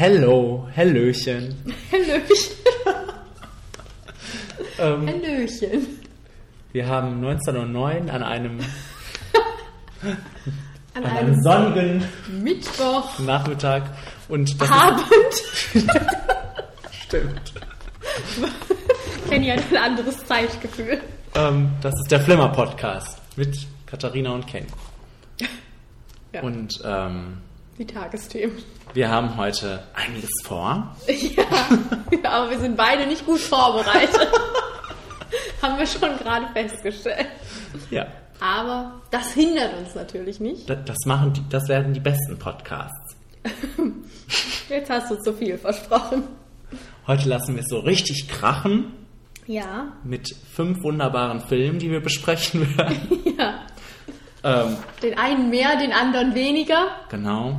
Hello, Hallöchen. Hallöchen. Ähm, Hallöchen. wir haben 1909 an einem, An an einem sonnigen Mittwoch. Nachmittag und das Abend. stimmt. Kenny hat ein anderes Zeitgefühl. Ähm, das ist der Flimmer Podcast mit Katharina und Ken. Ja. Und ähm, Die Tagesthemen. wir haben heute einiges vor. Ja, aber wir sind beide nicht gut vorbereitet. Haben wir schon gerade festgestellt. Ja. Aber das hindert uns natürlich nicht. Da- Das machen die, das werden die besten Podcasts. Jetzt hast du zu viel versprochen. Heute lassen wir es so richtig krachen Ja, mit fünf wunderbaren Filmen, die wir besprechen werden. ja. Ähm, Den einen mehr, den anderen weniger. genau.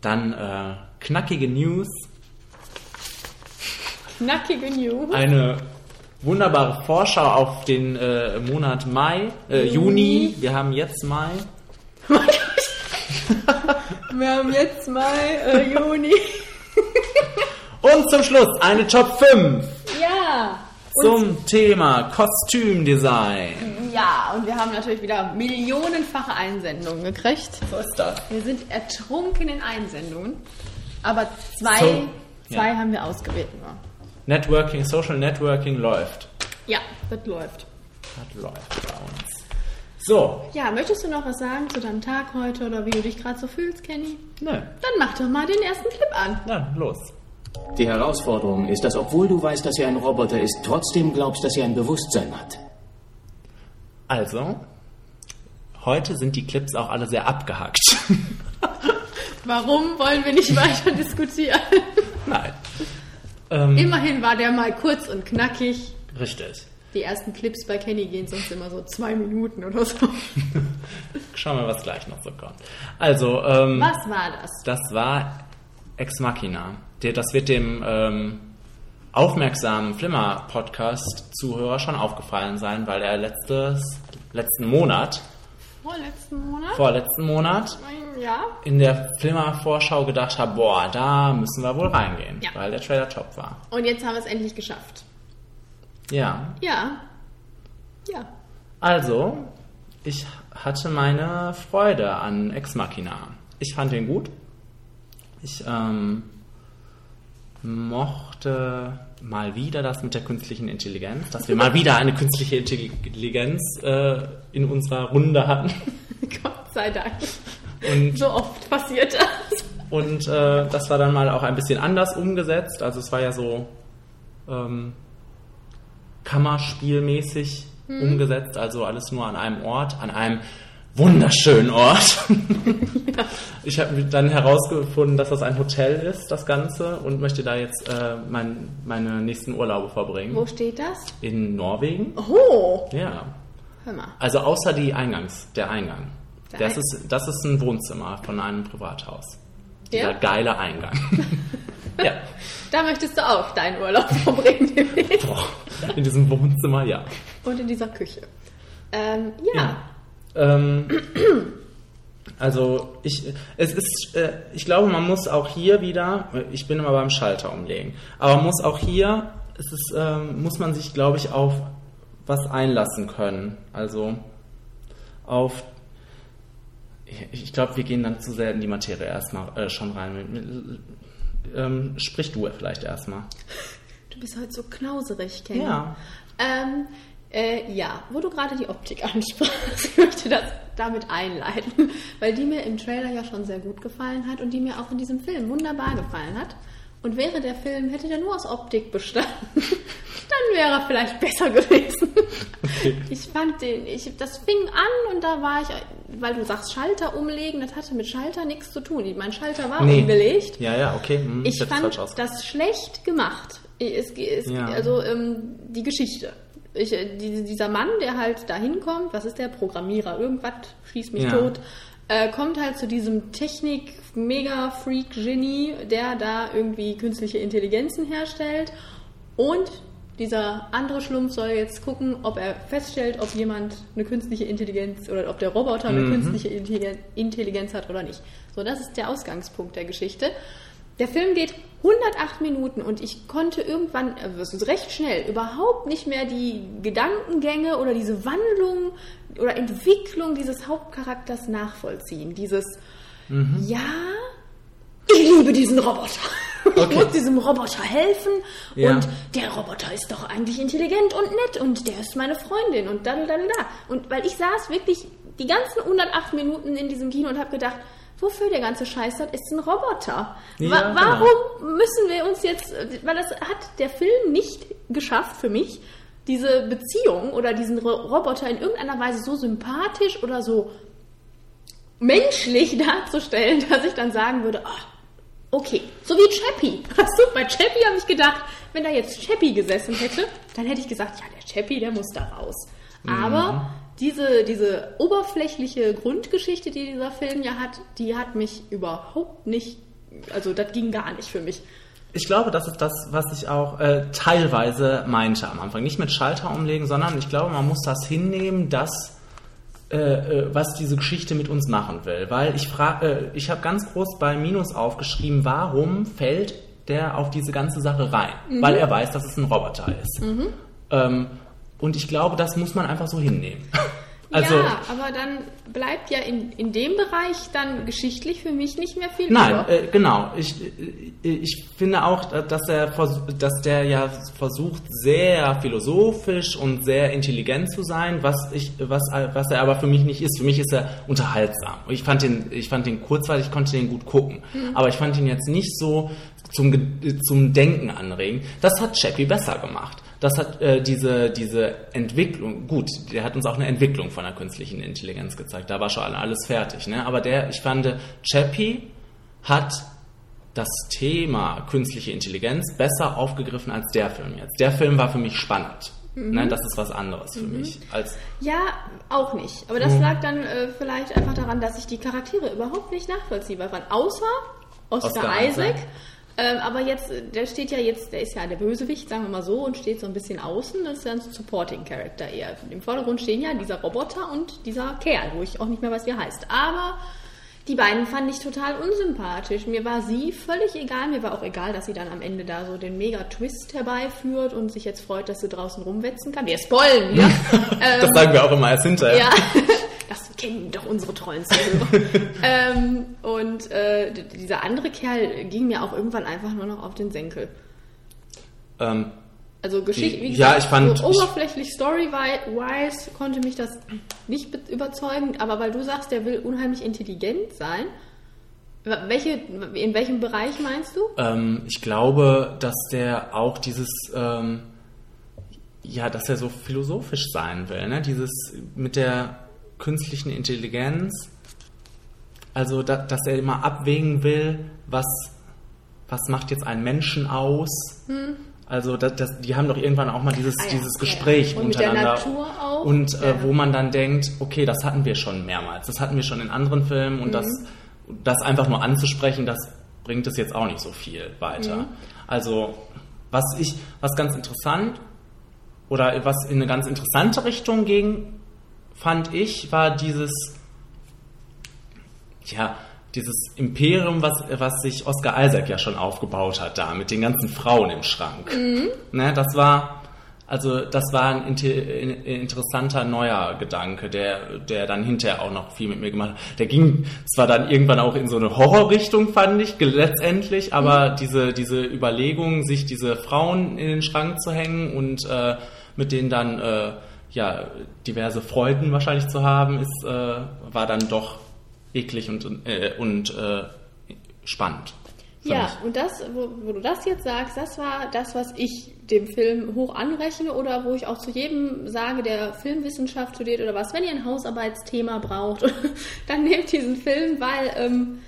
Dann äh, knackige News, Knackige News. eine wunderbare Vorschau auf den äh, Monat Mai, äh, Juni. Juni. Wir haben jetzt Mai. Wir haben jetzt mal äh, Juni. Und zum Schluss eine Top 5 Ja. Zum Thema Kostümdesign. Ja, und wir haben natürlich wieder millionenfache Einsendungen gekriegt. So ist das. Wir sind ertrunken in Einsendungen. Aber zwei, So, zwei ja. haben wir ausgewählt nur. Networking, Social Networking läuft. Ja, das läuft. Das läuft bei uns. So, Ja, möchtest du noch was sagen zu deinem Tag heute oder wie du dich gerade so fühlst, Kenny? nö, Dann mach doch mal den ersten Clip an. na los. Die Herausforderung ist, dass obwohl du weißt, dass er ein Roboter ist, trotzdem glaubst, dass er ein Bewusstsein hat. Also, heute sind die Clips auch alle sehr abgehackt. Warum wollen wir nicht weiter diskutieren? Nein. Ähm, Immerhin war der mal kurz und knackig. richtig. Die ersten Clips bei Kenny gehen sonst immer so zwei Minuten oder so. Schauen wir, was gleich noch so kommt. Also, ähm, Was war das? das war Ex Machina. Das wird dem ähm, aufmerksamen Flimmer-Podcast-Zuhörer schon aufgefallen sein, weil er letztes, letzten Monat, Vorletzten Monat? vorletzten Monat, Ja. in der Flimmer-Vorschau gedacht habe, boah, da müssen wir wohl reingehen, Ja. weil der Trailer top war. Und jetzt haben wir es endlich geschafft. Ja, Ja. Ja. also, ich hatte meine Freude an Ex Machina. Ich fand ihn gut. Ich ähm, mochte mal wieder das mit der künstlichen Intelligenz, dass wir mal wieder eine künstliche Intelligenz äh, in unserer Runde hatten. Gott sei Dank. Und So oft passiert das. Und äh, das war dann mal auch ein bisschen anders umgesetzt. Also es war ja so ähm, Kammerspielmäßig umgesetzt, also alles nur an einem Ort, an einem wunderschönen Ort. Ich habe dann herausgefunden, dass das ein Hotel ist, das Ganze, und möchte da jetzt äh, mein, meine nächsten Urlaube verbringen. Wo steht das? In Norwegen. Oh, Ja. hör mal. Also außer die Eingangs, der Eingang. Der Das Ein- ist, das ist ein Wohnzimmer von einem Privathaus. Dieser Ja? geile Eingang. ja. Da möchtest du auch deinen Urlaub verbringen in diesem Wohnzimmer, ja. Und in dieser Küche. Ähm, ja. Ähm, also ich, es ist, äh, ich glaube, man muss auch hier wieder, ich bin immer beim Schalter umlegen, aber man muss auch hier, es ist, ähm, muss man sich, glaube ich, auf was einlassen können. Also auf, ich- glaube, wir gehen dann zu sehr in die Materie erstmal äh, schon rein. Ähm, sprich du vielleicht erstmal. Du bist heute so knauserig, Kenny. Ja. Ähm, äh, ja, wo du gerade die Optik ansprachst, ich möchte das damit einleiten, weil die mir im Trailer ja schon sehr gut gefallen hat und die mir auch in diesem Film wunderbar gefallen hat. Und wäre der Film, hätte der nur aus Optik bestanden, dann wäre er vielleicht besser gewesen. Ich fand den, ich, das fing an und da war ich, weil du sagst Schalter umlegen, das hatte mit Schalter nichts zu tun. Mein Schalter war Nee. umgelegt. Ja, ja, okay. Hm, Ich fand das schlecht gemacht. Es, es, Ja. Also ähm, die Geschichte. Ich, äh, die, dieser Mann, der halt da hinkommt, was ist der? Programmierer, irgendwas, schieß mich Ja. tot, äh, kommt halt zu diesem Technik-Mega-Freak-Genie, der da irgendwie künstliche Intelligenzen herstellt. Und dieser andere Schlumpf soll jetzt gucken, ob er feststellt, ob jemand eine künstliche Intelligenz oder ob der Roboter eine Mhm. künstliche Intelligen- Intelligenz hat oder nicht. So, das ist der Ausgangspunkt der Geschichte. Der Film geht 108 Minuten und ich konnte irgendwann, also recht schnell, überhaupt nicht mehr die Gedankengänge oder diese Wandlung oder Entwicklung dieses Hauptcharakters nachvollziehen. Dieses, Mhm. ja, ich liebe diesen Roboter. Ich Okay. muss diesem Roboter helfen Ja. und der Roboter ist doch eigentlich intelligent und nett und der ist meine Freundin und da, da, da, da. Und weil ich saß wirklich die ganzen 108 Minuten in diesem Kino und habe gedacht, wofür der ganze Scheiß hat, ist ein Roboter. Ja, Wa genau. warum müssen wir uns jetzt, weil das hat der Film nicht geschafft für mich, diese Beziehung oder diesen Ro Roboter in irgendeiner Weise so sympathisch oder so menschlich darzustellen, dass ich dann sagen würde, ah, okay, so wie Chappie. Weißt du, bei Chappie habe ich gedacht, wenn da jetzt Chappie gesessen hätte, dann hätte ich gesagt, ja, der Chappie, der muss da raus. Aber diese, diese oberflächliche Grundgeschichte, die dieser Film ja hat, die hat mich überhaupt nicht, also das ging gar nicht für mich. Ich glaube, das ist das, was ich auch äh, teilweise meinte am Anfang. Nicht mit Schalter umlegen, sondern ich glaube, man muss das hinnehmen, dass äh, äh, was diese Geschichte mit uns machen will. Weil ich frage, äh, ich habe ganz groß bei Minus aufgeschrieben, warum fällt der auf diese ganze Sache rein? Weil er weiß, dass es ein Roboter ist. Ähm, und ich glaube, das muss man einfach so hinnehmen. Also, ja, aber dann bleibt ja in, in dem Bereich dann geschichtlich für mich nicht mehr viel Nein, äh, genau. Ich, äh, ich finde auch, dass er dass der ja versucht, sehr philosophisch und sehr intelligent zu sein, was ich, was, was er aber für mich nicht ist. Für mich ist er unterhaltsam. Ich fand den, ich fand den kurzweilig, ich konnte den gut gucken. Aber ich fand ihn jetzt nicht so zum, zum Denken anregen. Das hat Chappie besser gemacht. Das hat äh, diese, diese Entwicklung, gut, der hat uns auch eine Entwicklung von der künstlichen Intelligenz gezeigt. Da war schon alles fertig. Ne? Aber der, ich fand, Chappie hat das Thema künstliche Intelligenz besser aufgegriffen als der Film jetzt. Der Film war für mich spannend. Ne? Das ist was anderes für mich. Als, Ja, auch nicht. Aber das lag dann äh, vielleicht einfach daran, dass ich die Charaktere überhaupt nicht nachvollziehbar fand. Außer Oscar, Oscar Isaac. Isaac. Ähm, aber jetzt, äh, der steht ja jetzt, der ist ja der Bösewicht, sagen wir mal so, und steht so ein bisschen außen. Das ist ja ein Supporting Character eher. Im Vordergrund stehen ja dieser Roboter und dieser Kerl, wo ich auch nicht mehr weiß, wie er heißt. Aber die beiden fand ich total unsympathisch. Mir war sie völlig egal. Mir war auch egal, dass sie dann am Ende da so den Mega-Twist herbeiführt und sich jetzt freut, dass sie draußen rumwetzen kann. Wir spoilen, ja. das sagen wir auch immer erst hinterher. Ja, das kennen doch unsere treuen Zuhörer. ähm, und äh, dieser andere Kerl ging mir auch irgendwann einfach nur noch auf den Senkel. Ähm, Also Geschichte, wie Ja, ich fand- so oberflächlich story-wise konnte mich das nicht be- überzeugen, aber weil du sagst, der will unheimlich intelligent sein, welche, in welchem Bereich meinst du? Ähm, ich glaube, dass der auch dieses, ähm, ja, dass er so philosophisch sein will, ne? Dieses mit der künstlichen Intelligenz, also da, dass er immer abwägen will, was, was macht jetzt einen Menschen aus. Also das, das, die haben doch irgendwann auch mal dieses, Hm. Ah ja, dieses ja, Gespräch ja. Und mit der untereinander. Und äh, Ja. wo man dann denkt, okay, das hatten wir schon mehrmals. Das hatten wir schon in anderen Filmen und das, Mhm. das einfach nur anzusprechen, das bringt es jetzt auch nicht so viel weiter. Mhm. Also was ich, was ganz interessant oder was in eine ganz interessante Richtung ging, fand ich, war dieses, ja, dieses Imperium, was, was sich Oscar Isaac ja schon aufgebaut hat da, mit den ganzen Frauen im Schrank. Ne, das war, also das war ein inter, in, interessanter neuer Gedanke, der, der dann hinterher auch noch viel mit mir gemacht hat. Der ging zwar dann irgendwann auch in so eine Horrorrichtung, fand ich, letztendlich, aber diese, diese Überlegung, sich diese Frauen in den Schrank zu hängen und äh, mit denen dann äh, ja, diverse Freuden wahrscheinlich zu haben, ist, äh, war dann doch eklig und, äh, und äh, spannend. Ja, ich. und das, wo, wo du das jetzt sagst, das war das, was ich dem Film hoch anrechne oder wo ich auch zu jedem sage, der Filmwissenschaft studiert oder was, wenn ihr ein Hausarbeitsthema braucht, dann nehmt diesen Film, weil ähm,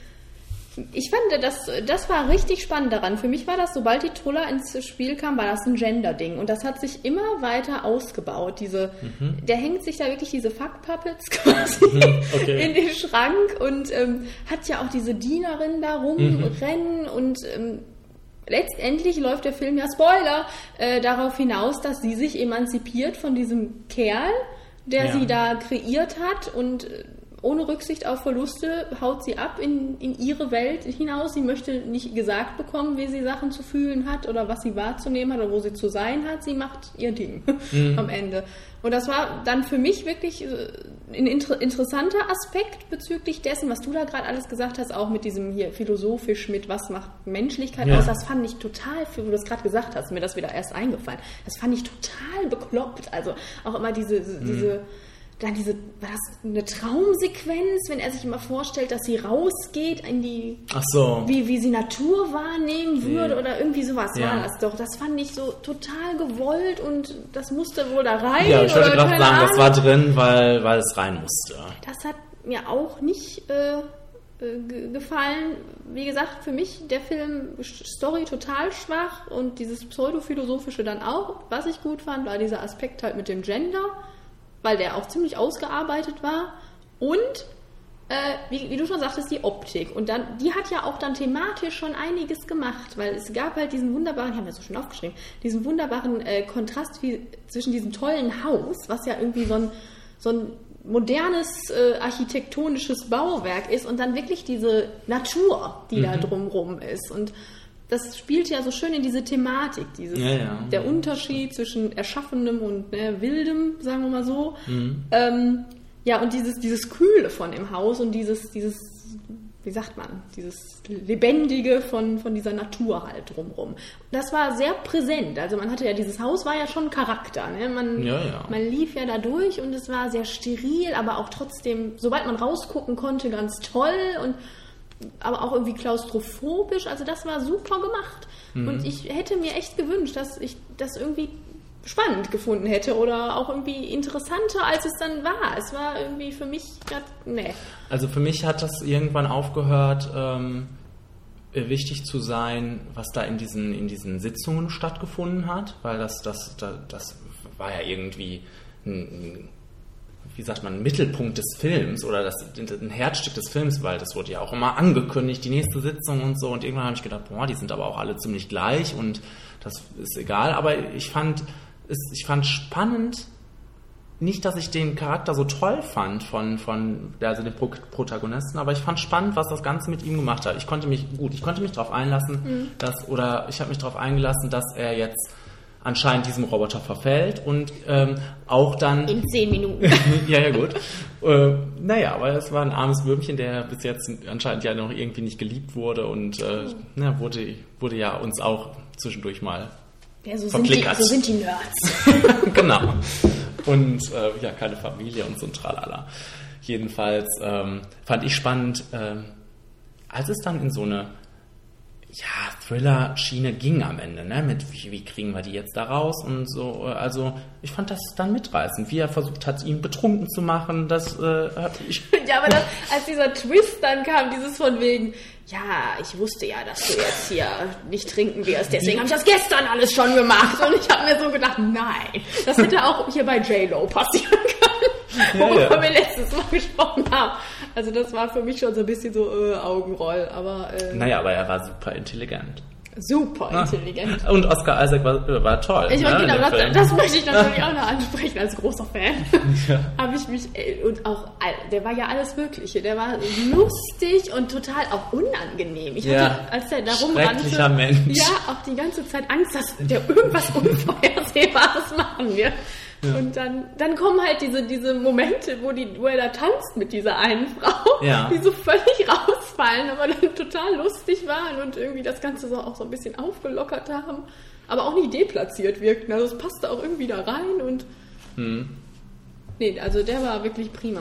ich fand, das, das war richtig spannend daran. Für mich war das, sobald die Truller ins Spiel kam, war das ein Gender-Ding. Und das hat sich immer weiter ausgebaut. Diese, Der hängt sich da wirklich diese Fuck-Puppets quasi okay. in den Schrank und ähm, hat ja auch diese Dienerin da rumrennen und ähm, letztendlich läuft der Film ja Spoiler äh, darauf hinaus, dass sie sich emanzipiert von diesem Kerl, der Ja. sie da kreiert hat und äh, ohne Rücksicht auf Verluste haut sie ab in, in ihre Welt hinaus. Sie möchte nicht gesagt bekommen, wie sie Sachen zu fühlen hat oder was sie wahrzunehmen hat oder wo sie zu sein hat. Sie macht ihr Ding am Ende. Und das war dann für mich wirklich äh, ein inter interessanter Aspekt bezüglich dessen, was du da gerade alles gesagt hast, auch mit diesem hier philosophisch mit was macht Menschlichkeit Ja. aus. Das fand ich total, wie du das gerade gesagt hast, mir das wieder erst eingefallen. Das fand ich total bekloppt. Also auch immer diese, diese dann diese, war das eine Traumsequenz, wenn er sich immer vorstellt, dass sie rausgeht in die, Ach so. wie, wie sie Natur wahrnehmen würde Ja. oder irgendwie sowas Ja. war das doch. Das fand ich so total gewollt und das musste wohl da rein. Ja, ich wollte gerade sagen, Ahnung. das war drin, weil, weil es rein musste. Das hat mir auch nicht äh, äh, ge- gefallen. Wie gesagt, für mich der Film Story total schwach und dieses pseudophilosophische dann auch. Was ich gut fand, war dieser Aspekt halt mit dem Gender, weil der auch ziemlich ausgearbeitet war und äh, wie, wie du schon sagtest, die Optik. Und dann, die hat ja auch dann thematisch schon einiges gemacht, weil es gab halt diesen wunderbaren, ich habe mir das so schön aufgeschrieben, diesen wunderbaren äh, Kontrast wie, zwischen diesem tollen Haus, was ja irgendwie so ein, so ein modernes äh, architektonisches Bauwerk ist und dann wirklich diese Natur, die da drumrum ist. Und das spielt ja so schön in diese Thematik, dieses, Ja, ja. der Unterschied zwischen Erschaffenem und ne, Wildem, sagen wir mal so. Mhm. Ähm, ja, und dieses, dieses Kühle von dem Haus und dieses, dieses, wie sagt man, dieses Lebendige von, von dieser Natur halt drumrum. Das war sehr präsent. Also man hatte ja, dieses Haus war ja schon Charakter. Ne? Man, ja. man lief ja da durch und es war sehr steril, aber auch trotzdem, sobald man rausgucken konnte, ganz toll und aber auch irgendwie klaustrophobisch. Also das war super gemacht. Mhm. Und ich hätte mir echt gewünscht, dass ich das irgendwie spannend gefunden hätte oder auch irgendwie interessanter, als es dann war. Es war irgendwie für mich grad, nee. Also für mich hat das irgendwann aufgehört, ähm, äh, wichtig zu sein, was da in diesen, in diesen Sitzungen stattgefunden hat, weil das, das, das, das war ja irgendwie ein, ein, wie sagt man, Mittelpunkt des Films oder das, ein Herzstück des Films, weil das wurde ja auch immer angekündigt, die nächste Sitzung und so. Und irgendwann habe ich gedacht, boah, die sind aber auch alle ziemlich gleich und das ist egal. Aber ich fand, es, ich fand spannend, nicht, dass ich den Charakter so toll fand von, von also den Pro Protagonisten, aber ich fand spannend, was das Ganze mit ihm gemacht hat. Ich konnte mich, gut, ich konnte mich darauf einlassen, dass, oder ich habe mich darauf eingelassen, dass er jetzt anscheinend diesem Roboter verfällt und ähm, auch dann. In zehn Minuten. ja, ja, gut. Äh, naja, aber es war ein armes Würmchen, der bis jetzt anscheinend ja noch irgendwie nicht geliebt wurde und äh, na, wurde, wurde ja uns auch zwischendurch mal Ja, so sind, die, Verklickert. so sind die Nerds. genau. Und äh, ja, keine Familie und so ein Tralala. Jedenfalls ähm, fand ich spannend, ähm, als es dann in so eine ja, Thriller-Schiene ging am Ende, ne? Mit wie, wie kriegen wir die jetzt da raus und so. äh, Also ich fand das dann mitreißend, wie er versucht hat, ihn betrunken zu machen. Das äh, hat ich ja, aber das, als dieser Twist dann kam, dieses von wegen, ja, ich wusste ja, dass du jetzt hier nicht trinken wirst, deswegen habe ich das gestern alles schon gemacht. Und ich habe mir so gedacht, nein, das hätte auch hier bei J-Lo passieren können, Ja, worüber ja. wir letztes Mal gesprochen haben. Also das war für mich schon so ein bisschen so äh, Augenroll, aber äh, Naja, aber er war super intelligent. super intelligent. Und Oscar Isaac war, äh, war toll. Ich ne, meine, genau, das, das möchte ich natürlich auch noch ansprechen als großer Fan. Habe ich mich, äh, und auch, der war ja alles Mögliche. Der war lustig und total auch unangenehm. Ich Ja. hatte, als er da rumrannte, Mensch. ja, auch die ganze Zeit Angst, dass der irgendwas Unvorhersehbares machen wird. Und dann, dann kommen halt diese, diese Momente, wo, die, wo er da tanzt mit dieser einen Frau, Ja. die so völlig rausfallen, aber dann total lustig waren und irgendwie das Ganze so auch so ein bisschen aufgelockert haben, aber auch nicht deplatziert wirkten. Also es passte auch irgendwie da rein und Nee, also der war wirklich prima.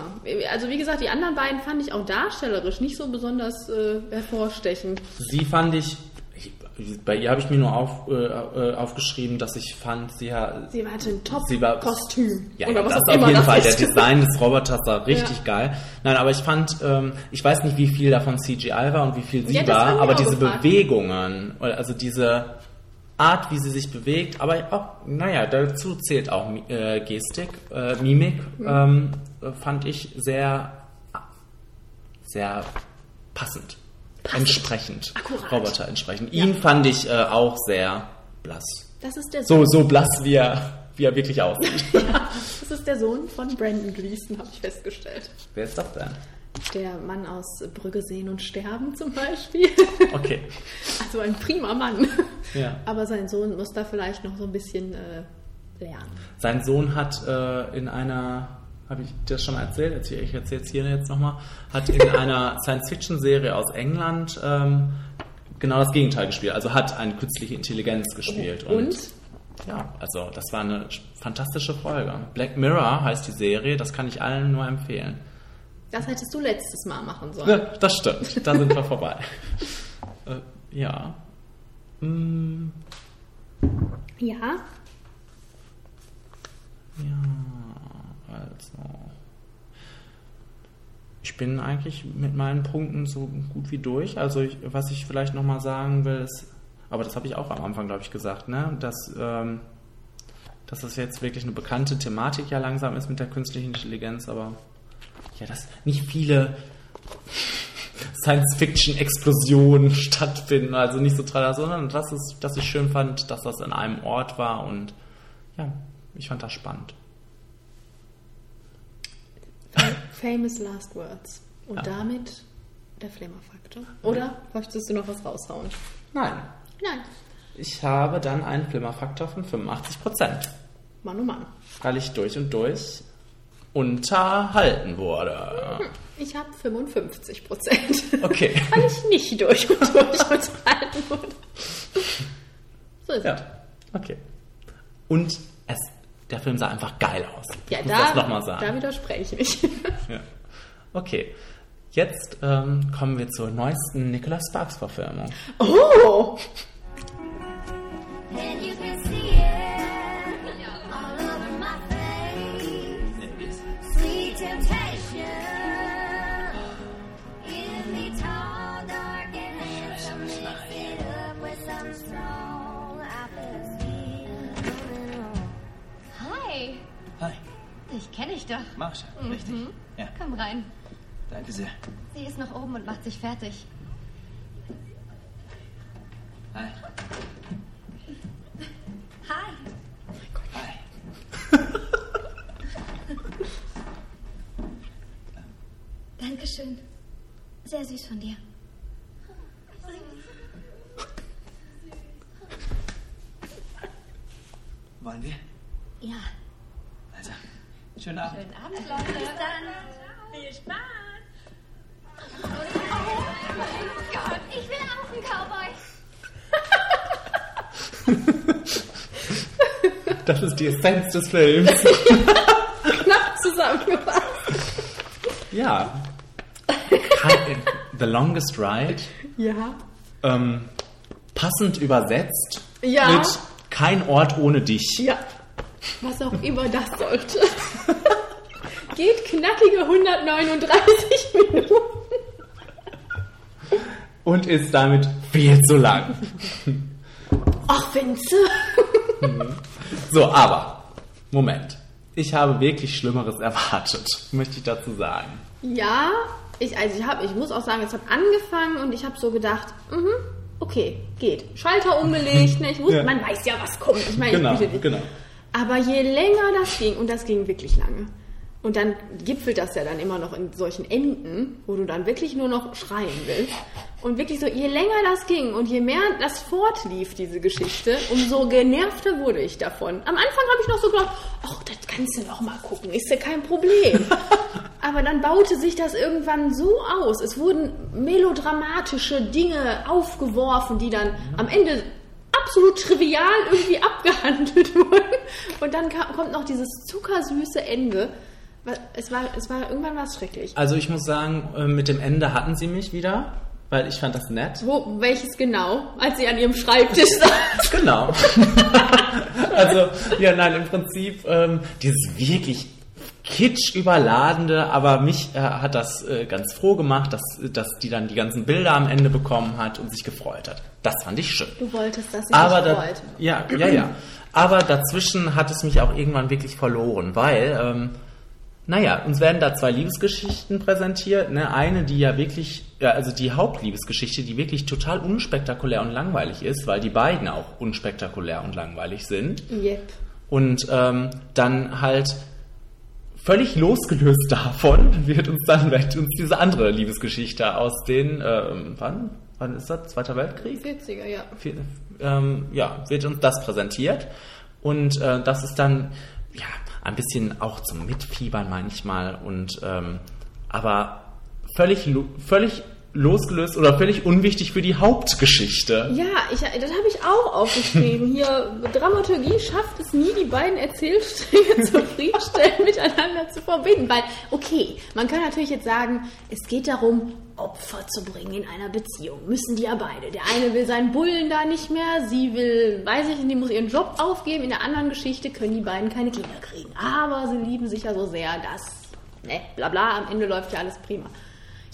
Also wie gesagt, die anderen beiden fand ich auch darstellerisch nicht so besonders äh, hervorstechend. Sie fand ich bei ihr habe ich mir nur auf, äh, äh, aufgeschrieben, dass ich fand, sie, ha- Sie hatte ein Top-Kostüm. Ja, Oder ja was das auf jeden Fall. Der Design des Roboters war richtig Ja. geil. Nein, aber ich fand, ähm, ich weiß nicht, wie viel davon CGI war und wie viel sie Ja, war, aber diese gefragt. Bewegungen, also diese Art, wie sie sich bewegt, aber auch, naja, dazu zählt auch äh, Gestik, äh, Mimik, Mhm. ähm, äh, fand ich sehr, sehr passend. Entsprechend. Akkurat. Roboter entsprechend. Ihn fand ich äh, auch sehr blass. Das ist der So, so blass, wie er, wie er wirklich aussieht. Das ist der Sohn von Brandon Gleason, habe ich festgestellt. Wer ist das denn? Der Mann aus Brügge sehen und sterben zum Beispiel. Okay. Also ein prima Mann. Ja. Aber sein Sohn muss da vielleicht noch so ein bisschen äh, lernen. Sein Sohn hat äh, in einer, habe ich das schon mal erzählt? Erzähl- Ich erzähle es hier jetzt nochmal. Hat in einer Science-Fiction-Serie aus England ähm, genau das Gegenteil gespielt. Also hat eine künstliche Intelligenz gespielt. Und? Ja, also das war eine fantastische Folge. Black Mirror heißt die Serie, das kann ich allen nur empfehlen. Das hättest du letztes Mal machen sollen. Ja, das stimmt, da sind wir vorbei. Äh, ja. Mm, Ja. ja, also. Ich bin eigentlich mit meinen Punkten so gut wie durch. Also ich, was ich vielleicht nochmal sagen will, ist, aber das habe ich auch am Anfang, glaube ich, gesagt, ne? dass, ähm, dass das jetzt wirklich eine bekannte Thematik ja langsam ist mit der künstlichen Intelligenz, aber ja, dass nicht viele Science-Fiction-Explosionen stattfinden, also nicht so tralala, sondern dass, es, dass ich schön fand, dass das an einem Ort war und ja, ich fand das spannend. Famous Last Words. Und Ja. damit der Flimmerfaktor. Oder möchtest du noch was raushauen? Nein, Nein. ich habe dann einen Flimmerfaktor von 85 Prozent, Mann, oh Mann. weil ich durch und durch unterhalten wurde. Ich habe 55 Prozent. Okay. Weil ich nicht durch und durch unterhalten wurde. So ist es. Ja, okay. Und es, der Film sah einfach geil aus. Ja, ich muss da, das nochmal sagen. da widerspreche ich. Ja. Okay. Jetzt ähm, kommen wir zur neuesten Nicholas Sparks Verfilmung. Oh! Kenne ich doch. Marsha, richtig. Ja, Komm rein. danke sehr. Sie ist noch oben und macht sich fertig. Hi. Hi. Hi. Dankeschön. Sehr süß von dir. Wollen wir? Ja. Also, schönen Abend. Schönen Abend, Leute. Bis dann. Viel Spaß. Oh mein Gott, ich will auch einen Cowboy. Das ist die Essenz des Films. Knapp zusammengefasst. ja. The Longest Ride. Ja. Ähm, passend übersetzt Ja. mit Kein Ort ohne dich. Ja. Was auch immer das sollte. Geht knackige 139 Minuten. Und ist damit viel zu lang. Ach, Vinze. So, aber, Moment. Ich habe wirklich Schlimmeres erwartet, möchte ich dazu sagen. Ja, ich, also ich, hab, ich muss auch sagen, es hat angefangen und ich habe so gedacht, mhm, okay, geht. Schalter umgelegt, ne? ich wusste, Ja. man weiß ja, was kommt. Ich meine, Genau, ich bitte dich. genau. Aber je länger das ging, und das ging wirklich lange, und dann gipfelt das ja dann immer noch in solchen Enden, wo du dann wirklich nur noch schreien willst. Und wirklich so, je länger das ging und je mehr das fortlief, diese Geschichte, umso genervter wurde ich davon. Am Anfang habe ich noch so gedacht, ach, das kannst du noch mal gucken, ist ja kein Problem. Aber dann baute sich das irgendwann so aus. Es wurden melodramatische Dinge aufgeworfen, die dann am Ende absolut trivial irgendwie abgehandelt wurden. Und dann kam, kommt noch dieses zuckersüße Ende. Es war, es war irgendwann war es schrecklich. Also ich muss sagen, äh, mit dem Ende hatten sie mich wieder, weil ich fand das nett. Wo, welches genau? Als sie an ihrem Schreibtisch saß. Genau. also, ja, nein, im Prinzip ähm, dieses wirklich kitsch überladende, aber mich äh, hat das äh, ganz froh gemacht, dass, dass die dann die ganzen Bilder am Ende bekommen hat und sich gefreut hat. Das fand ich schön. Du wolltest, dass sie Aber sich freut. ja, ja, ja. Aber dazwischen hat es mich auch irgendwann wirklich verloren, weil, ähm, naja, uns werden da zwei Liebesgeschichten präsentiert. Ne? Eine, die ja wirklich, ja, also die Hauptliebesgeschichte, die wirklich total unspektakulär und langweilig ist, weil die beiden auch unspektakulär und langweilig sind. Yep. Und ähm, dann halt völlig losgelöst davon wird uns dann uns diese andere Liebesgeschichte aus den, ähm, wann? Wann ist das? Zweiter Weltkrieg? 40er, ja. viel- ähm, ja, wird uns das präsentiert. Und äh, das ist dann ja ein bisschen auch zum Mitfiebern manchmal und ähm, aber völlig, völlig losgelöst oder völlig unwichtig für die Hauptgeschichte. Ja, ich, das habe ich auch aufgeschrieben. Hier, Dramaturgie schafft es nie, die beiden Erzählstränge zufriedenstellend miteinander zu verbinden. Weil, okay, man kann natürlich jetzt sagen, es geht darum, Opfer zu bringen in einer Beziehung. Müssen die ja beide. Der eine will seinen Bullen da nicht mehr, sie will, weiß ich nicht, die muss ihren Job aufgeben. In der anderen Geschichte können die beiden keine Kinder kriegen. Aber sie lieben sich ja so sehr, dass, ne, bla bla, am Ende läuft ja alles prima.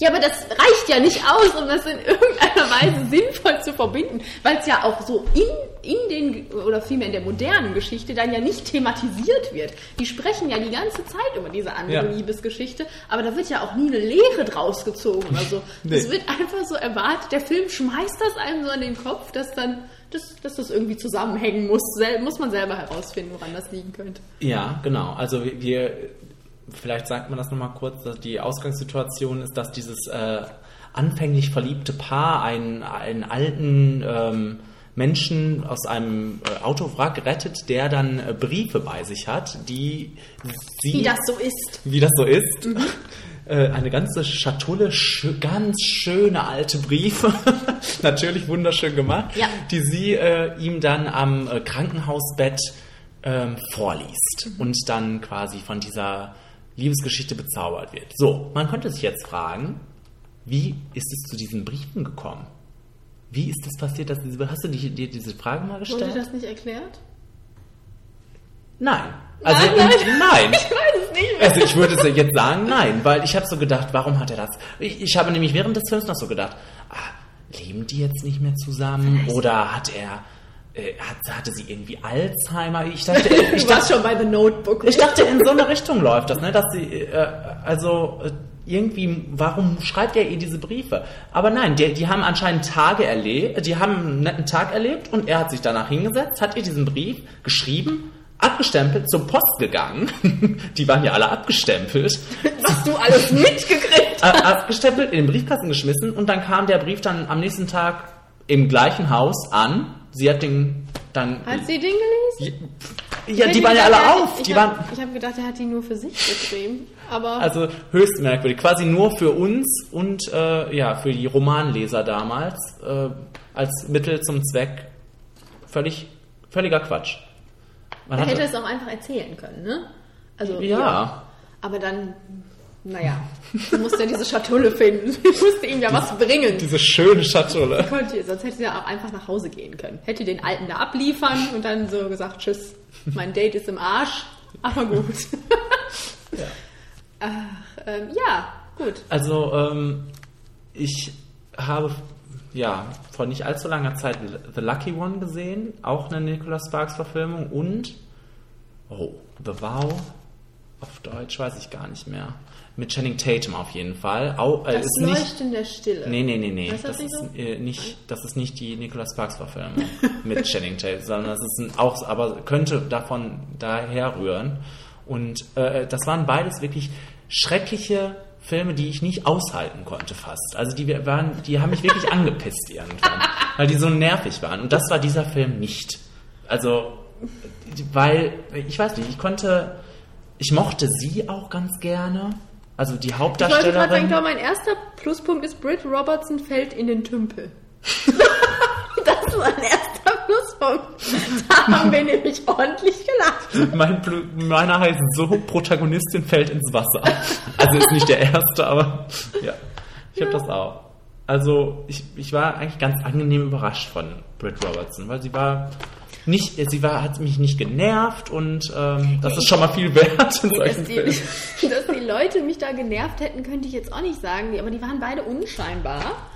Ja, aber das reicht ja nicht aus, um das in irgendeiner Weise sinnvoll zu verbinden, weil es ja auch so in, in den, oder vielmehr in der modernen Geschichte dann ja nicht thematisiert wird. Die sprechen ja die ganze Zeit über diese andere Ja. Liebesgeschichte, aber da wird ja auch nie eine Lehre draus gezogen oder so. Nee. Es wird einfach so erwartet, der Film schmeißt das einem so in den Kopf, dass dann, dass, dass das irgendwie zusammenhängen muss. Sel muss man selber herausfinden, woran das liegen könnte. Ja, genau. Also wir, vielleicht sagt man das nochmal kurz, dass die Ausgangssituation ist, dass dieses äh, anfänglich verliebte Paar einen, einen alten ähm, Menschen aus einem äh, Autowrack rettet, der dann äh, Briefe bei sich hat, die sie, Wie das so ist. wie das so ist, äh, eine ganze Schatulle schö ganz schöne alte Briefe, natürlich wunderschön gemacht, Ja. die sie äh, ihm dann am äh, Krankenhausbett ähm, vorliest und dann quasi von dieser Liebesgeschichte bezaubert wird. So, man könnte sich jetzt fragen, wie ist es zu diesen Briefen gekommen? Wie ist es passiert, dass diese, hast du dir, diese Frage mal Wurde gestellt? das nicht erklärt? Nein. Also Nein, nein. in- nein. Ich weiß es nicht mehr. Also ich würde es jetzt sagen, nein, weil ich habe so gedacht, warum hat er das? Ich, ich habe nämlich während des Films noch so gedacht, ah, leben die jetzt nicht mehr zusammen? Oder hat er, äh, hat, hatte sie irgendwie Alzheimer? Ich dachte, ich du warst dachte, schon bei The Notebook. ich dachte, in so eine Richtung läuft das, ne? Dass sie, äh, also äh, irgendwie, warum schreibt er ihr diese Briefe? Aber nein, die, die haben anscheinend Tage erlebt, die haben einen netten Tag erlebt und er hat sich danach hingesetzt, hat ihr diesen Brief geschrieben, abgestempelt, zur Post gegangen. die waren ja alle abgestempelt. Hast du alles mitgekriegt? Ab- abgestempelt, in den Briefkasten geschmissen und dann kam der Brief dann am nächsten Tag im gleichen Haus an. Sie hat den dann. Hat sie den gelesen? ja, die waren ja alle hat- auf. Ich Die hab- waren Ich habe gedacht, er hat die nur für sich geschrieben. Aber also höchst merkwürdig. Quasi nur für uns und äh, ja, für die Romanleser damals äh, als Mittel zum Zweck völlig völliger Quatsch. Man er hätte es auch einfach erzählen können, ne? Also Ja. Aber dann, naja, du musst ja diese Schatulle finden. Ich musste ihm ja was bringen. diese schöne Schatulle. Konnte, sonst hätte sie ja auch einfach nach Hause gehen können. Hätte den Alten da abliefern und dann so gesagt, tschüss, mein Date ist im Arsch, aber gut. Ach, ähm, ja, gut. Also, ähm, ich habe ja vor nicht allzu langer Zeit The Lucky One gesehen, auch eine Nicholas Sparks Verfilmung und oh, The Vow auf Deutsch weiß ich gar nicht mehr. Mit Channing Tatum auf jeden Fall. Au, äh, Das ist nicht, Leuchten der Stille. Nee, nee, nee, nee. Das Das, ist, äh, nicht, das ist nicht die Nicholas Sparks Verfilmung mit Channing Tatum, sondern das ist ein, auch, aber könnte davon daher rühren. Und äh, das waren beides wirklich schreckliche Filme, die ich nicht aushalten konnte fast. Also die waren, die haben mich wirklich angepisst irgendwann, weil die so nervig waren. Und das war dieser Film nicht. Also, weil, ich weiß nicht, ich konnte, ich mochte sie auch ganz gerne. Also die Ich wollte gerade sagen, Hauptdarstellerin. ich glaube, mein erster Pluspunkt ist, Britt Robertson fällt in den Tümpel. das ist mein erster Pluspunkt. Da haben wir nämlich ordentlich gelacht. Mein, meiner heißt so, Protagonistin fällt ins Wasser. Also ist nicht der erste, aber ja, ich habe das auch. Also ich, ich war eigentlich ganz angenehm überrascht von Britt Robertson, weil sie war nicht, sie war, hat mich nicht genervt und ähm, das ist schon mal viel wert in Dass solchen die, Filmen. dass die Leute mich da genervt hätten, könnte ich jetzt auch nicht sagen. Aber die waren beide unscheinbar.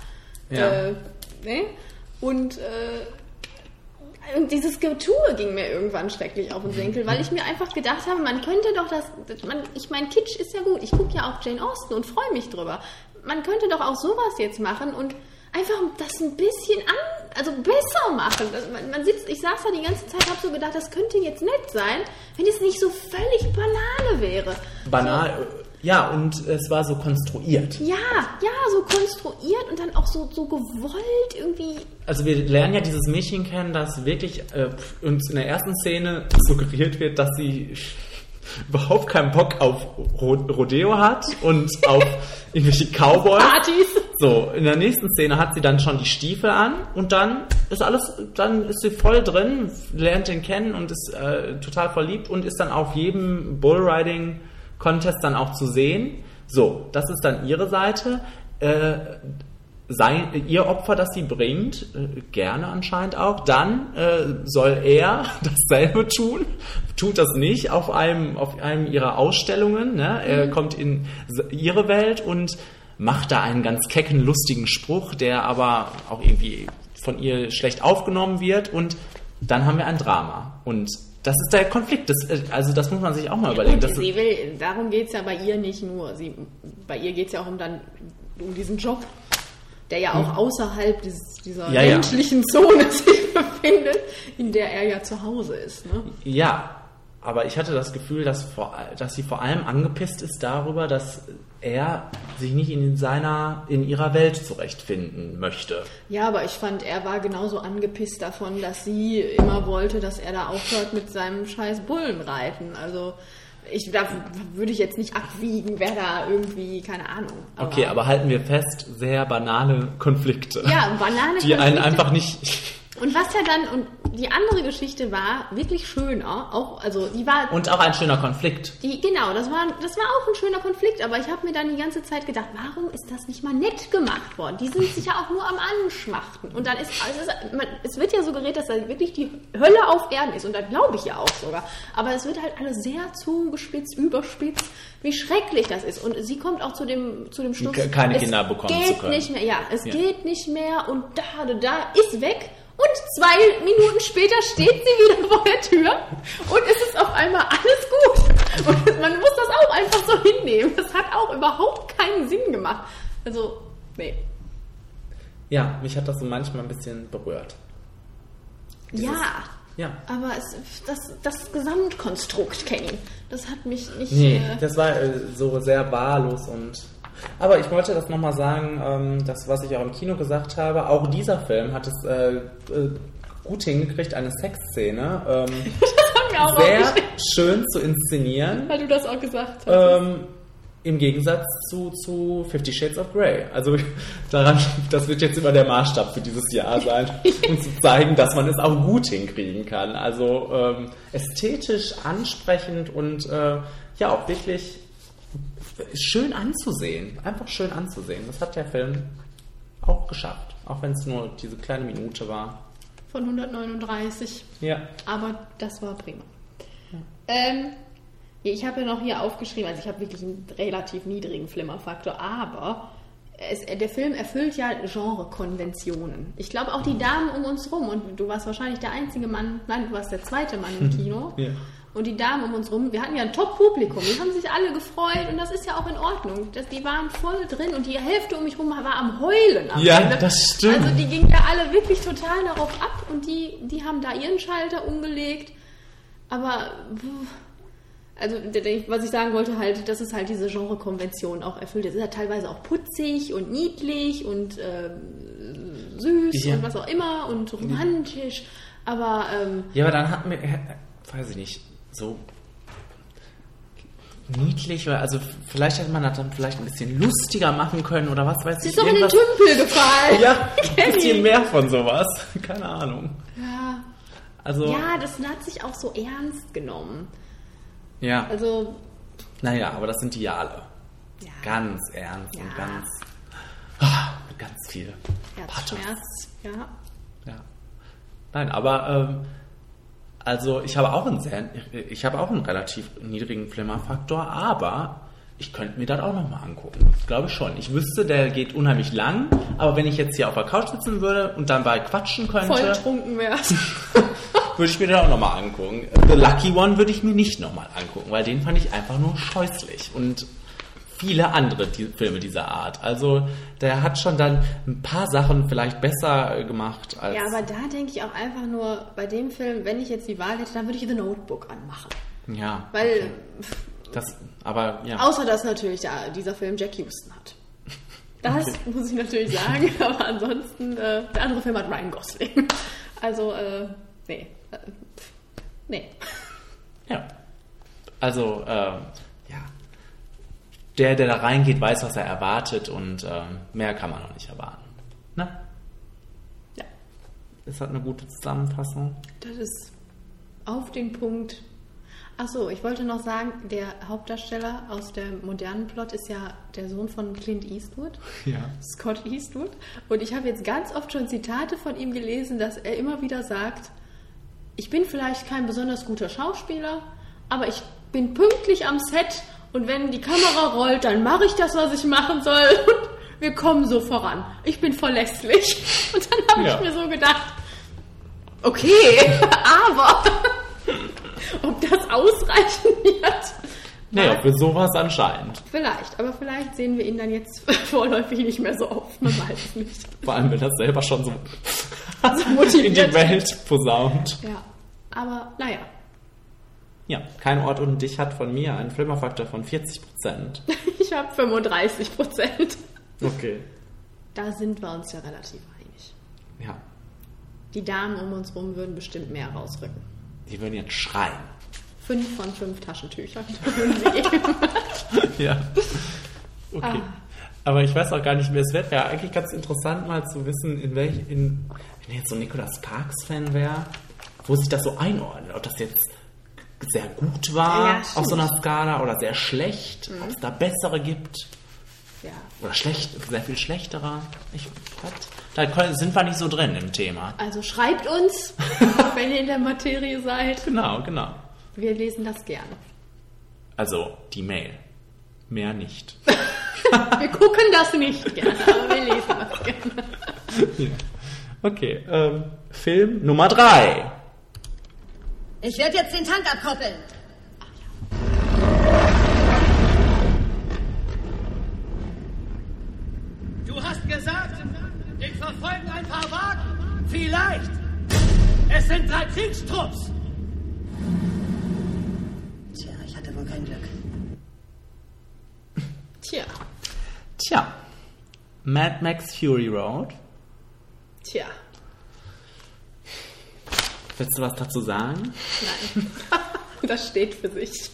Ja. Äh, ne? Und, äh, und dieses Getue ging mir irgendwann schrecklich auf den Senkel, weil ich mir einfach gedacht habe, man könnte doch das, das man, ich meine, Kitsch ist ja gut. Ich gucke ja auch Jane Austen und freue mich drüber. Man könnte doch auch sowas jetzt machen und einfach das ein bisschen an, also besser machen. Das, man, man sitzt, ich saß da die ganze Zeit, habe so gedacht, das könnte jetzt nett sein, wenn es nicht so völlig Banane wäre. Banal. äh, Ja, und es war so konstruiert. Ja, ja, so konstruiert und dann auch so, so gewollt irgendwie. Also wir lernen ja dieses Mädchen kennen, das wirklich äh, uns in der ersten Szene suggeriert wird, dass sie überhaupt keinen Bock auf Ro Rodeo hat und auf irgendwelche Cowboys. Partys. So, in der nächsten Szene hat sie dann schon die Stiefel an und dann ist alles, dann ist sie voll drin, lernt den kennen und ist äh, total verliebt und ist dann auf jedem Bullriding-Contest dann auch zu sehen. So, das ist dann ihre Seite. Äh, sein, ihr Opfer, das sie bringt, äh, gerne anscheinend auch, dann äh, soll er dasselbe tun, tut das nicht auf einem, auf einem ihrer Ausstellungen. Ne? Er kommt in ihre Welt und macht da einen ganz kecken, lustigen Spruch, der aber auch irgendwie von ihr schlecht aufgenommen wird und dann haben wir ein Drama. Und das ist der Konflikt. Das, äh, also das muss man sich auch mal überlegen. Das sie will, darum geht es ja bei ihr nicht nur. Sie, bei ihr geht es ja auch um, dann, um diesen Job, der ja auch außerhalb dieses, dieser Hm. Ja, ja. menschlichen Zone sich befindet, in der er ja zu Hause ist. Ne? Ja, aber ich hatte das Gefühl, dass, vor, dass sie vor allem angepisst ist darüber, dass er sich nicht in seiner, in ihrer Welt zurechtfinden möchte. Ja, aber ich fand, er war genauso angepisst davon, dass sie immer wollte, dass er da aufhört mit seinem scheiß Bullenreiten. Also ich, da würde ich jetzt nicht abwiegen, wer da irgendwie, keine Ahnung. Okay, aber halten wir fest, sehr banale Konflikte. Ja, banale Die einen Konflikte. einfach nicht. Und was ja dann, und die andere Geschichte war wirklich schöner, auch, also die war Und auch ein schöner Konflikt. Die, genau, das war, das war auch ein schöner Konflikt, aber ich habe mir dann die ganze Zeit gedacht, warum ist das nicht mal nett gemacht worden? Die sind sich ja auch nur am Anschmachten. Und dann ist, also es, ist man, es wird ja suggeriert, dass da wirklich die Hölle auf Erden ist. Und da glaube ich ja auch sogar. Aber es wird halt alles sehr zugespitzt, überspitzt, wie schrecklich das ist. Und sie kommt auch zu dem, zu dem Schluss, Ke- keine Kinder bekommen geht zu können. nicht mehr. Ja, es Ja. geht nicht mehr und da, da, da ist weg. Und zwei Minuten später steht sie wieder vor der Tür und es ist auf einmal alles gut. Und man muss das auch einfach so hinnehmen. Das hat auch überhaupt keinen Sinn gemacht. Also, nee. Ja, mich hat das so manchmal ein bisschen berührt. Ja, Ja. aber es, das, das Gesamtkonstrukt, Kenny, das hat mich nicht... Nee, äh, das war äh, so sehr wahllos und. Aber ich wollte das nochmal sagen, ähm, das, was ich auch im Kino gesagt habe, auch dieser Film hat es äh, äh, gut hingekriegt, eine Sexszene ähm, sehr schön zu inszenieren. weil du das auch gesagt hast. Ähm, Im Gegensatz zu, zu Fifty Shades of Grey. Also daran, das wird jetzt immer der Maßstab für dieses Jahr sein, um zu zeigen, dass man es auch gut hinkriegen kann. Also ähm, ästhetisch ansprechend und äh, ja auch wirklich schön anzusehen. Einfach schön anzusehen. Das hat der Film auch geschafft. Auch wenn es nur diese kleine Minute war. Von 139. Ja. Aber das war prima. Ähm, ich habe ja noch hier aufgeschrieben, also ich habe wirklich einen relativ niedrigen Flimmerfaktor, aber es, der Film erfüllt ja Genrekonventionen. Ich glaube auch die Damen um uns rum, und du warst wahrscheinlich der einzige Mann, nein, du warst der zweite Mann im Kino. Ja. Und die Damen um uns rum, wir hatten ja ein Top-Publikum, die haben sich alle gefreut und das ist ja auch in Ordnung. Das, die waren voll drin und die Hälfte um mich rum war am Heulen. Am Ja, Ende. das stimmt. Also die gingen ja alle wirklich total darauf ab und die, die haben da ihren Schalter umgelegt. Aber also was ich sagen wollte halt, dass es halt diese Genrekonvention auch erfüllt. Es ist ja teilweise auch putzig und niedlich und ähm, süß Ja. und was auch immer und romantisch. Aber ähm, Ja, aber dann hatten wir, äh, weiß ich nicht, so niedlich oder also vielleicht hätte man das dann vielleicht ein bisschen lustiger machen können oder was weiß sie ich. ist doch in den irgendwas- Tümpel gefallen. Ja, ein bisschen mehr von sowas. Keine Ahnung. Ja. Also, ja, das hat sich auch so ernst genommen. ja. Also, Naja, aber das sind die ja alle. ja, Ganz ernst Ja. und ganz, ah, mit ganz viel Herzschmerz, ja. Ja. Nein, aber ähm, also ich habe auch einen sehr, ich habe auch einen relativ niedrigen Flimmerfaktor, aber ich könnte mir das auch nochmal angucken. Glaube ich schon. Ich wüsste, der geht unheimlich lang, aber wenn ich jetzt hier auf der Couch sitzen würde und dabei quatschen Voll könnte, trunken wärst. würde ich mir den auch nochmal angucken. The Lucky One würde ich mir nicht nochmal angucken, weil den fand ich einfach nur scheußlich und viele andere die Filme dieser Art. Also der hat schon dann ein paar Sachen vielleicht besser äh, gemacht als. Ja, aber da denke ich auch einfach nur, bei dem Film, wenn ich jetzt die Wahl hätte, dann würde ich The Notebook anmachen. ja Weil, das, aber ja. außer dass natürlich da, dieser Film Jack Houston hat. Das muss ich natürlich sagen, aber ansonsten, äh, der andere Film hat Ryan Gosling. Also, äh, nee. Äh, nee. Ja. Also, ja. Der, der da reingeht, weiß, was er erwartet und ähm, mehr kann man noch nicht erwarten. Ne? Ja. Ist das eine gute Zusammenfassung? Das ist auf den Punkt. Achso, ich wollte noch sagen, der Hauptdarsteller aus dem modernen Plot ist ja der Sohn von Clint Eastwood. Ja. Scott Eastwood. Und ich habe jetzt ganz oft schon Zitate von ihm gelesen, dass er immer wieder sagt, ich bin vielleicht kein besonders guter Schauspieler, aber ich bin pünktlich am Set und wenn die Kamera rollt, dann mache ich das, was ich machen soll und wir kommen so voran. Ich bin verlässlich. Und dann habe Ja. ich mir so gedacht, okay, aber ob das ausreichen wird? Naja, für sowas anscheinend. Vielleicht, aber vielleicht sehen wir ihn dann jetzt vorläufig nicht mehr so oft. Man weiß es nicht. Vor allem, wenn das selber schon so, in motiviert die Welt posaunt. Ja, aber naja, Ja, kein Ort und dich hat von mir einen Flimmerfaktor von 40 Prozent. ich habe 35 Prozent. Okay. Da sind wir uns ja relativ einig. Ja, Die Damen um uns rum würden bestimmt mehr rausrücken. die würden jetzt schreien. Fünf von fünf Taschentüchern würden sie geben. Ja. Okay. Aber ich weiß auch gar nicht mehr. Es wäre ja eigentlich ganz interessant, mal zu wissen, in welch, in, wenn jetzt so ein Nicolas Sparks-Fan wäre, wo sich das so einordnet. Ob das jetzt sehr gut war Ja, auf so einer Skala oder sehr schlecht, ob es da bessere gibt Ja, oder schlecht, sehr viel schlechtere. Ich, da sind wir nicht so drin im Thema. also schreibt uns, wenn ihr in der Materie seid. Genau, genau. Wir lesen das gerne. Also die Mail. Mehr nicht. Wir gucken das nicht gerne, aber wir lesen das gerne. Okay, ähm, Film Nummer drei. Ich werde jetzt den Tank abkoppeln. Du hast gesagt, dich verfolgen ein paar Wagen. Vielleicht. Es sind drei Kriegstrupps. Tja, ich hatte wohl kein Glück. Tja, Tja, Mad Max Fury Road. tja, Willst du was dazu sagen? nein. Das steht für sich.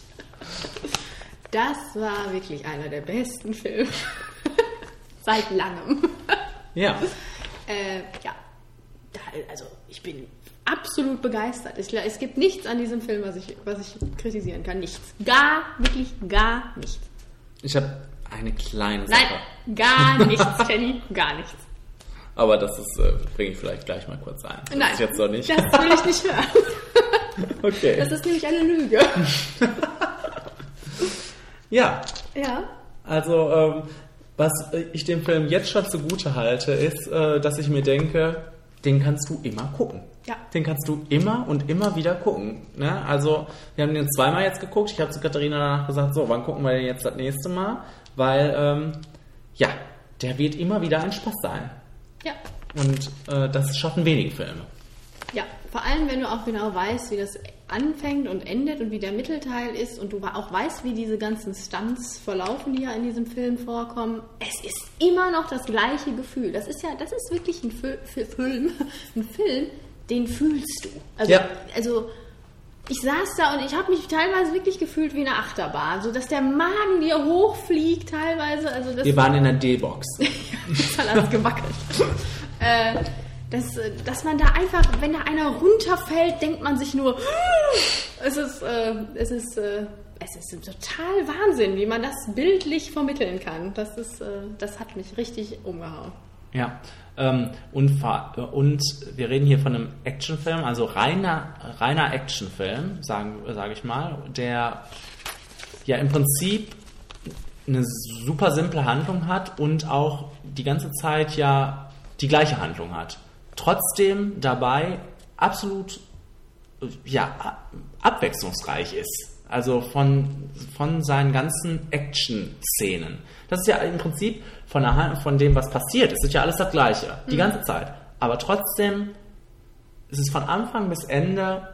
Das war wirklich einer der besten Filme. Seit langem. Ja. Äh, ja, also ich bin absolut begeistert. Ich, es gibt nichts an diesem Film, was ich, was ich kritisieren kann. Nichts. Gar, wirklich gar nichts. Ich habe eine kleine Sache. Nein, gar nichts, Kenny. Gar nichts. Aber das ist, äh, bringe ich vielleicht gleich mal kurz ein. Das Nein, ist jetzt noch nicht. das will ich nicht hören. okay. Das ist nämlich eine Lüge. ja, Ja. also ähm, was ich dem Film jetzt schon zugute halte, ist, äh, dass ich mir denke, den kannst du immer gucken. Ja. Den kannst du immer und immer wieder gucken. Ne? Also, wir haben den zweimal jetzt geguckt. Ich habe zu Katharina danach gesagt, so, wann gucken wir den jetzt das nächste Mal? Weil, ähm, ja, der wird immer wieder ein Spaß sein. Ja. Und äh, das schaffen wenige Filme. Ja, vor allem, wenn du auch genau weißt, wie das anfängt und endet und wie der Mittelteil ist und du auch weißt, wie diese ganzen Stunts verlaufen, die ja in diesem Film vorkommen. Es ist immer noch das gleiche Gefühl. Das ist ja, das ist wirklich ein Fil Fil- Film, ein Film, den fühlst du. Also, Ja. also ich saß da und ich habe mich teilweise wirklich gefühlt wie eine Achterbahn, so dass der Magen dir hochfliegt teilweise. Also das Wir waren in der D-Box. das hat alles gewackelt. äh, dass, dass man da einfach, wenn da einer runterfällt, denkt man sich nur, es ist, äh, es ist, äh, es ist total Wahnsinn, wie man das bildlich vermitteln kann. Das ist, äh, das hat mich richtig umgehauen. Ja, ähm, und, fa- und wir reden hier von einem Actionfilm, also reiner, reiner Actionfilm, sage ich mal, der ja im Prinzip eine super simple Handlung hat und auch die ganze Zeit ja die gleiche Handlung hat. Trotzdem dabei absolut äh, ja, abwechslungsreich ist. Also von, von seinen ganzen Action-Szenen. Das ist ja im Prinzip von, der, von dem, was passiert. Es ist ja alles das Gleiche. Die ganze Zeit. Aber trotzdem ist es von Anfang bis Ende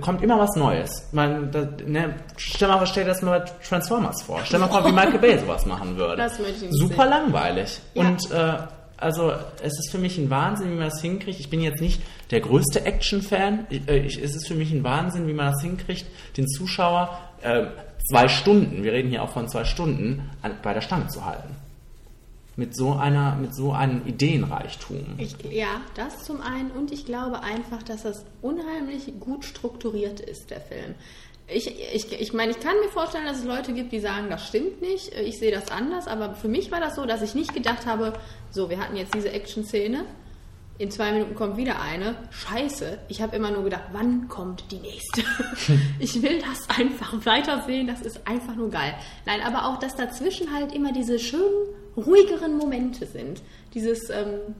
kommt immer was Neues. Man, da, ne, stell mal, stell dir das mal bei Transformers vor. Stell mal vor, wie Michael Bay sowas machen würde. Das möchte ich Super sehen. langweilig. Ja. Und äh, also es ist für mich ein Wahnsinn, wie man das hinkriegt. Ich bin jetzt nicht der größte Action-Fan. Äh, es ist für mich ein Wahnsinn, wie man das hinkriegt, den Zuschauer äh, zwei Stunden, wir reden hier auch von zwei Stunden, an, bei der Stange zu halten. Mit so einer, mit so einem Ideenreichtum. Ich, ja, das zum einen. Und ich glaube einfach, dass das unheimlich gut strukturiert ist, der Film. Ich, ich, ich meine, ich kann mir vorstellen, dass es Leute gibt, die sagen, das stimmt nicht, ich sehe das anders, aber für mich war das so, dass ich nicht gedacht habe, so, wir hatten jetzt diese Action-Szene, in zwei Minuten kommt wieder eine, scheiße. Ich habe immer nur gedacht, wann kommt die nächste? ich will das einfach weitersehen, das ist einfach nur geil. Nein, aber auch, dass dazwischen halt immer diese schönen, ruhigeren Momente sind. Dieses ähm,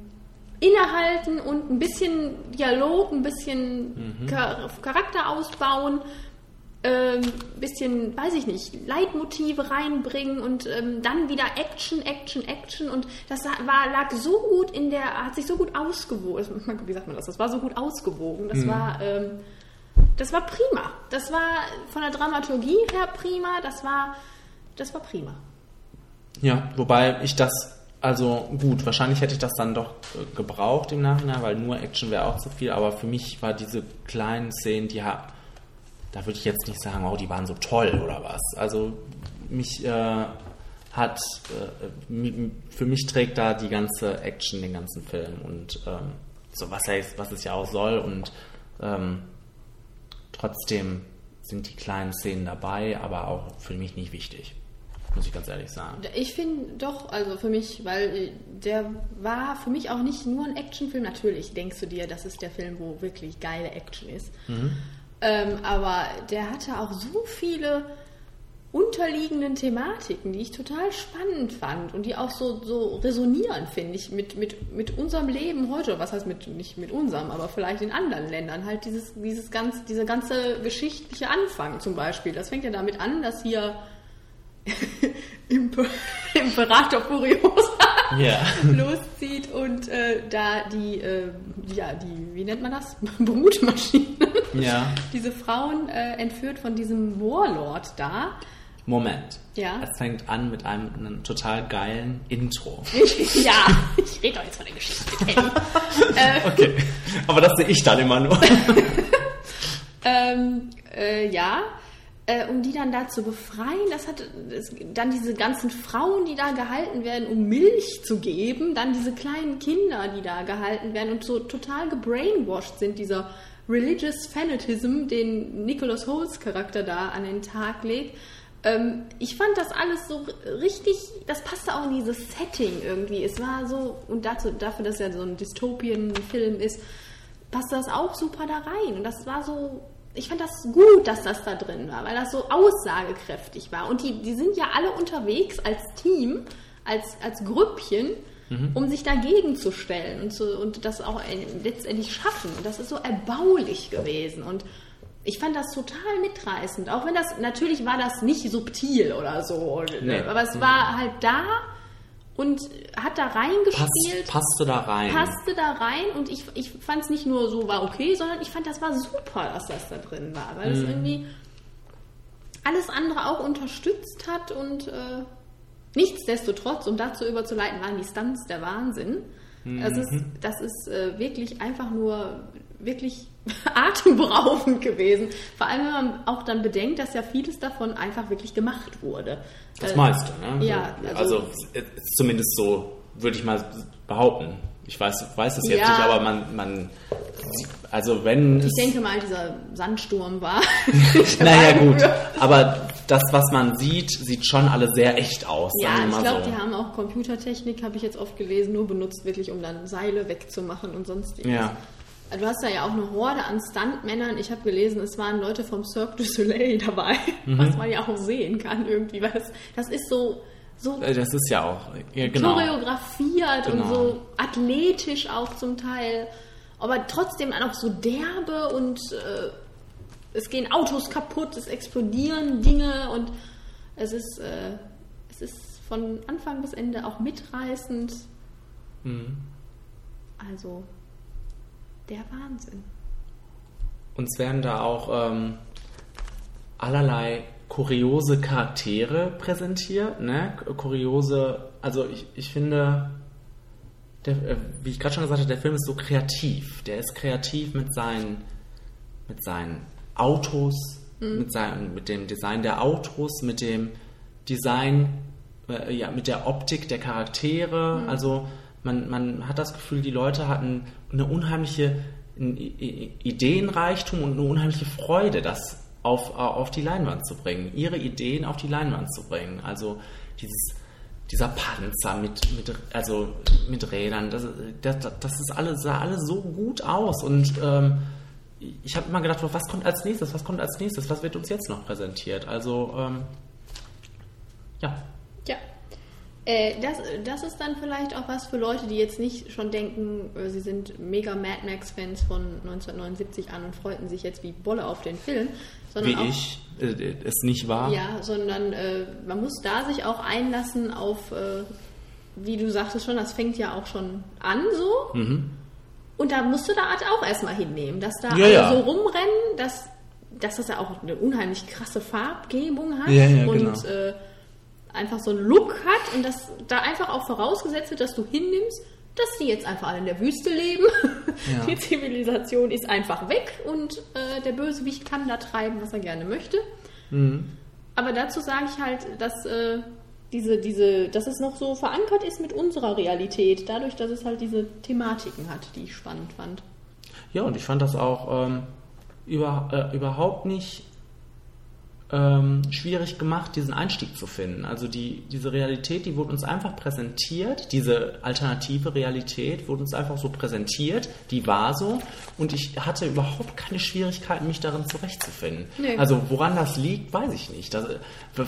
Innehalten und ein bisschen Dialog, ein bisschen Char Charakter ausbauen, ähm, bisschen, weiß ich nicht, Leitmotive reinbringen und ähm, dann wieder Action, Action, Action. Und das war, lag so gut in der, hat sich so gut ausgewogen, wie sagt man das, das war so gut ausgewogen, das war, ähm, das war prima, das war von der Dramaturgie her prima, das war, das war prima. Ja, wobei ich das, also gut, wahrscheinlich hätte ich das dann doch äh, gebraucht im Nachhinein, weil nur Action wäre auch zu viel, aber für mich war diese kleinen Szenen, die ha da würde ich jetzt nicht sagen, oh, die waren so toll oder was. Also mich äh, hat, äh, für mich trägt da die ganze Action den ganzen Film und ähm, so was, ist- was es ja auch soll und ähm, trotzdem sind die kleinen Szenen dabei, aber auch für mich nicht wichtig, muss ich ganz ehrlich sagen. Ich finde doch, also für mich, weil äh, der war für mich auch nicht nur ein Actionfilm. Natürlich denkst du dir, das ist der Film, wo wirklich geile Action ist. Ähm, aber der hatte auch so viele unterliegenden Thematiken, die ich total spannend fand und die auch so, so resonieren, finde ich, mit, mit, mit unserem Leben heute. Was heißt mit, nicht mit unserem, aber vielleicht in anderen Ländern. Halt dieses, dieses ganz, dieser ganze geschichtliche Anfang zum Beispiel. Das fängt ja damit an, dass hier Imper Imperator Furiosa Ja. loszieht und äh, da die, äh, ja, die, wie nennt man das? Brutmaschine. Ja. Diese Frauen äh, entführt von diesem Warlord da. Moment. Ja. Es fängt an mit einem, einem total geilen Intro. ja, ich rede doch jetzt von der Geschichte. Äh, Okay. Aber das sehe ich dann immer nur. ähm, äh, ja, äh, um die dann da zu befreien, das hat das, dann diese ganzen Frauen, die da gehalten werden, um Milch zu geben, dann diese kleinen Kinder, die da gehalten werden und so total gebrainwashed sind, dieser Religious Fanatism, den Nicholas Holt's Charakter da an den Tag legt. Ähm, ich fand das alles so richtig, das passte auch in dieses Setting irgendwie. Es war so, und dazu, dafür, dass er so ein Dystopien-Film ist, passte das auch super da rein. Und das war so, ich fand das gut, dass das da drin war, weil das so aussagekräftig war. Und die, die sind ja alle unterwegs als Team, als, als Grüppchen, um sich dagegen zu stellen und, zu, und das auch letztendlich schaffen. Und das ist so erbaulich gewesen. Und ich fand das total mitreißend. Auch wenn das, natürlich war das nicht subtil oder so, Nee. aber es war halt da und hat da Pass, reingespielt passte da rein. passte da rein und ich, ich fand es nicht nur so war okay, sondern ich fand das war super, dass das da drin war, weil es irgendwie alles andere auch unterstützt hat und äh, nichtsdestotrotz, um dazu überzuleiten, waren die Stunts der Wahnsinn. Das ist, das ist äh, wirklich einfach nur wirklich atemberaubend gewesen. Vor allem, wenn man auch dann bedenkt, dass ja vieles davon einfach wirklich gemacht wurde. Das Äh, meiste, ne? Ja, also, also- äh, zumindest so würde ich mal behaupten. Ich weiß, weiß es jetzt Ja. nicht, aber man, man, also wenn Ich denke mal, dieser Sandsturm war. naja gut, aber das, was man sieht, sieht schon alle sehr echt aus. Ja, ich glaube, so. die haben auch Computertechnik, habe ich jetzt oft gelesen, nur benutzt, wirklich, um dann Seile wegzumachen und sonstiges. Ja. Du hast da ja auch eine Horde an Stuntmännern. Ich habe gelesen, es waren Leute vom Cirque du Soleil dabei, Mhm. was man ja auch sehen kann irgendwie, weil das, das ist so, so Äh, Das ist ja auch, ja, genau. choreografiert und Genau. so athletisch auch zum Teil, aber trotzdem auch so derbe und äh, es gehen Autos kaputt, es explodieren Dinge und es ist, äh, es ist von Anfang bis Ende auch mitreißend. Mhm. Also der Wahnsinn. Uns werden da auch ähm, allerlei kuriose Charaktere präsentiert, ne? Kuriose, also ich, ich finde, der, äh, wie ich gerade schon gesagt habe, der Film ist so kreativ. Der ist kreativ mit seinen, mit seinen Autos, mit, seinem, mit dem Design der Autos, mit dem Design, äh, ja, mit der Optik der Charaktere. Also man, man hat das Gefühl, die Leute hatten eine unheimliche Ideenreichtum und eine unheimliche Freude, das auf, auf die Leinwand zu bringen, ihre Ideen auf die Leinwand zu bringen. Also dieses, dieser Panzer mit, mit, also mit Rädern, das, das, das ist alles, sah alles so gut aus und ähm, ich habe immer gedacht, was kommt als nächstes, was kommt als nächstes, was wird uns jetzt noch präsentiert? Also ähm, Ja. Äh, das, das ist dann vielleicht auch was für Leute, die jetzt nicht schon denken, äh, sie sind mega Mad Max-Fans von 1979 an und freuten sich jetzt wie Bolle auf den Film. Sondern wie auch, ich äh, es nicht war. Ja, sondern äh, man muss da sich auch einlassen auf, wie du sagtest schon, das fängt ja auch schon an so. Mhm. Und da musst du da halt auch erstmal hinnehmen, dass da Ja, alle ja. so rumrennen, dass, dass das ja auch eine unheimlich krasse Farbgebung hat Ja, ja, und genau. Einfach so einen Look hat und dass da einfach auch vorausgesetzt wird, dass du hinnimmst, dass die jetzt einfach alle in der Wüste leben. Ja. Die Zivilisation ist einfach weg und äh, der Bösewicht kann da treiben, was er gerne möchte. Mhm. Aber dazu sage ich halt, dass äh, diese, diese, dass es noch so verankert ist mit unserer Realität, dadurch, dass es halt diese Thematiken hat, die ich spannend fand. Ja, und ich fand das auch ähm, über, äh, überhaupt nicht ähm, schwierig gemacht, diesen Einstieg zu finden. Also die, diese Realität, die wurde uns einfach präsentiert, diese alternative Realität wurde uns einfach so präsentiert, die war so und ich hatte überhaupt keine Schwierigkeiten, mich darin zurechtzufinden. Nee. Also woran das liegt, weiß ich nicht. Das,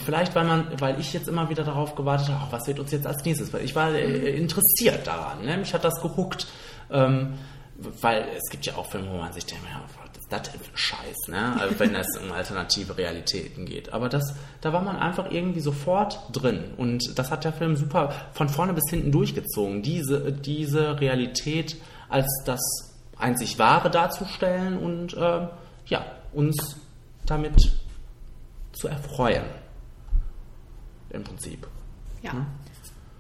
vielleicht, weil man, weil ich jetzt immer wieder darauf gewartet habe, was wird uns jetzt als nächstes? Weil ich war äh, interessiert daran, ne? mich hat das gehuckt. Ähm, weil es gibt ja auch Filme, wo man sich denkt, ja, ist das ein Scheiß, ne? Also wenn es um alternative Realitäten geht. Aber das, da war man einfach irgendwie sofort drin. Und das hat der Film super von vorne bis hinten durchgezogen, diese, diese Realität als das einzig Wahre darzustellen und ähm, ja, uns damit zu erfreuen. Im Prinzip. Ja. Hm?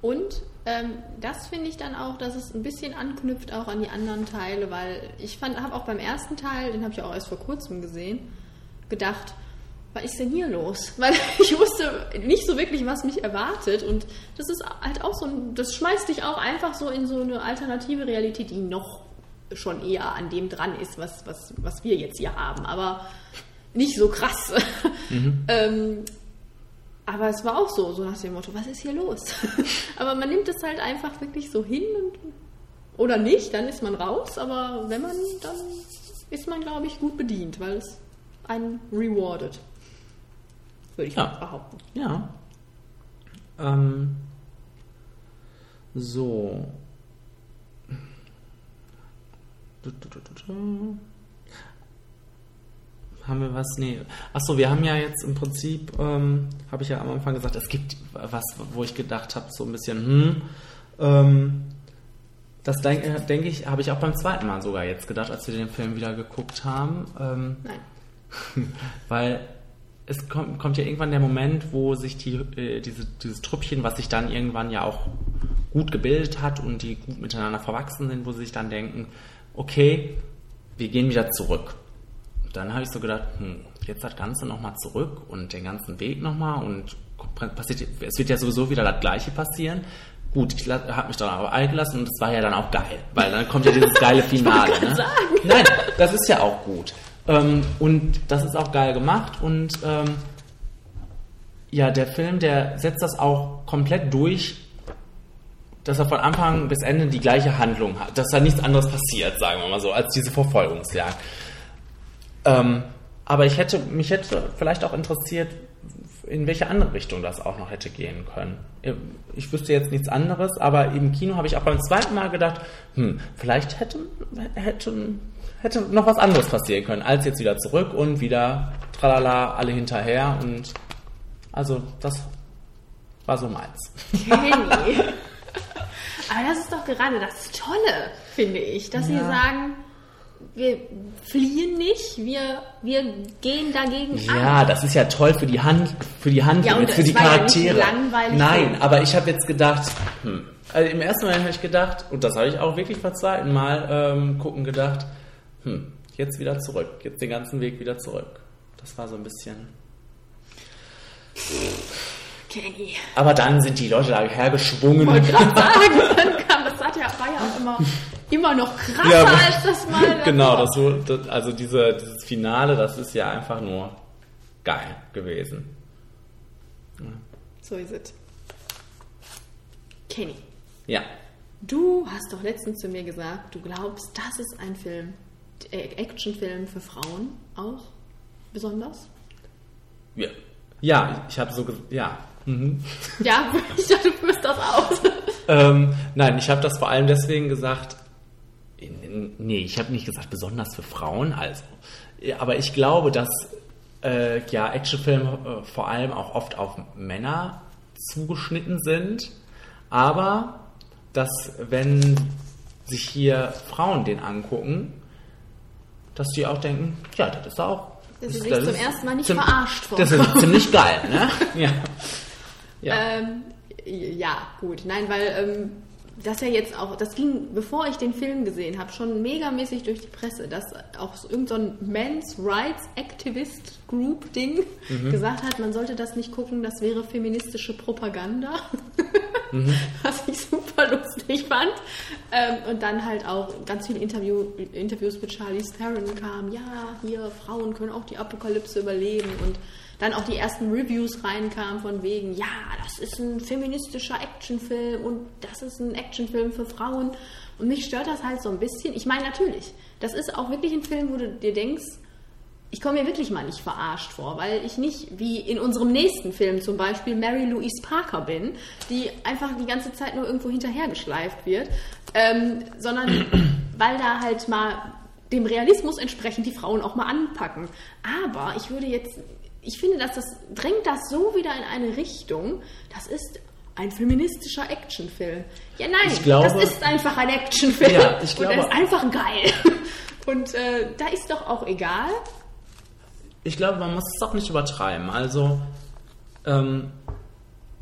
Und ähm, das finde ich dann auch, dass es ein bisschen anknüpft auch an die anderen Teile, weil ich fand, habe auch beim ersten Teil, den habe ich auch erst vor kurzem gesehen, gedacht, was ist denn hier los? Weil ich wusste nicht so wirklich, was mich erwartet und das ist halt auch so, ein, das schmeißt dich auch einfach so in so eine alternative Realität, die noch schon eher an dem dran ist, was, was, was wir jetzt hier haben, aber nicht so krass. ähm, aber es war auch so, so nach dem Motto, was ist hier los? aber man nimmt es halt einfach wirklich so hin und oder nicht, dann ist man raus, aber wenn man, dann ist man, glaube ich, gut bedient, weil es einen rewardet. Würde ich Ja. behaupten. Ja. Ähm, so. Du, du, du, du, du. Haben wir was? Nee. Achso, wir haben ja jetzt im Prinzip, ähm, habe ich ja am Anfang gesagt, es gibt was, wo ich gedacht habe, so ein bisschen, hm, ähm, das denke denk ich, habe ich auch beim zweiten Mal sogar jetzt gedacht, als wir den Film wieder geguckt haben. Ähm, Nein. weil es kommt, kommt ja irgendwann der Moment, wo sich die, äh, diese, dieses Trüppchen, was sich dann irgendwann ja auch gut gebildet hat und die gut miteinander verwachsen sind, wo sie sich dann denken, okay, wir gehen wieder zurück. Dann habe ich so gedacht, hm, jetzt das Ganze nochmal zurück und den ganzen Weg nochmal und passiert, es wird ja sowieso wieder das Gleiche passieren. Gut, ich habe mich dann aber eingelassen und es war ja dann auch geil, weil dann kommt ja dieses geile Finale. Ne? Nein, das ist ja auch gut. Ähm, und das ist auch geil gemacht und ähm, ja, der Film, der setzt das auch komplett durch, dass er von Anfang bis Ende die gleiche Handlung hat, dass da nichts anderes passiert, sagen wir mal so, als diese Verfolgungsjagd. Ähm, aber ich hätte, mich hätte vielleicht auch interessiert, in welche andere Richtung das auch noch hätte gehen können. Ich wüsste jetzt nichts anderes, aber im Kino habe ich auch beim zweiten Mal gedacht, hm, vielleicht hätte, hätte, hätte noch was anderes passieren können, als jetzt wieder zurück und wieder tralala, alle hinterher und also das war so meins. Kenny. Aber das ist doch gerade das Tolle, finde ich, dass sie Ja. sagen, wir fliehen nicht, wir, wir gehen dagegen an. Ja, das ist ja toll für die Hand, für die Handlung, Ja, und für die ja Charaktere. langweilig. Nein, aber ich habe jetzt gedacht, hm, also im ersten Mal habe ich gedacht, und das habe ich auch wirklich beim zweiten Mal ähm, gucken gedacht, hm, jetzt wieder zurück, jetzt den ganzen Weg wieder zurück. Das war so ein bisschen. Kenny. Aber dann sind die Leute da hergeschwungen. wollte gerade sagen, dann kam, das hat ja, war ja auch immer, immer noch krasser Ja, als das Mal. genau, das so, das, also diese, dieses Finale, das ist ja einfach nur geil gewesen. So ist es. Kenny, Ja. du hast doch letztens zu mir gesagt, du glaubst, das ist ein Film, äh, Actionfilm für Frauen auch besonders? Ja, ja ich habe so, ge- ja. Mhm. Ja, ich dachte, du führst das aus. Ähm, nein, ich habe das vor allem deswegen gesagt. Nee, ich habe nicht gesagt besonders für Frauen, also. Aber ich glaube, dass äh, ja Actionfilme äh, vor allem auch oft auf Männer zugeschnitten sind, aber dass wenn sich hier Frauen den angucken, dass die auch denken, ja, das ist auch. Dass sie das- sich das zum ist ersten Mal nicht ziem- verarscht Das ist ziemlich geil, ne? Ja. Ja. Ähm, ja, gut. Nein, weil ähm, das ja jetzt auch, das ging, bevor ich den Film gesehen habe, schon megamäßig durch die Presse, dass auch so irgendein so Men's Rights Activist Group Ding Mhm. gesagt hat, man sollte das nicht gucken, das wäre feministische Propaganda. Mhm. Was ich super lustig fand. Ähm, und dann halt auch ganz viele Interview, Interviews mit Charlize Theron kamen. Ja, hier, Frauen können auch die Apokalypse überleben. Und dann auch die ersten Reviews reinkamen von wegen, ja, das ist ein feministischer Actionfilm und das ist ein Actionfilm für Frauen. Und mich stört das halt so ein bisschen. Ich meine, natürlich, das ist auch wirklich ein Film, wo du dir denkst, ich komme mir wirklich mal nicht verarscht vor, weil ich nicht wie in unserem nächsten Film zum Beispiel Mary Louise Parker bin, die einfach die ganze Zeit nur irgendwo hinterhergeschleift wird, ähm, sondern weil da halt mal dem Realismus entsprechend die Frauen auch mal anpacken. Aber ich würde jetzt, ich finde, dass das drängt das so wieder in eine Richtung, das ist ein feministischer Actionfilm. Ja, nein, glaube- das ist einfach ein Actionfilm. Ja, ich und glaube- der ist einfach geil. Und äh, da ist doch auch egal, ich glaube, man muss es auch nicht übertreiben. Also, ähm,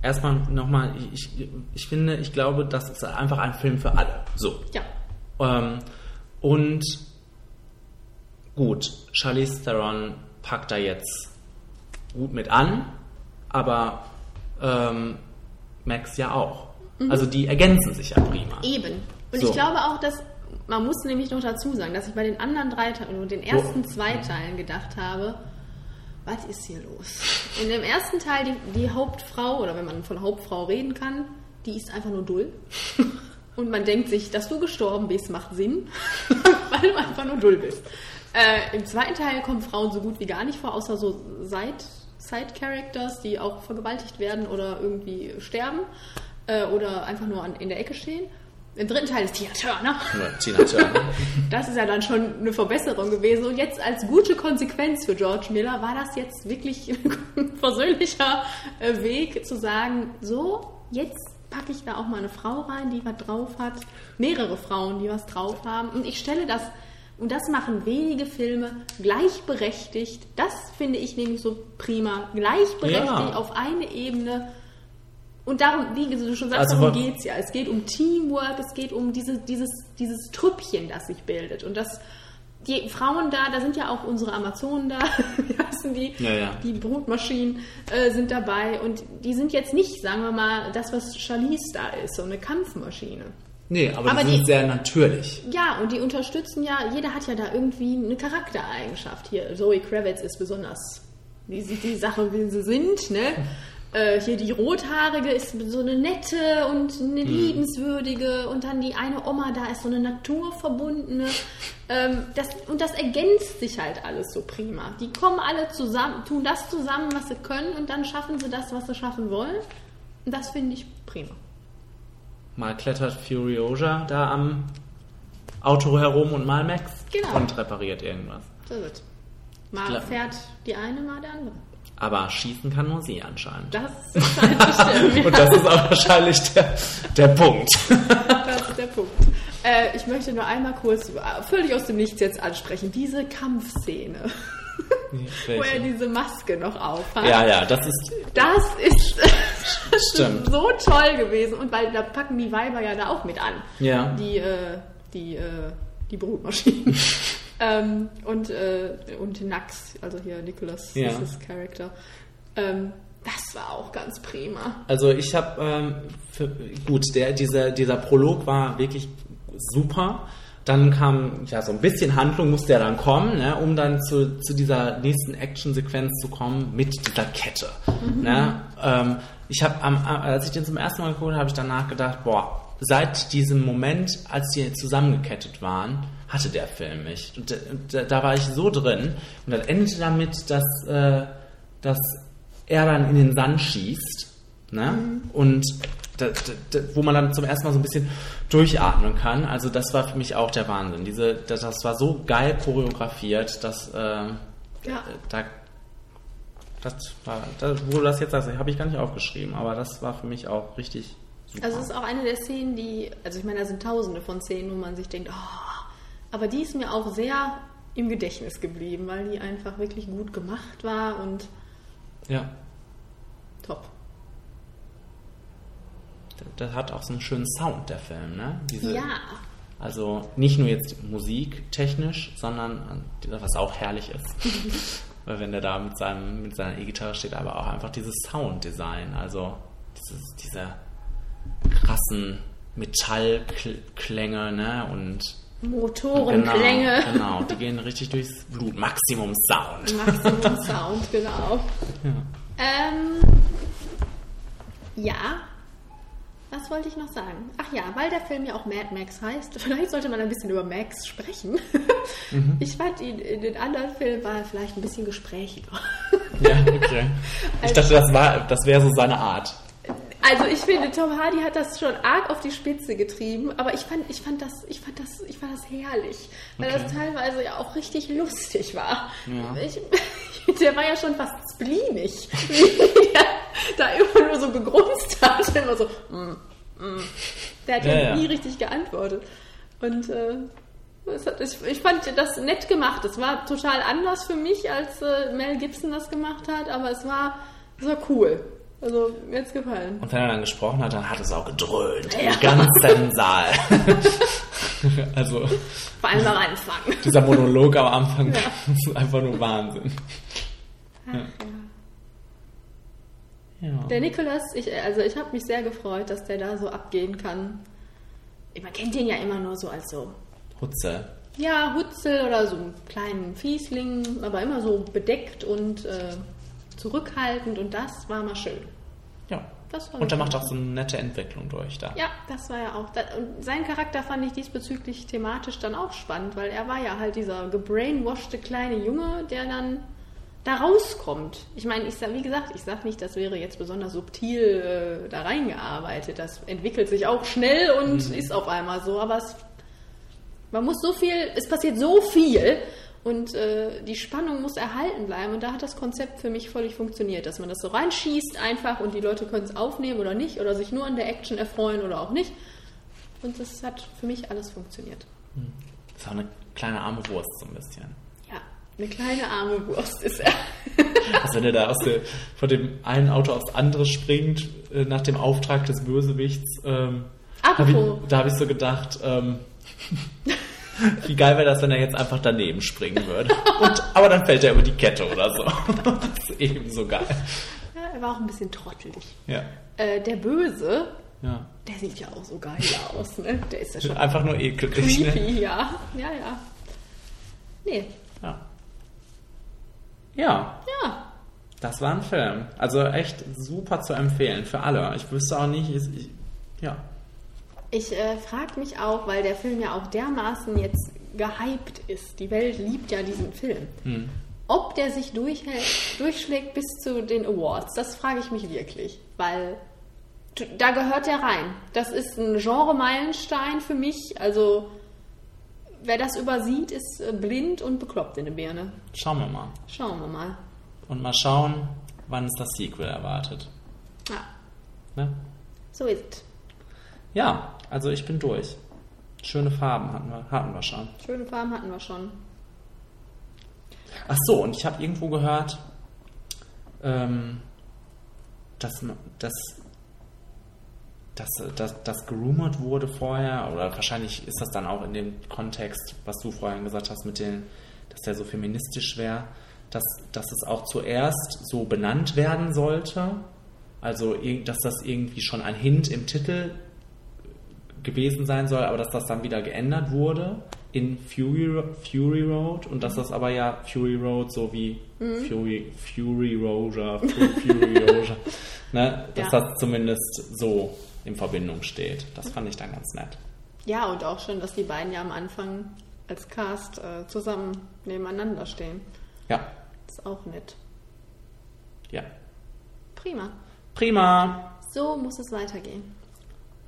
erstmal nochmal, ich, ich finde, ich glaube, das ist einfach ein Film für alle. So. Ja. Ähm, und gut, Charlize Theron packt da jetzt gut mit an, aber ähm, Max ja auch. Also die ergänzen sich ja prima. Eben. Und So. ich glaube auch, dass man muss nämlich noch dazu sagen, dass ich bei den anderen drei Teilen und den ersten zwei Teilen gedacht habe, was ist hier los? In dem ersten Teil die, die Hauptfrau, oder wenn man von Hauptfrau reden kann, die ist einfach nur dull. Und man denkt sich, dass du gestorben bist, macht Sinn, weil du einfach nur dull bist. Äh, Im zweiten Teil kommen Frauen so gut wie gar nicht vor, außer so Side, Side-Characters, die auch vergewaltigt werden oder irgendwie sterben äh, oder einfach nur an, in der Ecke stehen. Im dritten Teil ist Tina Turner. Tina Turner. Das ist ja dann schon eine Verbesserung gewesen. Und jetzt als gute Konsequenz für George Miller war das jetzt wirklich ein versöhnlicher äh, Weg zu sagen, so, jetzt packe ich da auch mal eine Frau rein, die was drauf hat. Mehrere Frauen, die was drauf haben. Und ich stelle das, und das machen wenige Filme, gleichberechtigt. Das finde ich nämlich so prima. Gleichberechtigt Ja. auf eine Ebene. Und darum, wie du schon sagst, Also darum geht es ja. Es geht um Teamwork, es geht um diese, dieses, dieses Trüppchen, das sich bildet. Und das, die Frauen da, da sind ja auch unsere Amazonen da, wie heißen die? Ja, ja. Die Brutmaschinen äh, sind dabei. Und die sind jetzt nicht, sagen wir mal, das, was Charlize da ist, so eine Kampfmaschine. Nee, aber, Aber die sind die- sehr natürlich. Ja, und die unterstützen ja, jeder hat ja da irgendwie eine Charaktereigenschaft. Hier, Zoe Kravitz ist besonders, die sieht die Sache, wie sie sind, ne? Äh, hier die Rothaarige ist so eine nette und Mhm. eine liebenswürdige und dann die eine Oma da ist so eine naturverbundene. Ähm, das, und das ergänzt sich halt alles so prima. Die kommen alle zusammen, tun das zusammen, was sie können und dann schaffen sie das, was sie schaffen wollen. Und das finde ich prima. Mal klettert Furiosa da am Auto herum und mal Max Genau. und repariert irgendwas. So wird. Mal glaub- fährt die eine, mal der andere. Aber schießen kann nur sie anscheinend. Das ist bestimmt. Und das ist auch wahrscheinlich der, der Punkt. Das ist der Punkt. Äh, ich möchte nur einmal kurz, völlig aus dem Nichts jetzt ansprechen, diese Kampfszene, wo er diese Maske noch aufhat. Ja, ja, das ist Das ist, das ist so toll gewesen. Und weil da packen die Weiber ja da auch mit an. Ja. Die, äh, die, äh, die Brutmaschinen. ähm, und, äh, und Nax, also hier Nicholas, Ja. ist das Charakter. Ähm, das war auch ganz prima. Also ich habe ähm, gut, der dieser dieser Prolog war wirklich super. Dann kam ja so ein bisschen Handlung musste ja dann kommen, ne, um dann zu, zu dieser nächsten Actionsequenz zu kommen mit dieser Kette. Ne? Ähm, ich habe als ich den zum ersten Mal geguckt habe, habe ich danach gedacht, boah, seit diesem Moment, als die zusammengekettet waren, hatte der Film mich. Und, da- da, war ich so drin. Und das endete damit, dass äh, dass er dann in den Sand schießt, ne? Und da, da, wo man dann zum ersten Mal so ein bisschen durchatmen kann. Also das war für mich auch der Wahnsinn. Diese, das, das war so geil choreografiert, dass äh, Ja. da das war, da, wo du das jetzt sagst, habe ich gar nicht aufgeschrieben, aber das war für mich auch richtig super. Also es ist auch eine der Szenen, die, also ich meine, da sind tausende von Szenen, wo man sich denkt, oh, aber die ist mir auch sehr im Gedächtnis geblieben, weil die einfach wirklich gut gemacht war und ja, top. Das hat auch so einen schönen Sound, der Film, ne? Diese, Ja, Also nicht nur jetzt musiktechnisch, sondern was auch herrlich ist. Weil wenn der da mit, seinem, mit seiner E-Gitarre steht, aber auch einfach dieses Sounddesign, also dieses, diese krassen Metallklänge, ne? Und Motorenklänge, Genau, genau, die gehen richtig durchs Blut. Maximum Sound. Maximum Sound, genau. Ja. Ähm, ja, was wollte ich noch sagen? Ach ja, weil der Film ja auch Mad Max heißt, vielleicht sollte man ein bisschen über Max sprechen. Ich fand ihn in den anderen Filmen war er vielleicht ein bisschen gesprächiger. Ja, okay. Ich dachte, das, war, das wäre so seine Art. Also ich finde, Tom Hardy hat das schon arg auf die Spitze getrieben, aber ich fand, ich fand das, ich fand das, ich fand das herrlich, weil Okay. das teilweise ja auch richtig lustig war. Ja. Ich, der war ja schon fast spleenig, wie der da immer nur so gegrunzt hat, immer so. Mm, mm. Der hat ja, Ja, nie richtig geantwortet und äh, es hat, ich, ich fand das nett gemacht. Es war total anders für mich, als äh, Mel Gibson das gemacht hat, aber es war, es war cool. Also mir hat's gefallen. Und wenn er dann gesprochen hat, dann hat es auch gedröhnt. Ja. Im ganzen Saal. also Vor allem am Anfang. dieser Monolog am Anfang Ja. ist einfach nur Wahnsinn. Ja. Der Nicholas, ich, also ich habe mich sehr gefreut, dass der da so abgehen kann. Man kennt den ja immer nur so als so, Hutze. ja, Hutzel oder so einen kleinen Fiesling, aber immer so bedeckt und äh, zurückhaltend und das war mal schön. Ja. Das war Und er macht auch so eine nette Entwicklung durch da. Ja, das war ja auch. Da, und seinen Charakter fand ich diesbezüglich thematisch dann auch spannend, weil er war ja halt dieser gebrainwashte kleine Junge, der dann da rauskommt. Ich meine, ich sag, wie gesagt, ich sag nicht, das wäre jetzt besonders subtil äh, da reingearbeitet. Das entwickelt sich auch schnell und ist auf einmal so, aber es, man muss so viel, es passiert so viel und äh, die Spannung muss erhalten bleiben und da hat das Konzept für mich völlig funktioniert, dass man das so reinschießt einfach und die Leute können es aufnehmen oder nicht oder sich nur an der Action erfreuen oder auch nicht. Und das hat für mich alles funktioniert. ist auch eine kleine arme Wurst so ein bisschen. Ja, eine kleine arme Wurst ist er. Also wenn er da aus der, von dem einen Auto aufs andere springt, äh, nach dem Auftrag des Bösewichts, ähm, hab ich, Apropos. da habe ich so gedacht, ähm, wie geil wäre das, wenn er jetzt einfach daneben springen würde. Und, aber dann fällt er über die Kette oder so. Das ist eben so geil. Ja, er war auch ein bisschen trottelig. Ja. Äh, der Böse, ja. der sieht ja auch so geil aus, ne? Der ist ja schon Einfach nur ekelig. Ne? creepy, ja. Ja, ja. Nee, Ja. Ja. ja. Das war ein Film. Also echt super zu empfehlen für alle. Ich wüsste auch nicht, ich, ich, ja. Ich äh, frage mich auch, weil der Film ja auch dermaßen jetzt gehypt ist. Die Welt liebt ja diesen Film. Ob der sich durchhält, durchschlägt bis zu den Awards, das frage ich mich wirklich. Weil da gehört der rein. Das ist ein Genre-Meilenstein für mich. Also wer das übersieht, ist äh, blind und bekloppt in der Birne. Schauen wir mal. Schauen wir mal. Und mal schauen, wann es das Sequel erwartet. Ja, Ne? so ist es. Ja, also ich bin durch. Schöne Farben hatten wir, hatten wir schon. Schöne Farben hatten wir schon. Ach so, und ich habe irgendwo gehört, ähm, dass, dass, dass, dass, dass gerumort wurde vorher, oder wahrscheinlich ist das dann auch in dem Kontext, was du vorhin gesagt hast, mit den, dass der so feministisch wäre, dass, dass es auch zuerst so benannt werden sollte. Also, dass das irgendwie schon ein Hint im Titel gewesen sein soll, aber dass das dann wieder geändert wurde in Fury, Fury Road und dass das aber ja Fury Road so wie Fury, Fury Roger, Fu- Fury Roger, ne, dass Ja. das zumindest so in Verbindung steht. Das fand ich dann ganz nett. Ja, und auch schön, dass die beiden ja am Anfang als Cast äh, zusammen nebeneinander stehen. Ja, Ist auch nett. ja. Prima. Prima. So muss es weitergehen.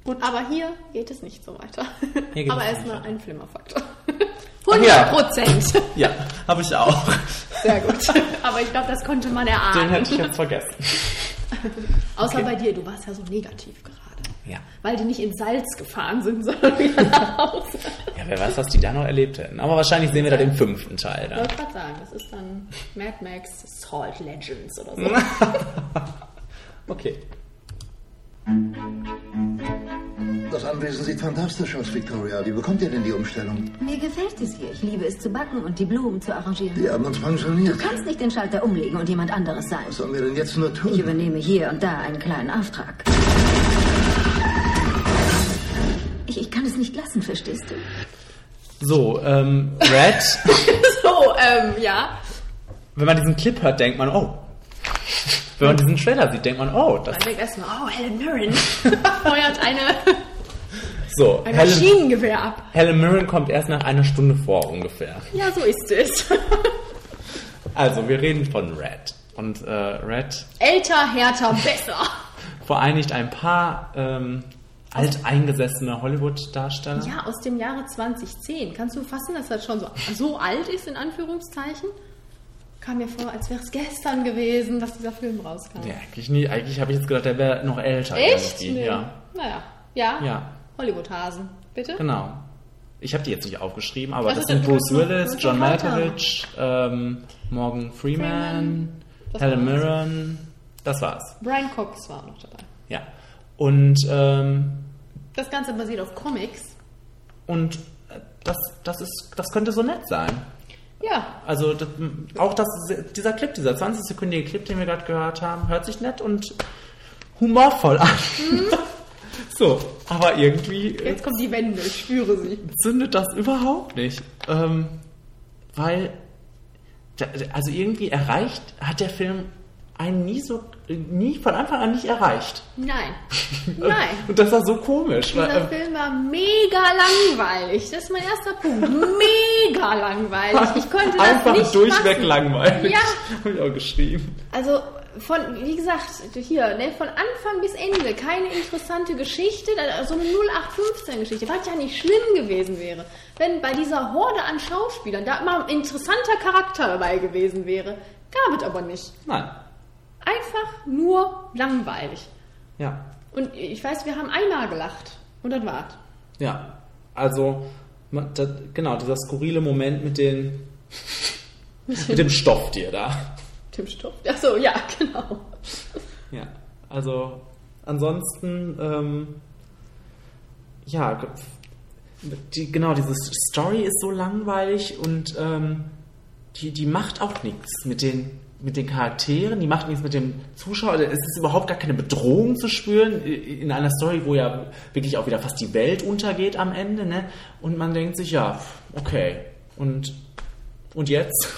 Gut. Aber hier geht es nicht so weiter. Aber es erstmal weiter. ein Flimmerfaktor. Ach ja. 100 Prozent. Ja, habe ich auch. Sehr gut. Aber ich glaube, das konnte man Den erahnen. hätte ich jetzt vergessen. Außer okay. bei dir, du warst ja so negativ gerade. Ja. Weil die nicht ins Salz gefahren sind, sondern wieder nach Hause. Ja, wer weiß, was die da noch erlebt hätten. Aber wahrscheinlich sehen wir da den fünften Teil Ich dann. wollte gerade sagen, das ist dann Mad Max Salt Legends oder so. Okay. Das Anwesen sieht fantastisch aus, Victoria. Wie bekommt ihr denn die Umstellung? Mir gefällt es hier. Ich liebe es zu backen und die Blumen zu arrangieren. Wir haben uns pensioniert. Du kannst nicht den Schalter umlegen und jemand anderes sein. Was sollen wir denn jetzt nur Ich tun? übernehme hier und da einen kleinen Auftrag. Ich, ich kann es nicht lassen, verstehst du? So, ähm, Red. So, ähm, ja. Wenn man diesen Clip hört, denkt man, oh. Wenn man diesen Trailer sieht, denkt man, oh, das Man denkt erstmal, oh, Helen Mirren feuert eine, so. ein Helen, Maschinengewehr ab. Helen Mirren kommt erst nach einer Stunde vor ungefähr. Ja, so ist es. Also, wir reden von Red. Und äh, Red Älter, härter, besser. vereinigt ein paar ähm, alteingesessene Hollywood-Darsteller. Ja, aus dem Jahre 2010. Kannst du fassen, dass das schon so, so alt ist, in Anführungszeichen? Kam mir vor, als wäre es gestern gewesen, dass dieser Film rauskam. Nee, eigentlich nie. Eigentlich habe ich jetzt gedacht, der wäre noch älter. Echt? Nee. Ja, Naja. Ja? Ja. Hollywood-Hasen. Bitte? genau. Ich habe die jetzt nicht aufgeschrieben, aber Was das sind Bruce Willis, John? Malkovich, ähm, Morgan Freeman, Freeman. Helen. Mirren. Das war's. Brian Cox war auch noch dabei. Ja. Und, ähm, Das Ganze basiert auf Comics. und äh, das, das, ist, das könnte so nett sein. Ja, Also das, auch das, dieser Clip, dieser 20-sekündige Clip, den wir gerade gehört haben, hört sich nett und humorvoll an. so, aber irgendwie äh, jetzt kommt die Wende, ich spüre sie. zündet das überhaupt nicht. Ähm, weil, also irgendwie erreicht, hat der Film einen nie so, nie von Anfang an nicht erreicht. Nein. Nein. Und das war so komisch. Weil, Dieser ähm, Film war mega langweilig. Das ist mein erster Punkt. Mega langweilig. Ich konnte das einfach nicht durchweg fassen. langweilig. Ja. Habe ich auch geschrieben. Also von, wie gesagt, hier, ne, von Anfang bis Ende keine interessante Geschichte, so eine 0815-Geschichte, was ja nicht schlimm gewesen wäre, wenn bei dieser Horde an Schauspielern da mal ein interessanter Charakter dabei gewesen wäre. Gab es aber nicht. Nein. Einfach nur langweilig. Ja. Und ich weiß, wir haben einmal gelacht. Und das war's. Ja, also das, genau, dieser skurrile Moment mit den mit dem Stofftier da. Tim Stoff. Achso, ja, genau. Ja, also ansonsten ähm, ja, die, genau, diese Story ist so langweilig und ähm, die, die macht auch nichts mit den mit den Charakteren, die macht nichts mit dem Zuschauer. Es ist überhaupt gar keine Bedrohung zu spüren in einer Story, wo ja wirklich auch wieder fast die Welt untergeht am Ende, ne? Und man denkt sich, ja, okay. Und, und jetzt?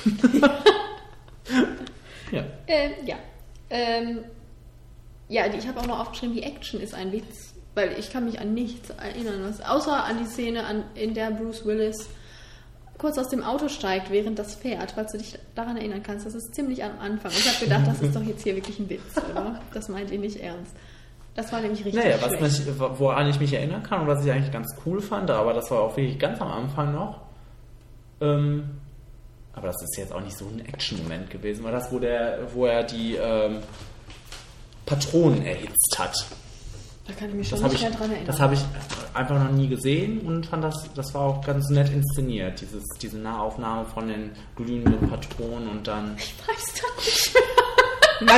Ja. Äh, ja. Ähm, ja, ich habe auch noch aufgeschrieben, die Action ist ein Witz. Weil ich kann mich an nichts erinnern, was, außer an die Szene, an, in der Bruce Willis kurz aus dem Auto steigt, während das fährt, falls du dich daran erinnern kannst. Das ist ziemlich am Anfang. Und ich habe gedacht, das ist doch jetzt hier wirklich ein Witz, oder? Das meint ihr nicht ernst. Das war nämlich richtig Naja, was mich, woran ich mich erinnern kann und was ich eigentlich ganz cool fand, aber das war auch wirklich ganz am Anfang noch. Ähm, aber das ist jetzt auch nicht so ein Action-Moment gewesen, war das, wo, der, wo er die ähm, Patronen erhitzt hat. Da kann ich mich schon Das habe nicht ich, mehr dran erinnern. das habe ich einfach noch nie gesehen und fand das, das war auch ganz nett inszeniert, dieses, diese Nahaufnahme von den glühenden Patronen und dann. ich weiß das nicht mehr.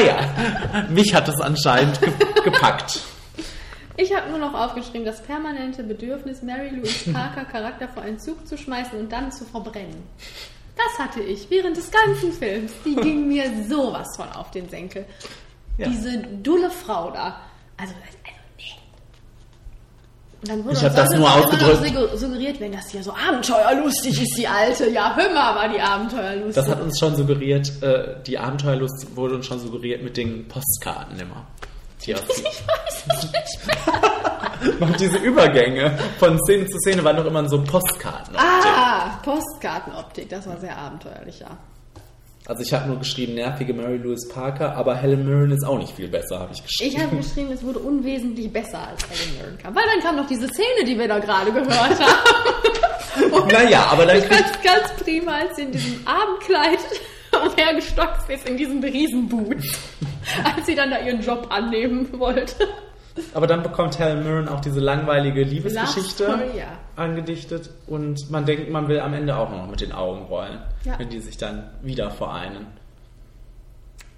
Naja, mich hat das anscheinend ge gepackt. Ich habe nur noch aufgeschrieben, das permanente Bedürfnis, Mary Louise Parker Charakter vor einen Zug zu schmeißen und dann zu verbrennen. Das hatte ich während des ganzen Films. Die ging mir sowas von auf den Senkel. Ja. Diese dulle Frau da. Also, dann wurde Ich uns hab das nur ausgedrückt. sugge- suggeriert, wenn das hier so abenteuerlustig ist, die Alte. Ja, hör mal, war die abenteuerlustig. Das hat uns schon suggeriert, äh, die Abenteuerlust wurde uns schon suggeriert mit den Postkarten immer. Die ich weiß nicht mehr. noch diese Übergänge von Szene zu Szene waren doch immer so Postkarten. Ah, Postkartenoptik, das war sehr abenteuerlich, ja. Also ich habe nur geschrieben, nervige Mary Louise Parker, aber Helen Mirren ist auch nicht viel besser, habe ich geschrieben. Ich habe geschrieben, es wurde unwesentlich besser als Helen Mirren kam. Weil dann kam noch diese Szene, die wir da gerade gehört haben. Und Naja, aber dann ich fand ganz prima, als sie in diesem Abendkleid umhergestockt ist, in diesem Riesenboot. als sie dann da ihren Job annehmen wollte. Aber dann bekommt Helen Mirren auch diese langweilige Liebesgeschichte Story, ja. angedichtet und man denkt, man will am Ende auch noch mit den Augen rollen, Ja. wenn die sich dann wieder vereinen.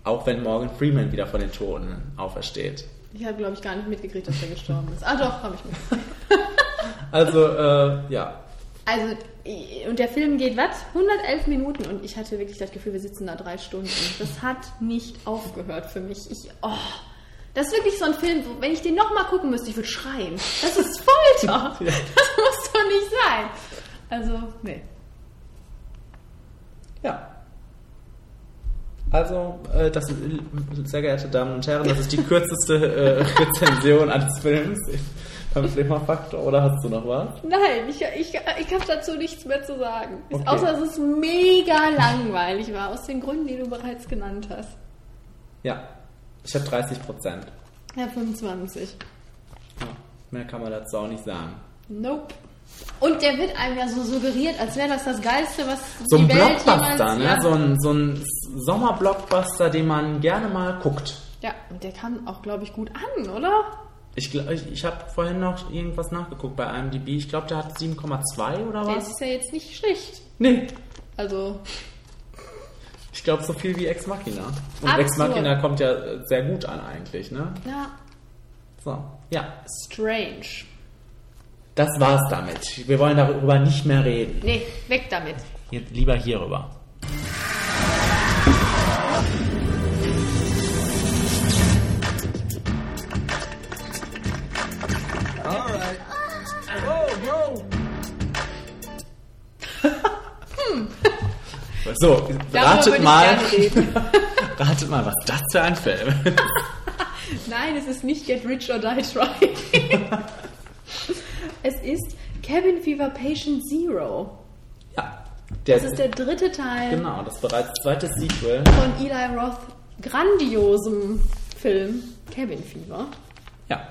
Auch wenn Morgan Freeman wieder von den Toten aufersteht. Ich habe, glaube ich, gar nicht mitgekriegt, dass er gestorben ist. Ah doch, habe ich mitgekriegt. Also, äh, ja. Also, und der Film geht, was? 111 Minuten und ich hatte wirklich das Gefühl, wir sitzen da drei Stunden. Das hat nicht aufgehört für mich. Ich, oh, das ist wirklich so ein Film, wo, wenn ich den nochmal gucken müsste, ich würde schreien. Das ist Folter. Das muss doch nicht sein. Also, nee. Ja. Also, äh, das, sehr geehrte Damen und Herren, das ist die kürzeste äh, Rezension eines Films beim Flimmerfaktor. Oder hast du noch was? Nein, ich, ich, ich habe dazu nichts mehr zu sagen. Okay. Außer, dass es mega langweilig war, aus den Gründen, die du bereits genannt hast. Ja, ich habe 30 Prozent. Ja, 25. Ja, mehr kann man dazu auch nicht sagen. Nope. Und der wird einem ja so suggeriert, als wäre das das Geilste, was So ein die Welt Blockbuster, jemals... ne? Ja. So ein, so ein Sommerblockbuster, den man gerne mal guckt. ja, und der kam auch, glaube ich, gut an, oder? Ich, ich, ich habe vorhin noch irgendwas nachgeguckt bei IMDb. Ich glaube, der hat 7,2 oder Der was? ist ja jetzt nicht schlecht. Nee, Also, ich glaube so viel wie Ex Machina. Und Absurd. Ex Machina kommt ja äh, sehr gut an eigentlich, ne? ja, So, ja. strange. Das war's damit. Wir wollen darüber nicht mehr reden. Nee, weg damit. Jetzt lieber hierüber. So, Darüber ratet mal. ratet mal, was das für ein Film ist. Nein, es ist nicht Get Rich or Die Trying. es ist Cabin Fever Patient Zero. Ja. Der, Das ist der dritte Teil genau, das bereits zweite Sequel. von Eli Roth grandiosem Film Cabin Fever. Ja.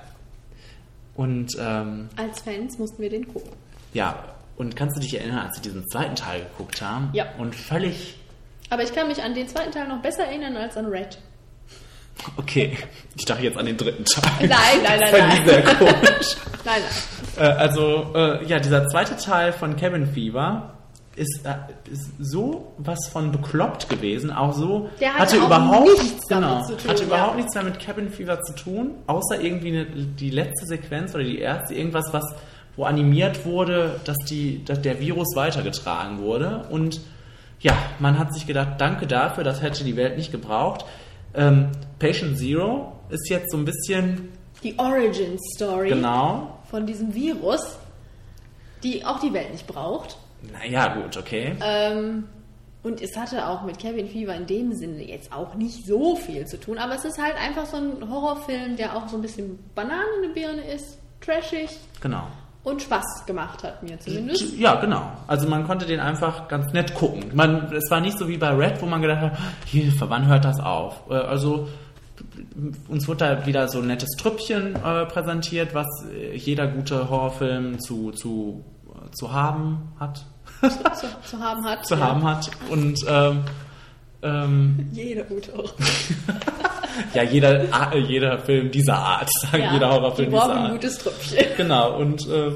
Und ähm, Als Fans mussten wir den gucken. ja, und kannst du dich erinnern, als wir diesen zweiten Teil geguckt haben? Ja. Und völlig. Aber ich kann mich an den zweiten Teil noch besser erinnern als an Red. Okay, ich dachte jetzt an den dritten Teil. Nein, nein, nein, Das fand ich nein. sehr komisch. Nein, Äh, also, äh, ja, dieser zweite Teil von Cabin Fever ist, äh, ist so was von bekloppt gewesen, auch so Der hatte hatte auch überhaupt nichts damit genau, zu tun, hatte ja. überhaupt nichts mehr mit Cabin Fever zu tun, außer irgendwie eine, die letzte Sequenz oder die erste irgendwas, was wo animiert wurde, dass die, dass der Virus weitergetragen wurde und ja, man hat sich gedacht, danke dafür, das hätte die Welt nicht gebraucht. Ähm, Patient Zero ist jetzt so ein bisschen Die Origin Story genau von diesem Virus, die auch die Welt nicht braucht. Naja, gut, okay. Ähm, Und es hatte auch mit Cabin Fever in dem Sinne jetzt auch nicht so viel zu tun, aber es ist halt einfach so ein Horrorfilm, der auch so ein bisschen Banane in der Birne ist, trashig Genau. Und Spaß gemacht hat mir zumindest. Ja, genau. Also man konnte den einfach ganz nett gucken. Man, es war nicht so wie bei Red, wo man gedacht hat, Hilfe, wann hört das auf? Äh, Also uns wurde da wieder so ein nettes Trüppchen äh, präsentiert, was äh, jeder gute Horrorfilm zu, zu, zu haben hat. zu, zu haben hat. zu ja. haben hat. Und ähm, ähm, Jeder gute Horror. ja, jeder, ah, jeder Film dieser Art, sagen Ja, jeder Horrorfilm die dieser brauchen ein Art. gutes Trüppchen. Genau, und äh,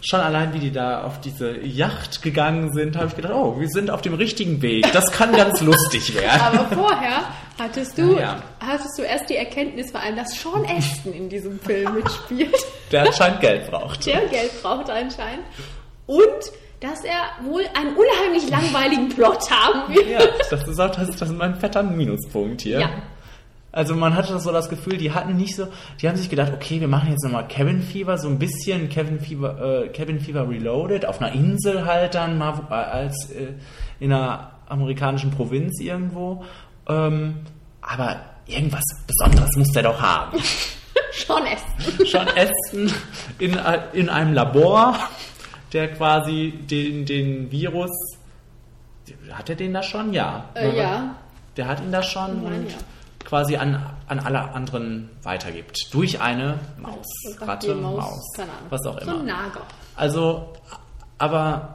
schon allein, wie die da auf diese Yacht gegangen sind, habe ich gedacht, oh, wir sind auf dem richtigen Weg. Das kann ganz lustig werden. Aber vorher hattest du, ja. hattest du erst die Erkenntnis vor allem, dass Sean Aston in diesem Film mitspielt, Der anscheinend Geld braucht. der Geld braucht anscheinend, und dass er wohl einen unheimlich langweiligen Plot haben wird. Ja, das ist auch das, das ist mein fetter Minuspunkt hier. Ja. Also man hatte so das Gefühl, die hatten nicht so, die haben sich gedacht, okay, wir machen jetzt nochmal Cabin Fever, so ein bisschen Cabin Fever, äh, Cabin Fever Reloaded, auf einer Insel halt dann mal äh, als äh, in einer amerikanischen Provinz irgendwo. Ähm, aber irgendwas Besonderes muss der doch haben. Sean Aston. Sean Aston in, in einem Labor, der quasi den, den Virus. Hat er den da schon? Ja. Äh, ja. Der hat ihn da schon Nein, und ja. quasi an, an alle anderen weitergibt. Durch eine Maus, Ratte, Maus, Maus, was auch So immer. ein Nager. Also, aber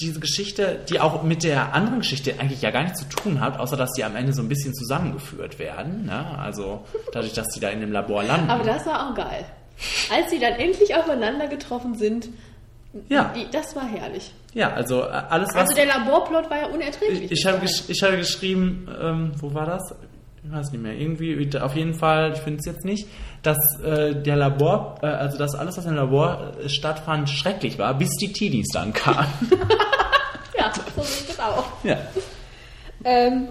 diese Geschichte, die auch mit der anderen Geschichte eigentlich ja gar nichts zu tun hat, außer dass die am Ende so ein bisschen zusammengeführt werden. Ne? Also dadurch, dass die da in dem Labor landen. Aber das war auch geil. Als sie dann endlich aufeinander getroffen sind, Ja. das war herrlich. ja, also äh, alles, was Also der Laborplot war ja unerträglich. Ich, ich, habe gesch ich habe geschrieben, ähm, wo war das? Ich weiß nicht mehr. Irgendwie, auf jeden Fall, ich finde es jetzt nicht, dass äh, der Labor, äh, also dass alles, was im Labor äh, stattfand, schrecklich war, bis die Teenies dann kamen. Ja, so sehe ich das auch. ja. Ähm,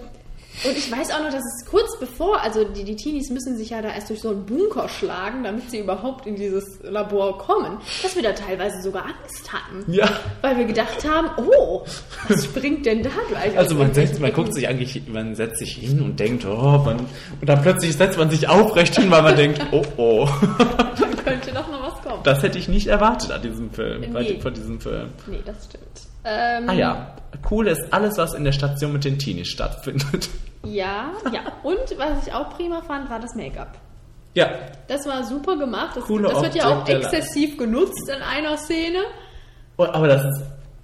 und ich weiß auch noch, dass es kurz bevor, also die, die Teenies müssen sich ja da erst durch so einen Bunker schlagen, damit sie überhaupt in dieses Labor kommen, dass wir da teilweise sogar Angst hatten. Ja. Weil wir gedacht haben, oh, was springt denn da gleich? Also man, setzt, man guckt sich eigentlich, man setzt sich hin und denkt, oh, man, und dann plötzlich setzt man sich aufrecht hin, weil man denkt, oh, oh. Da könnte doch noch was kommen. Das hätte ich nicht erwartet an diesem Film, Nee. von diesem Film. Nee, das stimmt. Ähm, Ah ja, cool ist alles, was in der Station mit den Teenies stattfindet. Ja, ja. Und was ich auch prima fand, war das Make-up. Ja, Das war super gemacht. Das, Coole das wird ja auch exzessiv genutzt in einer Szene. Oh, aber das ist,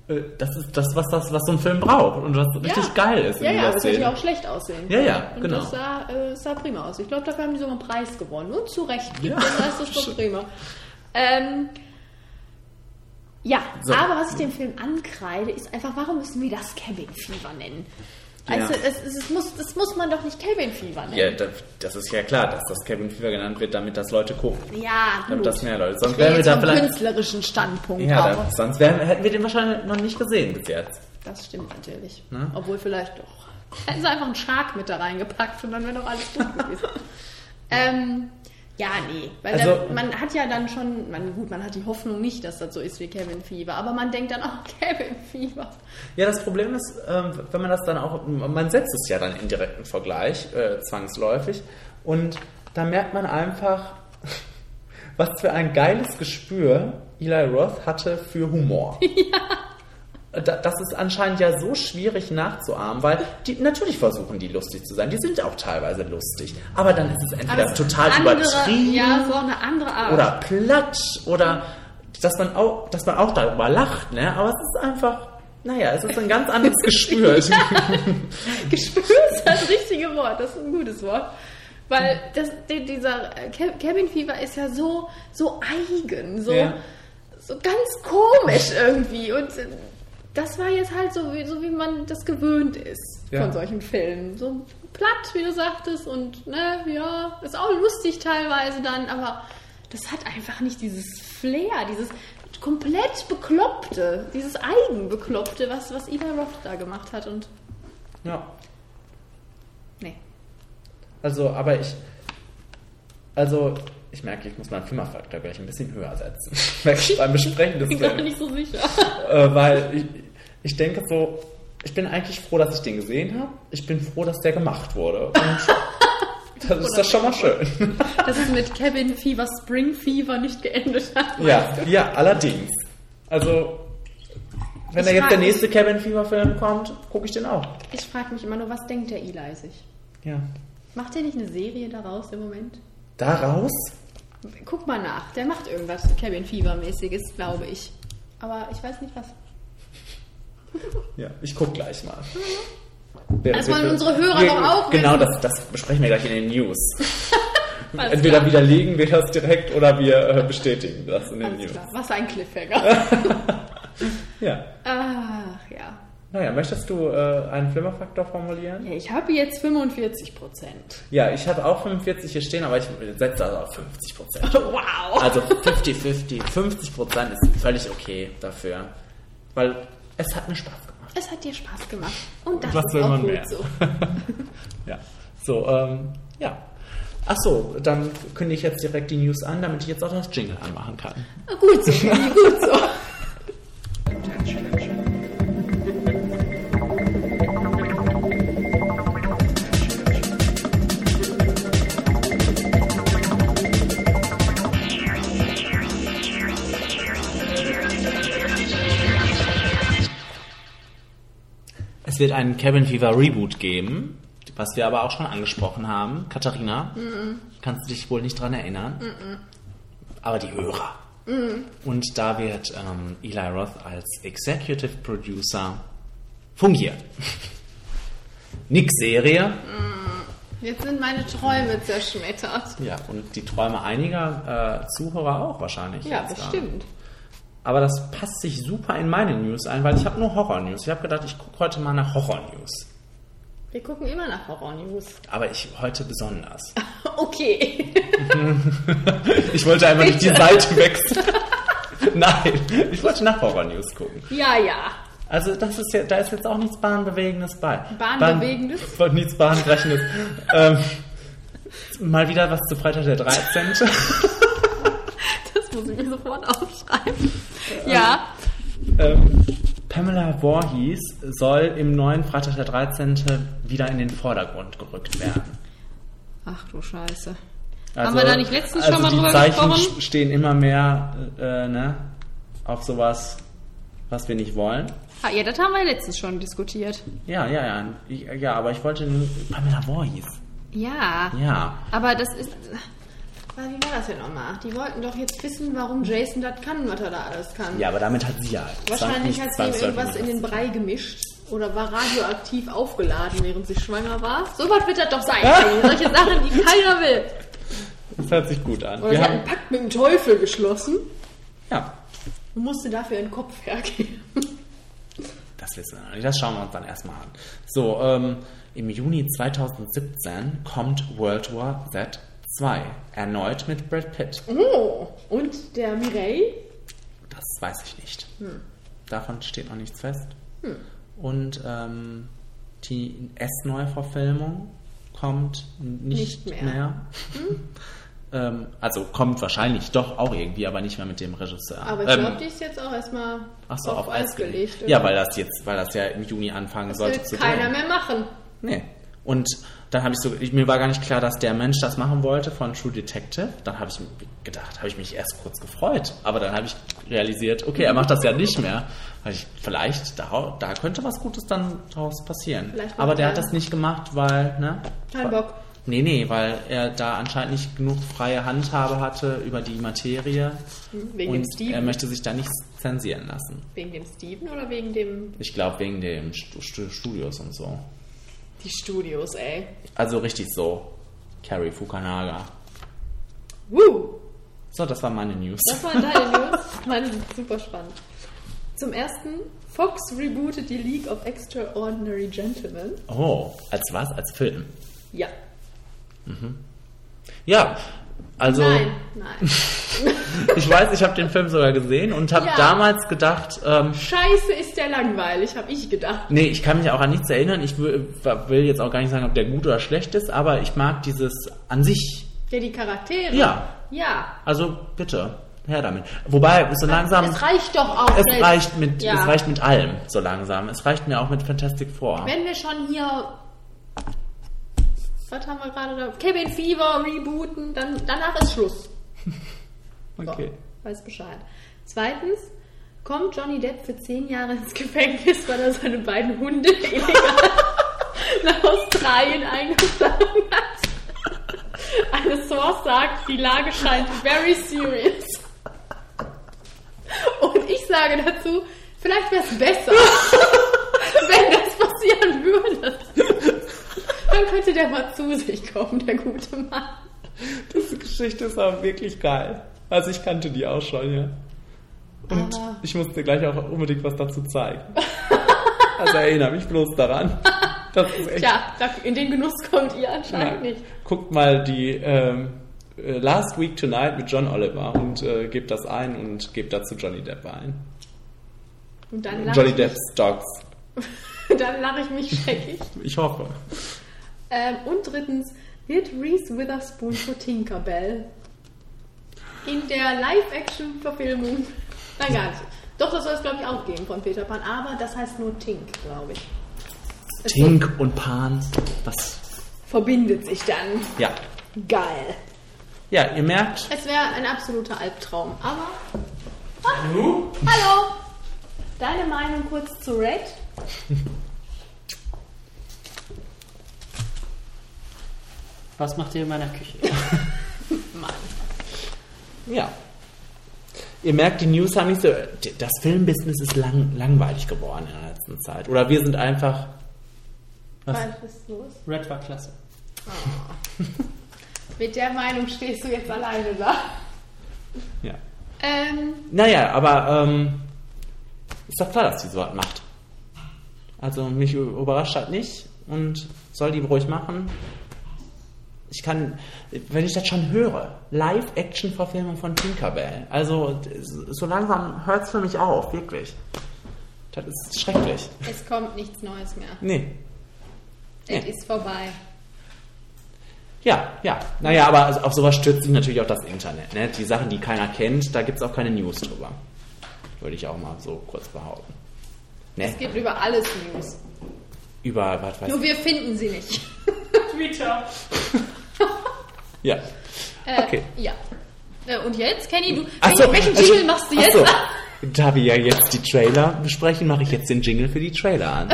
äh, das ist das, was, das, was so ein Film braucht und was richtig ja. geil ist in Ja, ja, aber das hätte Szene. ja auch schlecht aussehen. Ja, ja, Und genau. das sah, äh, sah prima aus. Ich glaube, dafür haben die sogar einen Preis gewonnen. Und zu Recht. Ja. Das ist doch prima. Ähm, ja, So. aber was ich dem Film ankreide, ist einfach, warum müssen wir das Cabin Fever nennen? Also, Ja. es, es, es muss, das muss man doch nicht Cabin Fever nennen. Ja, das, das ist ja klar, dass das Cabin Fever genannt wird, damit das Leute gucken. Ja, Damit gut. das mehr Leute. Sonst wären wir da vielleicht. künstlerischen Standpunkt Ja, aber sonst wären, hätten wir den wahrscheinlich noch nicht gesehen bis jetzt. Das stimmt natürlich. Ne? Obwohl vielleicht doch. Hätten sie einfach einen Shark mit da reingepackt und dann wäre doch alles gut gewesen. ähm, ja, nee. Weil Also- dann, man hat ja dann schon, man, gut, man hat die Hoffnung nicht, dass das so ist wie Kevin Fieber, aber man denkt dann, oh, Kevin Fieber. Ja, das Problem ist, ähm, wenn man das dann auch, man setzt es ja dann in direkten Vergleich, äh, zwangsläufig, und da merkt man einfach, was für ein geiles Gespür Eli Roth hatte für Humor. Da- Das ist anscheinend ja so schwierig nachzuahmen, weil die natürlich versuchen die lustig zu sein. Die sind auch teilweise lustig, aber dann ist es entweder es total andere, übertrieben Ja, so eine andere Art. oder platt oder dass man auch, dass man auch darüber lacht, ne? Aber es ist einfach, naja, es ist ein ganz anderes Gespür. Gespür ist das richtige Wort, das ist ein gutes Wort. Weil das, die, dieser äh, Ca- Cabin Fever ist ja so, so eigen, so, Ja. so ganz komisch irgendwie. Und äh, das war jetzt halt so, wie, so wie man das gewöhnt ist Ja. von solchen Filmen. So platt, wie du sagtest, und ne, ja, ist auch lustig teilweise dann, aber das hat einfach nicht dieses Flair, dieses komplett bekloppte, dieses eigenbekloppte, was, was Eva Roth da gemacht hat. Und ja. nee. Also, aber ich, also, ich merke, ich muss meinen Flimmerfaktor gleich ein bisschen höher setzen. Merke ich beim Besprechen des Ich bin gar Films. nicht so sicher. äh, weil ich, ich denke so, ich bin eigentlich froh, dass ich den gesehen habe. Ich bin froh, dass der gemacht wurde. Und das ist das schon mal schön. Dass es mit Cabin Fever, Spring Fever nicht geendet hat. Ja, ja, allerdings. Also, wenn Ich da jetzt der mich- nächste Cabin Fever Film kommt, gucke ich den auch. Ich frage mich immer nur, was denkt der Eli sich? Ja. Macht der nicht eine Serie daraus im Moment? Daraus? Guck mal nach. Der macht irgendwas Cabin Fever mäßiges, glaube ich. Aber ich weiß nicht was. Ja, ich guck gleich mal. Das wollen unsere Hörer wir, doch auch Genau, wissen. das, das besprechen wir gleich in den News. Entweder klar. widerlegen wir das direkt oder wir äh, bestätigen das in den Alles News. klar. Was ein Cliffhanger. Ja. Ach ja. Naja, möchtest du äh, einen Flimmerfaktor formulieren? Ja, ich habe jetzt 45 Prozent. Ja, ich habe auch 45 hier stehen, aber ich setze das auf 50 Prozent. Wow. Also 50-50. 50 Prozent ist völlig okay dafür. Weil es hat mir Spaß gemacht. Es hat dir Spaß gemacht. Und das Was ist will auch man gut mehr? so. Ja. So, ähm, ja. Ach so, dann kündige ich jetzt direkt die News an, damit ich jetzt auch das Jingle anmachen kann. Gut so, gut so. Es wird einen Cabin Fever Reboot geben, was wir aber auch schon angesprochen haben. Katharina, Mhm. kannst du dich wohl nicht dran erinnern? Mhm. Aber die Hörer. Und da wird ähm, Eli Roth als Executive Producer fungieren. Nix Serie. Jetzt sind meine Träume zerschmettert. Ja, und die Träume einiger äh, Zuhörer auch wahrscheinlich. Ja, bestimmt. Aber das passt sich super in meine News ein, weil ich habe nur Horror-News. Ich habe gedacht, ich gucke heute mal nach Horror-News. Wir gucken immer nach Horror-News. Aber ich heute besonders. Okay. Ich wollte einfach nicht die. Seite wechseln. Nein, ich wollte nach Horror-News gucken. Ja, ja. Also das ist ja, da ist jetzt auch nichts Bahnbewegendes bei. Bahnbewegendes? Bahn, nichts Bahnbrechendes. ähm, mal wieder was zu Freitag der 13. Das muss ich mir sofort aufschreiben. Ja. ähm, Pamela Voorhees soll im neuen Freitag der 13. wieder in den Vordergrund gerückt werden. Ach du Scheiße. Also, Haben wir da nicht letztens also schon mal die drüber Zeichen gesprochen? stehen immer mehr äh, ne, auf sowas, was wir nicht wollen. Ah, ja, das haben wir letztens schon diskutiert. Ja, ja, ja. Ich, ja, aber ich wollte nur- Pamela Voorhees. Ja. Ja. Aber das ist. Ah, Wie war das denn nochmal? Die wollten doch jetzt wissen, warum Jason das kann, was er da alles kann. Ja, aber damit hat sie ja Wahrscheinlich hat sie ihm irgendwas in den Brei gemischt oder war radioaktiv aufgeladen, während sie schwanger war. So was wird das doch sein. Jenny. Solche Sachen, die keiner will. Das hört sich gut an. Oder Wir sie hat haben, einen Pakt mit dem Teufel geschlossen ja, und musste dafür ihren Kopf hergeben. das wissen wir noch nicht. Das schauen wir uns dann erstmal an. So, ähm, im Juni 2017 kommt World War Z 2. Erneut mit Brad Pitt. Oh, und der Mireille? Das weiß ich nicht. Hm. Davon steht noch nichts fest. Hm. Und ähm, die S-Neuverfilmung kommt nicht, Nicht mehr. mehr. Hm? ähm, also kommt wahrscheinlich doch auch irgendwie, aber nicht mehr mit dem Regisseur. Aber ich Ähm, glaube, die ist jetzt auch erstmal so, auf, Eis gelegt. oder? Ja, weil das jetzt, weil das ja im Juni anfangen das sollte will zu keiner drehen. mehr machen. Nee. Und dann habe ich so, ich, mir war gar nicht klar, dass der Mensch das machen wollte von True Detective. Dann habe ich gedacht, habe ich mich erst kurz gefreut. Aber dann habe ich realisiert, okay, er macht das ja nicht mehr. Ich, vielleicht, da, da könnte was Gutes dann daraus passieren. Aber der er- hat das nicht gemacht, weil, ne? Kein Bock. Nee, nee, weil er da anscheinend nicht genug freie Handhabe hatte über die Materie. Wegen und dem Steven? er möchte sich da nichts zensieren lassen. Wegen dem Steven oder wegen dem Ich glaube, wegen Stu- Studios und so. Die Studios, ey. Also richtig so. Carrie Fukunaga. Woo! So, das war meine News. Das waren deine News. Meine sind super spannend. Zum ersten, Fox rebootet die League of Extraordinary Gentlemen. Oh, als was? Als Film? Ja. Mhm. Ja, also Nein, nein. ich weiß, ich habe den Film sogar gesehen und habe Ja. damals gedacht, ähm, Scheiße, ist der langweilig, habe ich gedacht. nee, ich kann mich auch an nichts erinnern. Ich will, will jetzt auch gar nicht sagen, ob der gut oder schlecht ist, aber ich mag dieses an sich. Ja, die Charaktere. Ja. Ja. Also bitte. her damit. Wobei, so langsam... Es reicht doch auch. es jetzt. reicht mit, Ja. es reicht mit allem, so langsam. Es reicht mir auch mit Fantastic Four. Wenn wir schon hier. Was haben wir gerade da? Cabin Fever rebooten, dann danach ist Schluss. Okay. Weiß Bescheid. Zweitens kommt Johnny Depp für zehn Jahre ins Gefängnis, weil er seine beiden Hunde illegal nach Australien eingefangen hat. Eine Source sagt, die Lage scheint very serious. Und ich sage dazu, vielleicht wäre es besser, wenn das passieren würde. Dann könnte der mal zu sich kommen, der gute Mann. Diese Geschichte ist aber wirklich geil. Also ich kannte die auch schon, ja. Und Aber- ich musste gleich auch unbedingt was dazu zeigen. Also erinnere mich bloß daran. Das ist echt. Tja, in den Genuss kommt ihr anscheinend Ja. nicht. Guckt mal die ähm, äh, Last Week Tonight mit John Oliver und äh, gebt das ein und gebt dazu Johnny Depp ein. Und dann lache Johnny Depp's Dogs. dann lach ich mich scheckig. Ich hoffe. Ähm, und drittens wird Reese Witherspoon zur Tinkerbell. In der Live-Action-Verfilmung. Nein, gar nicht. Doch, das soll es, glaube ich, auch geben von Peter Pan, aber das heißt nur Tink, glaube ich. Es Tink und Pan. Was? verbindet sich dann. Ja. Geil. Ja, ihr merkt, Es wäre ein absoluter Albtraum, aber. Ah, hallo! Deine Meinung kurz zu Red? Was macht ihr in meiner Küche? Mann. ja. Ihr merkt, die News haben nicht so. Das Filmbusiness ist lang, langweilig geworden in der letzten Zeit. Oder wir sind einfach. Was? Was ist los? Red war klasse. Mit der Meinung stehst du jetzt alleine da. Ja. Ähm, Naja, aber ähm, ist doch klar, dass die so was macht. Also mich überrascht halt nicht und soll die ruhig machen. Ich kann, wenn ich das schon höre, Live-Action-Verfilmung von Tinkerbell. Also so langsam hört es für mich auf, wirklich. Das ist schrecklich. es kommt nichts Neues mehr. Nee. Es Nee. ist vorbei. Ja, ja. Naja, aber also auf sowas stürzt sich natürlich auch das Internet. Ne? Die Sachen, die keiner kennt, da gibt es auch keine News drüber. Würde ich auch mal so kurz behaupten. Ne? Es gibt über alles News. Über, was weiß Nur wir finden sie nicht. Twitter. Ja. Äh, Okay. Ja. Äh, und jetzt, Kenny, du, so, welchen also- Jingle machst du jetzt? so. Da wir ja jetzt die Trailer besprechen, mache ich jetzt den Jingle für die Trailer an.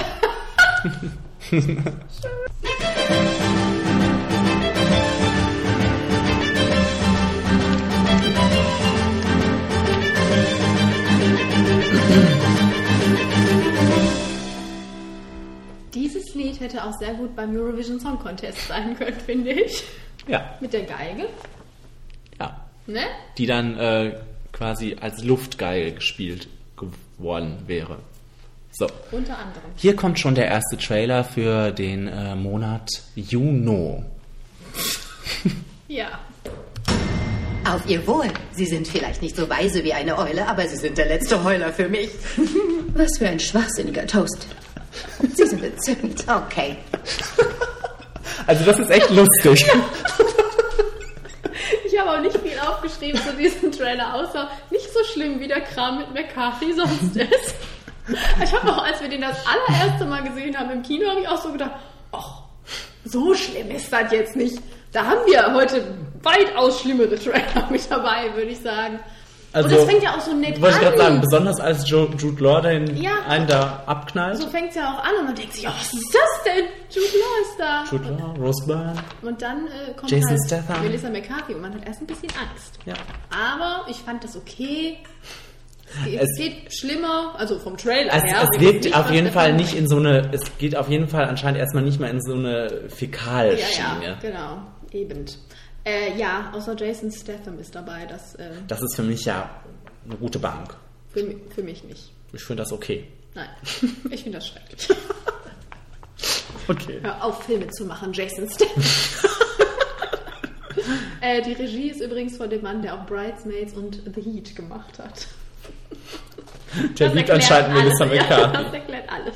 Dieses Lied hätte auch sehr gut beim Eurovision Song Contest sein können, finde ich. Ja, Mit der Geige. ja. Ne? Die dann äh, quasi als Luftgeil gespielt geworden wäre. So. Unter anderem. Hier kommt schon der erste Trailer für den äh, Monat Juno. Ja. Auf Ihr Wohl. Sie sind vielleicht nicht so weise wie eine Eule, aber Sie sind der letzte Heuler für mich. Was für ein schwachsinniger Toast. Sie sind entzückend. Okay. Also das ist echt lustig. Ich habe auch nicht viel aufgeschrieben zu diesem Trailer, außer nicht so schlimm wie der Kram mit McCarthy sonst ist. Ich habe auch, als wir den das allererste Mal gesehen haben im Kino, habe ich auch so gedacht, ach, so schlimm ist das jetzt nicht. Da haben wir heute weitaus schlimmere Trailer mit dabei, würde ich sagen. Und das fängt ja auch so nett Wollte ich gerade sagen, an. besonders als Jude Law den Ja. einen da abknallt. So fängt es ja auch an und man denkt sich, oh, was ist das denn? Jude Law ist da. Jude Law, Rose Byrne. Und dann äh, kommt Jason halt Statham. Melissa McCarthy und man hat erst ein bisschen Angst. Ja. Aber ich fand das okay. Es geht, Es- geht schlimmer, also vom Trailer Es, her. es wirkt auf jeden Fall nicht in so eine, es geht auf jeden Fall anscheinend erstmal nicht mehr in so eine Ja, Fäkalschiene. ja, genau. Eben. Äh, ja, außer Jason Statham ist dabei. Das äh, Das ist für mich ja eine gute Bank. für, für mich nicht. Ich finde das okay. Nein, ich finde das schrecklich. Okay. Hör auf, Filme zu machen, Jason Statham. äh, die Regie ist übrigens von dem Mann, der auch Bridesmaids und The Heat gemacht hat. Der liebt erklärt anscheinend Melissa alles. Ja, McCarthy. das erklärt alles.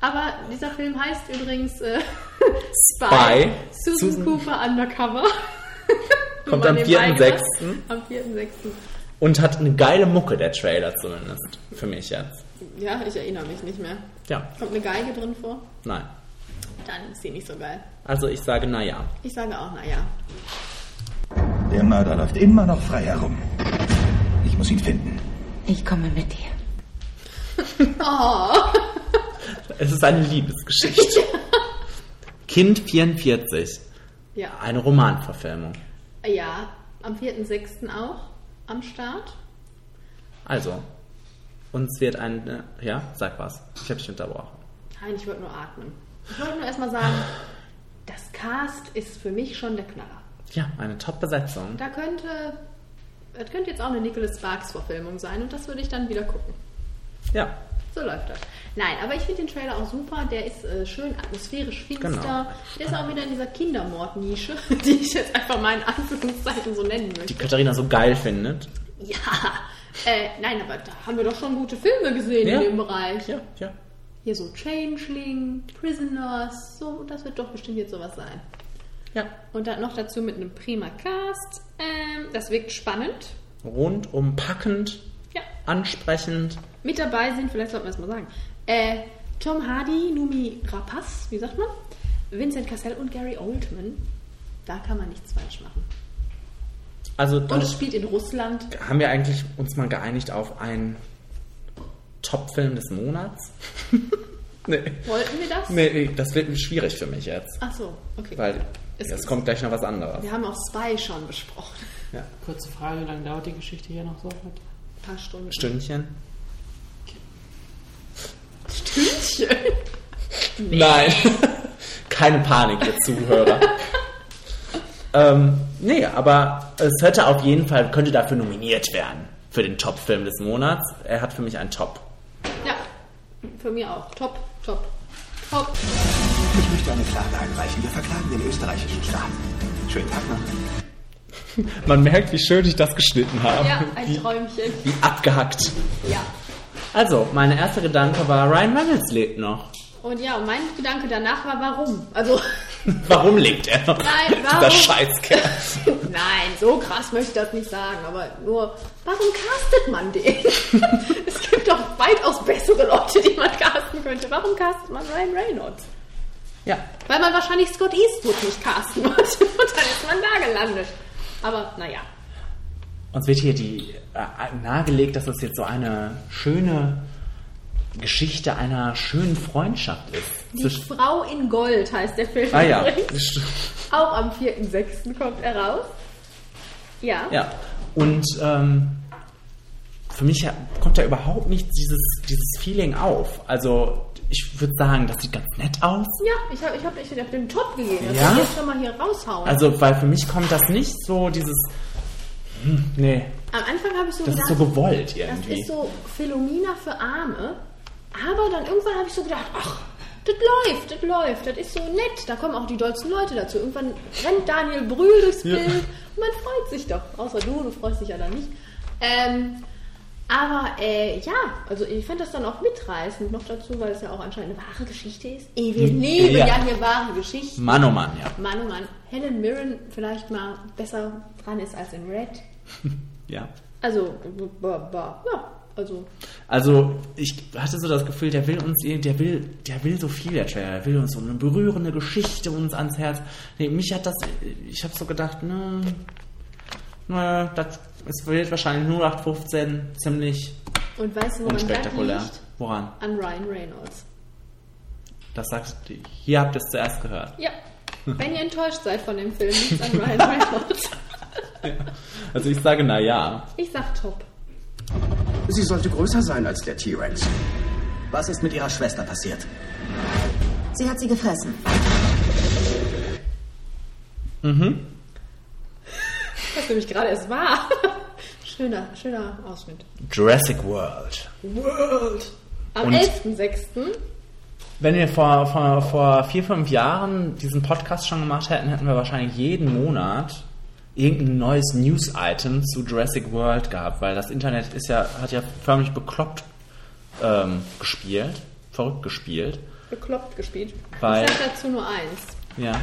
Aber dieser Film heißt übrigens äh, Spy. Spy. Susan, Susan- Cooper Undercover. Kommt am mal nebenbei 4.6. gesagt. Am 4.6. Und hat eine geile Mucke, der Trailer zumindest. Für mich jetzt. Ja, ich erinnere mich nicht mehr. Ja, Kommt eine Geige drin vor? nein. Dann ist sie nicht so geil. Also ich sage na ja. Ich sage auch, naja. Der Mörder läuft immer noch frei herum. Ich muss ihn finden. Ich komme mit dir. Oh. Es ist eine Liebesgeschichte. Kind 44. Ja. Eine Romanverfilmung. Ja, am 4.6. auch am Start. Also, uns wird ein... äh, Ja, sag was. Ich habe dich unterbrochen. Nein, ich wollte nur atmen. Ich wollte nur erstmal sagen, das Cast ist für mich schon der Knaller. Ja, eine Top-Besetzung. Da könnte, das könnte jetzt auch eine Nicholas Sparks Verfilmung sein und das würde ich dann wieder gucken. Ja, So läuft das. Nein, aber ich finde den Trailer auch super. Der ist äh, schön atmosphärisch finster. Genau. Der ist auch wieder in dieser Kindermordnische, die ich jetzt einfach mal in Anführungszeichen so nennen möchte. die Katharina so geil findet. Ja, äh, nein, aber da haben wir doch schon gute Filme gesehen Ja. in dem Bereich. Ja, ja. Hier so Changeling, Prisoners, so, das wird doch bestimmt jetzt sowas sein. Ja. Und dann noch dazu mit einem prima Cast. Ähm, das wirkt spannend. Rundum packend. Ansprechend. Mit dabei sind, vielleicht sollten wir es mal sagen, äh, Tom Hardy, Numi Rapaz, wie sagt man? Vincent Cassell und Gary Oldman. Da kann man nichts falsch machen. Also Und es spielt in Russland. haben wir eigentlich uns mal geeinigt auf einen Top-Film des Monats. nee. Wollten wir das? Nee, nee, das wird schwierig für mich jetzt. Ach so, okay. Weil Es es kommt gleich noch was anderes. Wir haben auch Spy schon besprochen. Ja. Kurze Frage, wie lange dauert die Geschichte hier noch so? Paar Stunden. Stündchen? Stündchen? Nein. Keine Panik, ihr Zuhörer. ähm, nee, aber es hätte auf jeden Fall, könnte dafür nominiert werden. Für den Top-Film des Monats. Er hat für mich einen Top. Ja, für mich auch. Top, top, top. Ich möchte eine Klage einreichen. Wir verklagen den österreichischen Staat. Schönen Tag noch. Man merkt, wie schön ich das geschnitten habe. Ja, ein wie, Träumchen. wie abgehackt. Ja. Also, mein erster Gedanke war, Ryan Reynolds lebt noch. Und ja, und mein Gedanke danach war, warum? Also, Warum lebt er noch? Nein, Dieser warum? Scheißkerl. nein, so krass möchte ich das nicht sagen, aber nur, warum castet man den? es gibt doch weitaus bessere Leute, die man casten könnte. Warum castet man Ryan Reynolds? Ja. Weil man wahrscheinlich Scott Eastwood nicht casten wollte und dann ist man da gelandet. Aber naja, Uns wird hier die äh, nahegelegt, dass das jetzt so eine schöne Geschichte einer schönen Freundschaft ist. die Zwischen- Frau in Gold heißt der Film. ah ja. Auch am 4.6. kommt er raus. Ja. Ja. Und ähm, für mich kommt da überhaupt nicht dieses, dieses Feeling auf. Also ich würde sagen, das sieht ganz nett aus. Ja, ich habe ich hab, ich hab den Top gegeben. Das Ja? jetzt schon mal hier raushauen. Also, weil für mich kommt das nicht so dieses. Hm, nee, Am Anfang habe ich so das ist gedacht, so gewollt das irgendwie. ist so Philomena für Arme. Aber dann irgendwann habe ich so gedacht, ach, das läuft, das läuft, das ist so nett. Da kommen auch die dollsten Leute dazu. Irgendwann rennt Daniel Brühl durchs Ja. Bild und man freut sich doch. Außer du, du freust dich ja dann nicht. Ähm, aber äh, ja, also ich fand das dann auch mitreißend noch dazu, weil es ja auch anscheinend eine wahre Geschichte ist. Eh, wir Hm, lieben ja. ja. hier wahre Geschichten. Mann, oh Mann, ja. Mann, oh Mann. Helen Mirren vielleicht mal besser dran ist als in Red. ja. Also, ja, also Also, ich hatte so das Gefühl, der will uns, der will, der will so viel, der Trailer. Der will uns so eine berührende Geschichte uns ans Herz. Nee, mich hat das, ich habe so gedacht, ne, naja, das, es wird wahrscheinlich 0815 ziemlich Und weißt du, woran das unspektakulär. liegt? Woran? An Ryan Reynolds. Das sagst du, hier habt ihr es zuerst gehört. Ja. Wenn ihr enttäuscht seid von dem Film, liegt an Ryan Reynolds. Also ich sage, na ja. Ich sag top. Sie sollte größer sein als der T-Rex. Was ist mit ihrer Schwester passiert? Sie hat sie gefressen. Mhm. Was nämlich gerade es war. Schöner, schöner Ausschnitt. Jurassic World. World. Am Und- 11.06. Wenn wir vor, vor, vor vier, fünf Jahren diesen Podcast schon gemacht hätten, hätten wir wahrscheinlich jeden Monat irgendein neues News-Item zu Jurassic World gehabt, weil das Internet ist ja, hat ja förmlich bekloppt ähm, gespielt, verrückt gespielt. Bekloppt gespielt. Weil- ich sag dazu nur eins. Ja.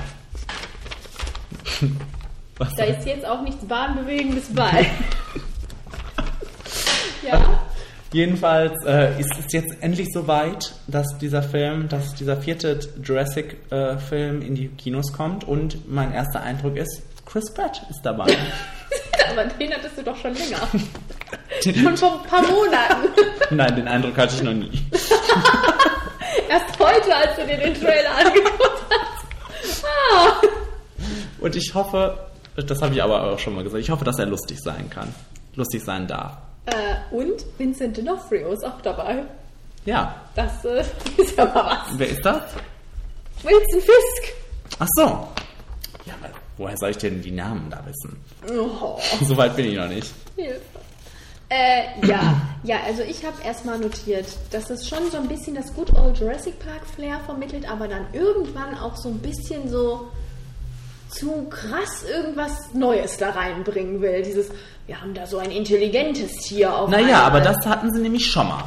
Da ist jetzt auch nichts Bahnbewegendes bei. ja. Jedenfalls äh, ist es jetzt endlich soweit, dass dieser Film, dass dieser vierte Jurassic-Film in die Kinos kommt und mein erster Eindruck ist, Chris Pratt ist dabei. Aber den hattest du doch schon länger. schon vor ein paar Monaten. Nein, den Eindruck hatte ich noch nie. Erst heute, als du dir den Trailer angeguckt hast. Ah. Und ich hoffe, das habe ich aber auch schon mal gesagt, ich hoffe, dass er lustig sein kann. Lustig sein darf. Äh, und Vincent D'Onofrio ist auch dabei. Ja. Das äh, ist ja mal was. Wer ist das? Wilson Fisk. Ach so. Ja, aber woher soll ich denn die Namen da wissen? Oh. So weit bin ich noch nicht. Hilfe. Äh, ja, ja, also ich habe erstmal notiert, dass es schon so ein bisschen das Good Old Jurassic Park Flair vermittelt, aber dann irgendwann auch so ein bisschen so zu krass irgendwas Neues da reinbringen will. Dieses, wir haben da so ein intelligentes Tier auf Naja, aber das hatten sie nämlich schon mal.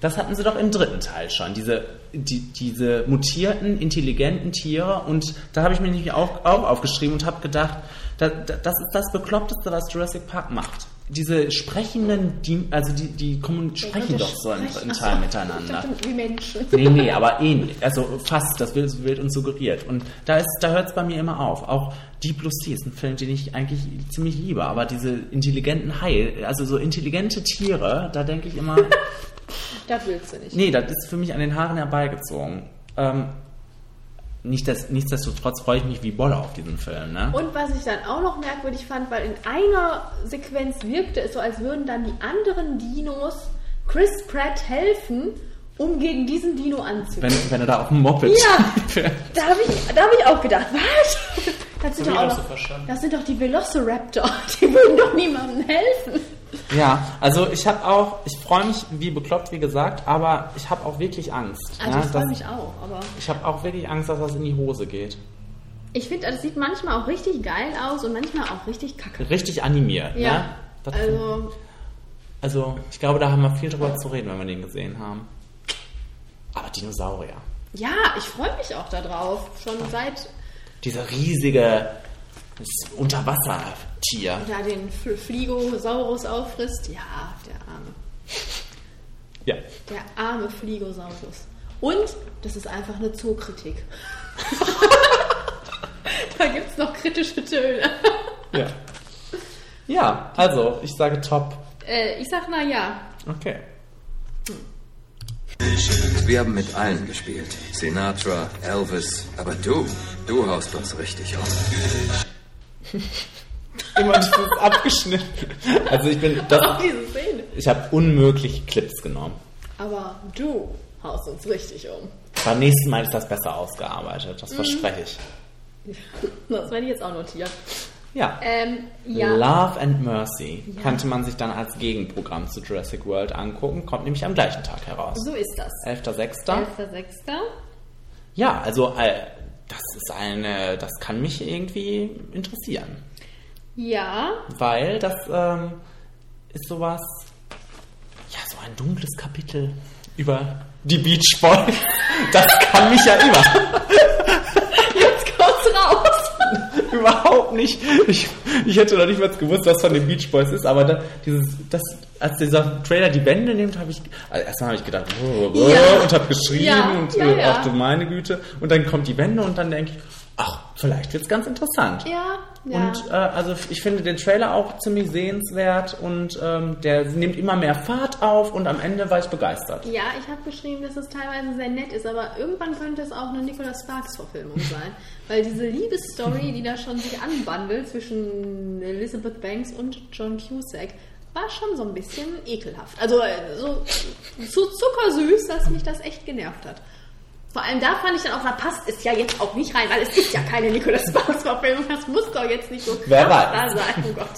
Das hatten sie doch im dritten Teil schon. Diese, die, diese mutierten, intelligenten Tiere. Und da habe ich mir nämlich auch, auch aufgeschrieben und habe gedacht, da, da, das ist das Bekloppteste, was Jurassic Park macht. Diese sprechenden, die, also die, die kommen, sprechen doch so im dritten Teil miteinander. Ich dachte, wie Menschen. Nee, nee, aber ähnlich. Also fast, das wird, wird uns suggeriert. Und da, ist, da hört es bei mir immer auf. Auch Deep Blue Sea ist ein Film, den ich eigentlich ziemlich liebe. Aber diese intelligenten Haie, also so intelligente Tiere, da denke ich immer, Das willst du nicht. nee, das ist für mich an den Haaren herbeigezogen. Ähm, nicht des, nichtsdestotrotz freue ich mich wie Bolle auf diesen Film. Ne? Und was ich dann auch noch merkwürdig fand, weil in einer Sequenz wirkte es so, als würden dann die anderen Dinos Chris Pratt helfen, um gegen diesen Dino anzugehen. Wenn, wenn er da auf dem Moped Ja, da habe ich, da hab ich auch gedacht, was? Das sind, doch auch noch, das sind doch die Velociraptor. Die würden doch niemandem helfen. Ja, also ich habe auch, ich freue mich wie bekloppt, wie gesagt, aber ich habe auch wirklich Angst. Also ja, ich freue mich auch, aber Ich habe auch wirklich Angst, dass das in die Hose geht. ich finde, das sieht manchmal auch richtig geil aus und manchmal auch richtig kacke. Richtig animiert, Ja, ne? Das also Also, ich glaube, da haben wir viel drüber zu reden, wenn wir den gesehen haben. Aber Dinosaurier. ja, ich freue mich auch darauf. Schon seit Dieser riesige das Unterwassertier. da den Fl- Fligosaurus auffrisst. Ja, der arme. Ja. Der arme Fligosaurus. Und das ist einfach eine Zookritik. da gibt es noch kritische Töne. Ja. Ja, also, ich sage top. Äh, ich sag na ja. Okay. Wir haben mit allen gespielt. Sinatra, Elvis, aber du, du haust uns richtig um. Immer dieses abgeschnitten. Also ich bin das, Auch diese Szene. ich habe unmöglich Clips genommen. Aber du haust uns richtig um. Beim nächsten Mal ist das besser ausgearbeitet, das Mhm. verspreche ich. Das werde ich jetzt auch notieren. Ja. Ähm, ja. Love and Mercy Ja. könnte man sich dann als Gegenprogramm zu Jurassic World angucken, kommt nämlich am gleichen Tag heraus. So ist das. 11.06. 11.06. Ja, also äh, das ist eine, das kann mich irgendwie interessieren, Ja. weil das ähm, ist sowas, ja, so ein dunkles Kapitel über die Beach Boys. Das kann mich ja immer. Überhaupt nicht. Ich, ich hätte noch nicht mal gewusst, was von den Beach Boys ist, aber da, dieses, das, als dieser Trailer die Wände nimmt, habe ich, also erstmal habe ich gedacht, oh, oh, Ja. und habe geschrien Ja, und äh, ja. ach du meine Güte. Und dann kommt die Wände und dann denke ich, ach, vielleicht wird's ganz interessant. Ja, ja. Und äh, also ich finde den Trailer auch ziemlich sehenswert und ähm, der nimmt immer mehr Fahrt auf und am Ende war ich begeistert. Ja, ich habe geschrieben, dass es teilweise sehr nett ist, aber irgendwann könnte es auch eine Nicholas Sparks-Verfilmung sein. Weil diese Liebesstory, die da schon sich anbandelt zwischen Elizabeth Banks und John Cusack, war schon so ein bisschen ekelhaft. Also äh, so zu zuckersüß, dass mich das echt genervt hat. Vor allem da fand ich dann auch, da passt es ja jetzt auch nicht rein, weil es ist ja keine Nicholas Sparks-Verfilmung. Das muss doch jetzt nicht so Wer weiß. da sein. Oh Gott.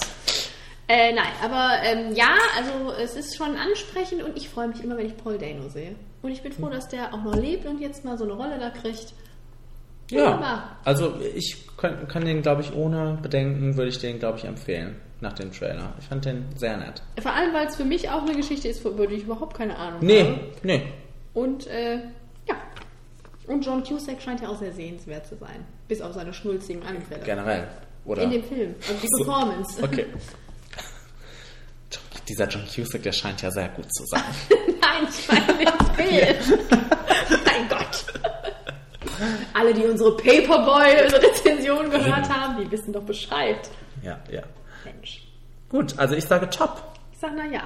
Äh, nein, aber ähm, ja, also es ist schon ansprechend und ich freue mich immer, wenn ich Paul Dano sehe. Und ich bin froh, dass der auch noch lebt und jetzt mal so eine Rolle da kriegt. Ja, Wunderbar. also ich kann, kann den, glaube ich, ohne Bedenken, würde ich den, glaube ich, empfehlen nach dem Trailer. Ich fand den sehr nett. Vor allem, weil es für mich auch eine Geschichte ist, über die ich überhaupt keine Ahnung Nee, habe. nee. Und äh, ja. Und John Cusack scheint ja auch sehr sehenswert zu sein. Bis auf seine schnulzigen Anfälle. Generell. Oder? In dem Film. Also die. Performance. Okay. Dieser John Cusack, der scheint ja sehr gut zu sein. Nein, ich meine den Film. mein Gott. Alle, die unsere Paperboy-Rezension gehört haben, die wissen doch Bescheid. ja, ja. Mensch. Gut, also ich sage top. Ich sag, na ja.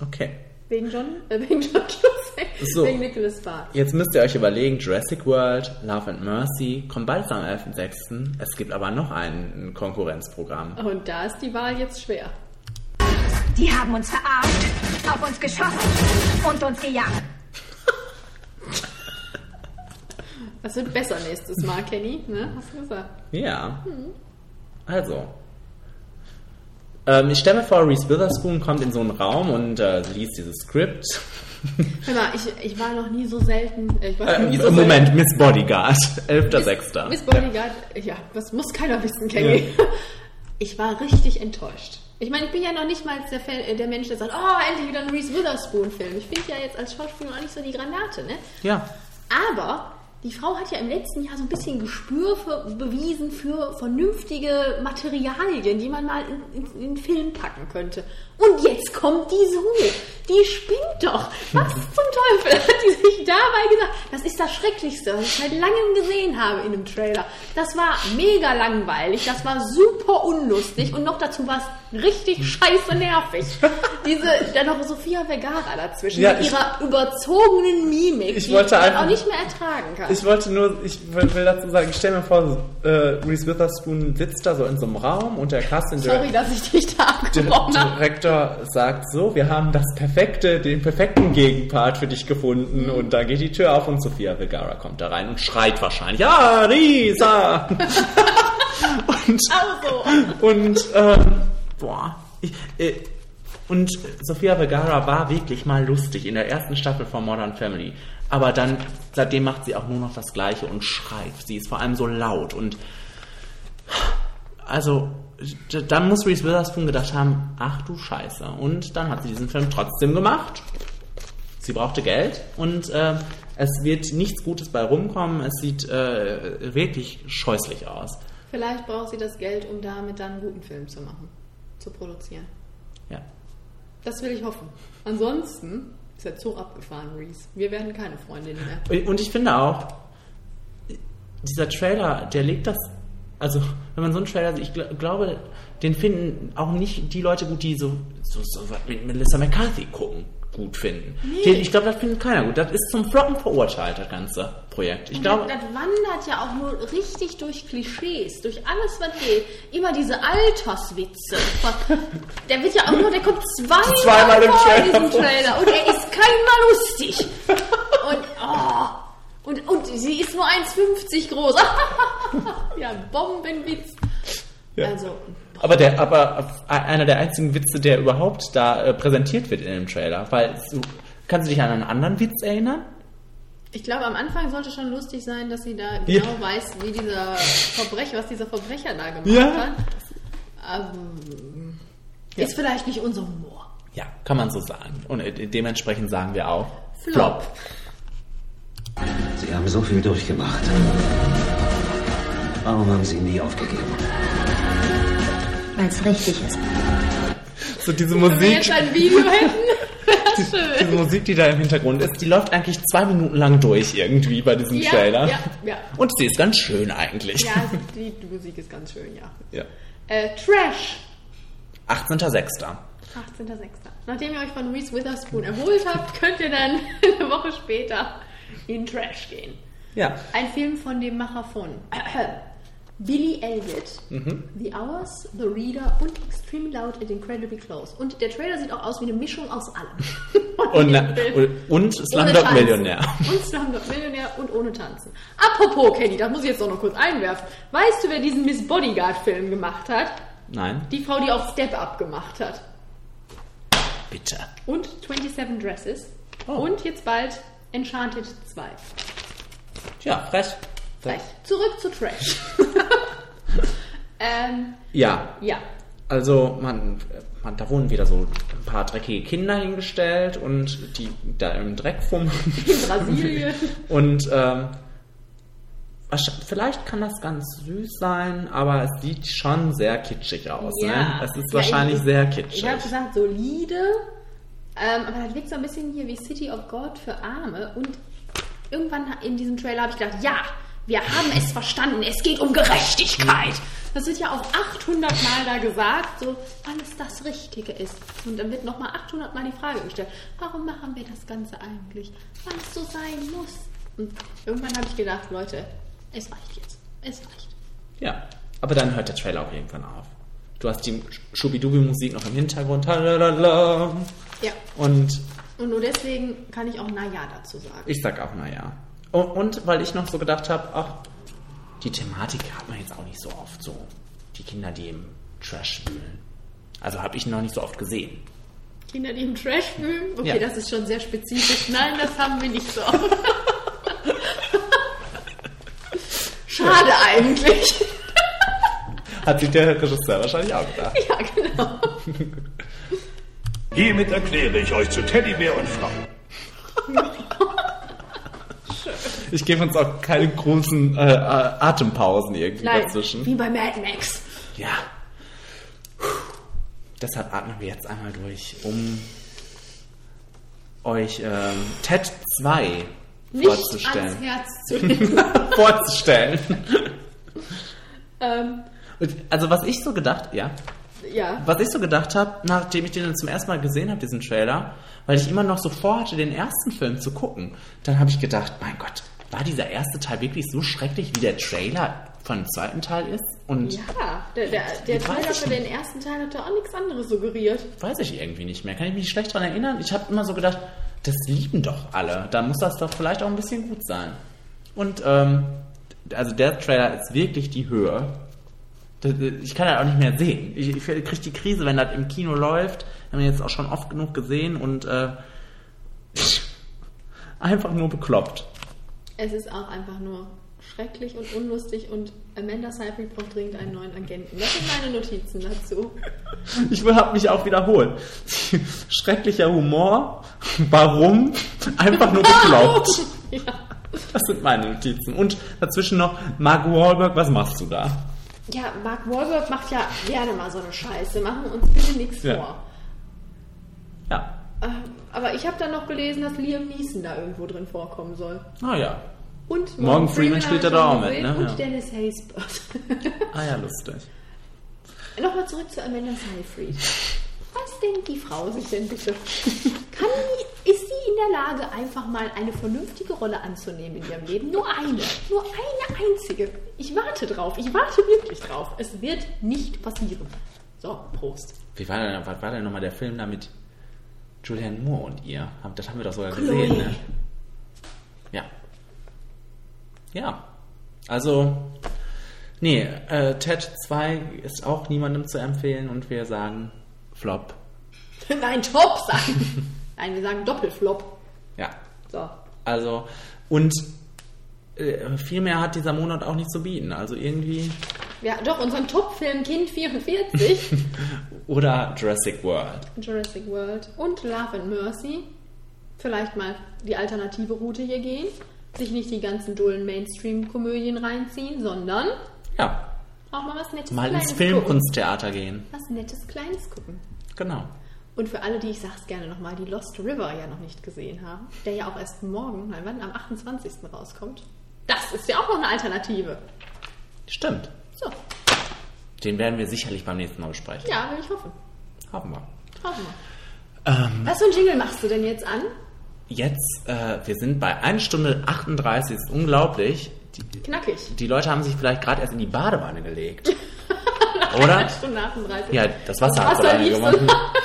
Okay. Wegen John, äh, wegen John Cusack. So. Wegen Nicholas Sparks. Jetzt müsst ihr euch überlegen, Jurassic World, Love and Mercy, kommt bald am 11.06. Es gibt aber noch ein Konkurrenzprogramm. Und da ist die Wahl jetzt schwer. Die haben uns verarscht, auf uns geschossen und uns gejagt. Das wird besser nächstes Mal, Kenny. Ne? Hast du gesagt. Ja. Hm. Also. Ähm, ich stelle mir vor, Reese Witherspoon kommt in so einen Raum und äh, liest dieses Skript. Hör mal, ich, ich war noch nie so selten. äh, Ich war noch Äh, nie so Moment, selten. Miss Bodyguard, 11.06. Miss Bodyguard, ja, das muss keiner wissen, Kenny. Ich war richtig enttäuscht. Ich meine, ich bin ja noch nicht mal der, Fan, der Mensch, der sagt, oh, endlich wieder ein Reese Witherspoon-Film. Ich finde ja jetzt als Schauspieler auch nicht so die Granate, ne? Ja. Aber die Frau hat ja im letzten Jahr so ein bisschen Gespür für, bewiesen für vernünftige Materialien, die man mal in, in, in den Film packen könnte. Und jetzt kommt diese Hu. Die spinnt doch. Was zum Teufel hat die sich dabei gesagt? Das ist das Schrecklichste, was ich seit langem gesehen habe in einem Trailer. Das war mega langweilig, das war super unlustig und noch dazu war es richtig scheiße nervig. Diese, dann noch Sophia Vergara dazwischen Ja, mit ich- ihrer überzogenen Mimik, Ich die wollte man einfach- auch nicht mehr ertragen kann. Ich wollte nur, ich will will dazu sagen, ich stelle mir vor, äh, Reese Witherspoon sitzt da so in so einem Raum und der Casting Sorry, dass ich dich da abgebrochen habe. Direktor sagt so, wir haben das perfekte, den perfekten Gegenpart für dich gefunden und da geht die Tür auf und Sophia Vergara kommt da rein und schreit wahrscheinlich, ja, Risa! und, Also. und, ähm, boah, ich, äh, und Sophia Vergara war wirklich mal lustig in der ersten Staffel von Modern Family. Aber dann, seitdem macht sie auch nur noch das Gleiche und schreit. Sie ist vor allem so laut und also dann muss Reese Witherspoon gedacht haben, ach du Scheiße. Und dann hat sie diesen Film trotzdem gemacht. Sie brauchte Geld und äh, es wird nichts Gutes bei rumkommen. Es sieht äh, wirklich scheußlich aus. Vielleicht braucht sie das Geld, um damit dann einen guten Film zu machen, zu produzieren. Ja. Das will ich hoffen. Ansonsten ist der Zug abgefahren, Reese. Wir werden keine Freundinnen mehr. Und ich finde auch, dieser Trailer, der legt das, also wenn man so einen Trailer sieht, ich gl glaube, den finden auch nicht die Leute gut, die so, so, so mit Melissa McCarthy gucken, gut finden. Nee. Ich glaube, das findet keiner gut. Das ist zum Floppen verurteilt, das ganze Projekt. Ich glaube, das, das wandert ja auch nur richtig durch Klischees, durch alles, was geht. Immer diese Alterswitze. Der wird ja auch nur, der kommt zweimal, Zweimal im vor in Trailer diesem. Trailer und er ist keinmal lustig. Und, oh, und, und sie ist nur 1,50 groß. ja, Bombenwitz. Ja. Also, aber der, aber einer der einzigen Witze, der überhaupt da äh, präsentiert wird in dem Trailer, weil du, kannst du dich an einen anderen Witz erinnern? ich glaube, am Anfang sollte schon lustig sein, dass sie da Ja. genau weiß, wie dieser Verbrecher, was dieser Verbrecher da gemacht Ja. hat. Aber, Ist vielleicht nicht unser Humor. Ja, kann man so sagen. Und äh, dementsprechend sagen wir auch Flop. Sie haben so viel durchgemacht. Warum haben Sie nie aufgegeben? Weil es richtig ist. So diese Wenn wir Musik, jetzt ein Video hätten, wäre das diese schön. Musik, die da im Hintergrund ist, die läuft eigentlich zwei Minuten lang durch irgendwie bei diesem Ja, Trailer. ja, ja. Und sie ist ganz schön eigentlich. Ja, die, die Musik ist ganz schön, ja. Ja. Äh, Trash. 18.06. 18.06. Nachdem ihr euch von Reese Witherspoon erholt habt, könnt ihr dann eine Woche später in Trash gehen. Ja. Ein Film von dem Macher von Billy Elliot, Mhm. The Hours, The Reader und Extremely Loud and Incredibly Close. Und der Trailer sieht auch aus wie eine Mischung aus allem. Und, und, Slumdog. Millionär. Und Slumdog Millionär und ohne Tanzen. Apropos, Kenny, das muss ich jetzt doch noch kurz einwerfen. Weißt du, wer diesen Miss Bodyguard-Film gemacht hat? Nein, Die Frau, die auch Step Up gemacht hat. bitte. Und 27 Dresses. Oh. Und jetzt bald Enchanted 2. Ja, frech. Zurück zu Trash. ähm, Ja, ja. also man, man, da wurden wieder so ein paar dreckige Kinder hingestellt und die da im Dreck fummeln. In Brasilien. Und ähm, vielleicht kann das ganz süß sein, aber es sieht schon sehr kitschig aus. Ne? Es ist Ja, wahrscheinlich ich, sehr kitschig. Ich habe gesagt, solide, ähm, aber das wirkt so ein bisschen hier wie City of God für Arme. Und irgendwann in diesem Trailer habe ich gedacht, ja, wir haben es verstanden, es geht um Gerechtigkeit. Das wird ja auch 800 Mal da gesagt, so, weil es das Richtige ist. Und dann wird nochmal 800 Mal die Frage gestellt, warum machen wir das Ganze eigentlich? Weil es so sein muss. Und irgendwann habe ich gedacht, Leute, es reicht jetzt. Es reicht. Ja, aber dann hört der Trailer auch irgendwann auf. Du hast die Schubidubi-Musik noch im Hintergrund. Halalala. Ja. Und Und nur deswegen kann ich auch Naja dazu sagen. ich sag auch, naja. Und, und weil ich noch so gedacht habe, ach, die Thematik hat man jetzt auch nicht so oft so. Die Kinder, die im Trash wühlen. Also habe ich noch nicht so oft gesehen. Kinder, die im Trash wühlen? Okay, Ja. das ist schon sehr spezifisch. Nein, das haben wir nicht so oft. Schade eigentlich. Hat sich der Regisseur wahrscheinlich auch gedacht. Ja, genau. Hiermit erkläre ich euch zu Teddybär und Frau. Ich gebe uns auch keine großen äh, äh, Atempausen irgendwie Nein, dazwischen. wie bei Mad Max. Ja. Deshalb atmen wir jetzt einmal durch, um euch ähm, TED 2 Nicht vorzustellen. ans Herz zu legen. vorzustellen. ähm, also was ich so gedacht, ja, ja. was ich so gedacht habe, nachdem ich den dann zum ersten Mal gesehen habe, diesen Trailer, weil ich immer noch so vorhatte, den ersten Film zu gucken, dann habe ich gedacht, mein Gott, war dieser erste Teil wirklich so schrecklich, wie der Trailer von dem zweiten Teil ist? Und Ja, der, der, der Trailer für den ersten Teil hat doch auch nichts anderes suggeriert. weiß ich irgendwie nicht mehr. Kann ich mich schlecht daran erinnern? Ich habe immer so gedacht, das lieben doch alle. Da muss das doch vielleicht auch ein bisschen gut sein. Und ähm, also der Trailer ist wirklich die Höhe. Das- Ich kann das auch nicht mehr sehen. Ich, ich kriege die Krise, wenn das im Kino läuft. Haben wir jetzt auch schon oft genug gesehen und äh, einfach nur bekloppt. Es ist auch einfach nur schrecklich und unlustig und Amanda Seyfried braucht dringend einen neuen Agenten. Das sind meine Notizen dazu. Ich will hab mich auch wiederholt. Schrecklicher Humor. Warum? Einfach nur bekloppt. ja. Das sind meine Notizen. Und dazwischen noch, Mark Wahlberg, was machst du da? Ja, Mark Wahlberg macht ja gerne mal so eine Scheiße. Machen wir uns bitte nichts Ja. vor. Ja. Ähm, Aber ich habe dann noch gelesen, dass Liam Neeson da irgendwo drin vorkommen soll. Ah ja. Und Morgan Freeman spielt da auch mit, ne? Und Ja. Dennis Haysbert. Ah ja, lustig. Nochmal zurück zu Amanda Seyfried. Was denkt die Frau sich denn bitte? Kann die, ist sie in der Lage, einfach mal eine vernünftige Rolle anzunehmen in ihrem Leben? Nur eine. Nur eine einzige. Ich warte drauf. Ich warte wirklich drauf. Es wird nicht passieren. So, Prost. Wie war denn, was war denn nochmal der Film da mit Julianne Moore und ihr? Das haben wir doch sogar Chloe. gesehen, ne? Ja. Ja. Also, nee, äh, Ted 2 ist auch niemandem zu empfehlen und wir sagen Flop. Nein, Top sagen. Nein, wir sagen Doppelflop. Ja. So. Also, und viel mehr hat dieser Monat auch nicht zu bieten. Also irgendwie. Ja, doch, unseren Top-Film Kind 44. Oder Jurassic World. Jurassic World und Love and Mercy. Vielleicht mal die alternative Route hier gehen. Sich nicht die ganzen dullen Mainstream-Komödien reinziehen, sondern Ja. auch mal was Nettes Mal Kleines ins Filmkunsttheater gehen. Was Nettes Kleines gucken. Genau. Und für alle, die, ich sag's gerne nochmal, die Lost River ja noch nicht gesehen haben, der ja auch erst morgen, nein, wann, am 28. rauskommt. Das ist ja auch noch eine Alternative. Stimmt. So, Den werden wir sicherlich beim nächsten Mal besprechen. ja, will ich hoffen. Hoffen wir. Hoffen wir. Ähm, Was für ein Jingle machst du denn jetzt an? jetzt, äh, wir sind bei 1 Stunde 38, ist unglaublich. Die, Knackig. die Leute haben sich vielleicht gerade erst in die Badewanne gelegt. Oder? 1 Stunde 38. Ja, das Wasser hat so Wasser lange gemacht.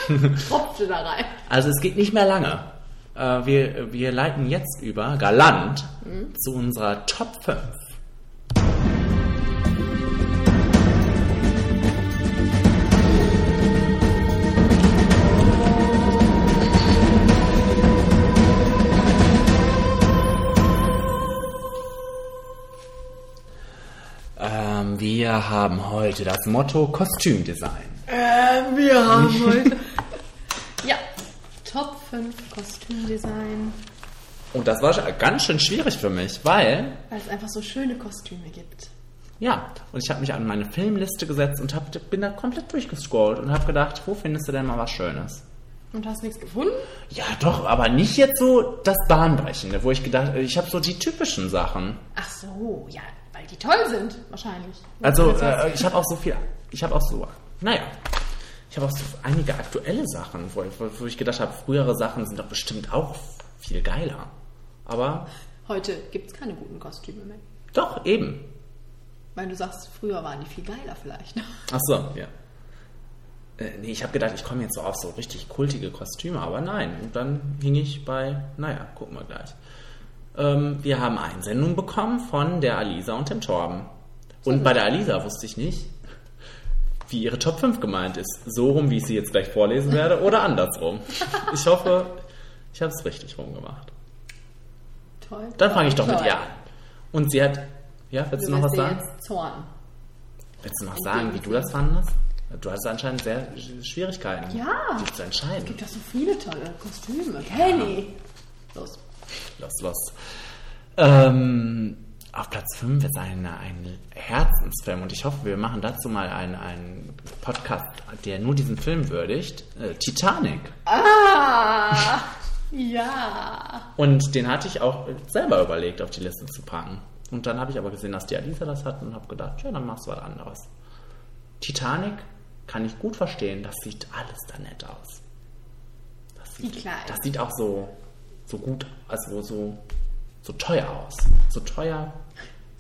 tropfte da rein. Also es geht nicht mehr lange. Äh, wir, wir leiten jetzt über, galant, Mhm. zu unserer Top 5. Ähm, wir haben heute das Motto Kostümdesign. Ähm, wir haben heute. 5 Kostümdesign. Und das war ganz schön schwierig für mich, weil, Weil es einfach so schöne Kostüme gibt. ja, und ich habe mich an meine Filmliste gesetzt und hab, bin da komplett durchgescrollt und habe gedacht, wo findest du denn mal was Schönes? Und hast nichts gefunden? Ja, doch, aber nicht jetzt so das Bahnbrechende, wo ich gedacht, ich habe so die typischen Sachen. Ach so, ja, weil die toll sind, wahrscheinlich. Also, äh, ich habe auch so viel, ich habe auch so, naja, ich habe auch so einige aktuelle Sachen, wo, wo, ich gedacht habe, frühere Sachen sind doch bestimmt auch viel geiler. Aber Heute gibt es keine guten Kostüme mehr. doch, eben. Weil du sagst, früher waren die viel geiler vielleicht. Ach so, ja. Äh, nee, ich habe gedacht, ich komme jetzt so auf so richtig kultige Kostüme, aber nein. Und dann hing ich bei, naja, gucken wir gleich. Ähm, wir haben Einsendungen bekommen von der Alisa und dem Torben. Und bei der Alisa wusste ich nicht, wie ihre Top 5 gemeint ist. So rum, wie ich sie jetzt gleich vorlesen werde, oder andersrum. Ich hoffe, ich habe es richtig rumgemacht. Toll. Dann fange ich doch mit Toll. ihr an. Und sie hat, ja, willst du noch was sagen? jetzt Zorn. Willst du noch sagen, wie du das fandest? Du hattest anscheinend sehr Schwierigkeiten, Ja. dich zu entscheiden. Es gibt doch so viele tolle Kostüme. Kenny. Los. Los, los. Ähm, auf Platz 5 ist ein, ein Herzensfilm und ich hoffe, wir machen dazu mal einen, einen Podcast, der nur diesen Film würdigt. Äh, Titanic. Ah! Ja. Und den hatte ich auch selber überlegt, auf die Liste zu packen. Und dann habe ich aber gesehen, dass die Alisa das hat und habe gedacht, ja, dann machst du was anderes. Titanic kann ich gut verstehen, das sieht alles da nett aus. Das sieht, Kleider. das sieht auch so, so gut, also so, so teuer aus. So teuer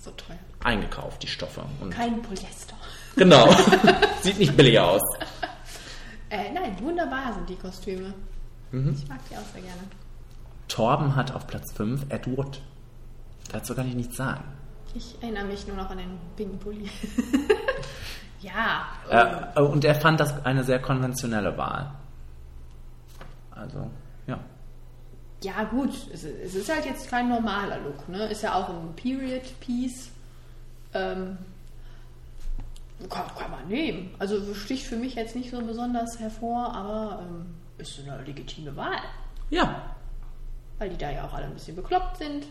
So teuer. eingekauft, die Stoffe. Und Kein Polyester. genau. sieht nicht billig aus. Äh, nein, wunderbar sind die Kostüme. Mhm. Ich mag die auch sehr gerne. Torben hat auf Platz 5 Ed Wood. Dazu kann ich nichts sagen. Ich erinnere mich nur noch an den pinken Pulli. ja. Äh, und er fand das eine sehr konventionelle Wahl. Also, ja. Gut, es, es ist halt jetzt kein normaler Look, ne? Ist ja auch ein Period-Piece. Ähm, kann, kann man nehmen. Also sticht für mich jetzt nicht so besonders hervor, aber ähm, ist eine legitime Wahl. Ja. Weil die da ja auch alle ein bisschen bekloppt sind.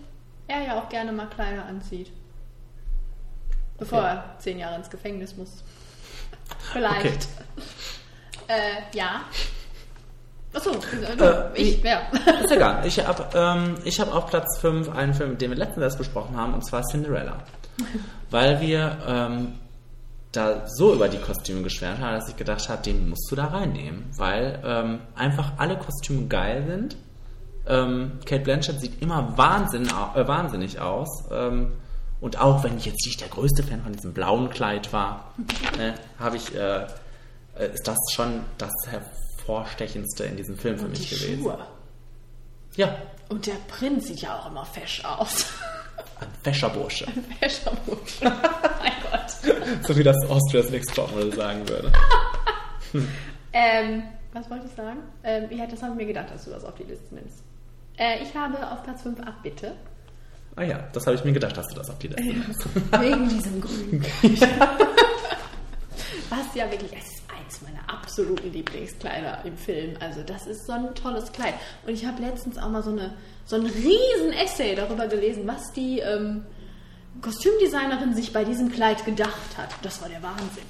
Er ja auch gerne mal Kleider anzieht. Bevor Okay. er zehn Jahre ins Gefängnis muss. Vielleicht. Äh, ja. Achso, Äh, ich, wer? Ist egal. Ich habe ähm, ich hab auf Platz 5 einen Film, den wir letztens erst besprochen haben, und zwar Cinderella. Weil wir ähm, da so über die Kostüme geschwärmt haben, dass ich gedacht habe, den musst du da reinnehmen. Weil ähm, einfach alle Kostüme geil sind. Ähm, Kate Blanchett sieht immer Wahnsinn, äh, wahnsinnig aus. Ähm, und auch wenn ich jetzt nicht der größte Fan von diesem blauen Kleid war, ne, habe ich, äh, äh, ist das schon das hervorstechendste in diesem Film für Und mich die gewesen. Schuhe. Ja, Und der Prinz sieht ja auch immer fesch aus. ein Wäscherbursche. Wäscherbursche. mein Gott. so wie das Austria's Next Topmodel sagen würde. Ähm, was wollte ich sagen? Ähm, ja, das habe ich mir gedacht, dass du das auf die Liste nimmst. Äh, ich habe auf Platz 5 Abbitte. Ah ja, das habe ich mir gedacht, dass du das auf die Liste nimmst. Wegen diesem grünen Kleid. Was ja wirklich, es ist eins meiner absoluten Lieblingskleider im Film. Also das ist so ein tolles Kleid. Und ich habe letztens auch mal so, eine, so ein riesen Essay darüber gelesen, was die ähm, Kostümdesignerin sich bei diesem Kleid gedacht hat. Das war der Wahnsinn.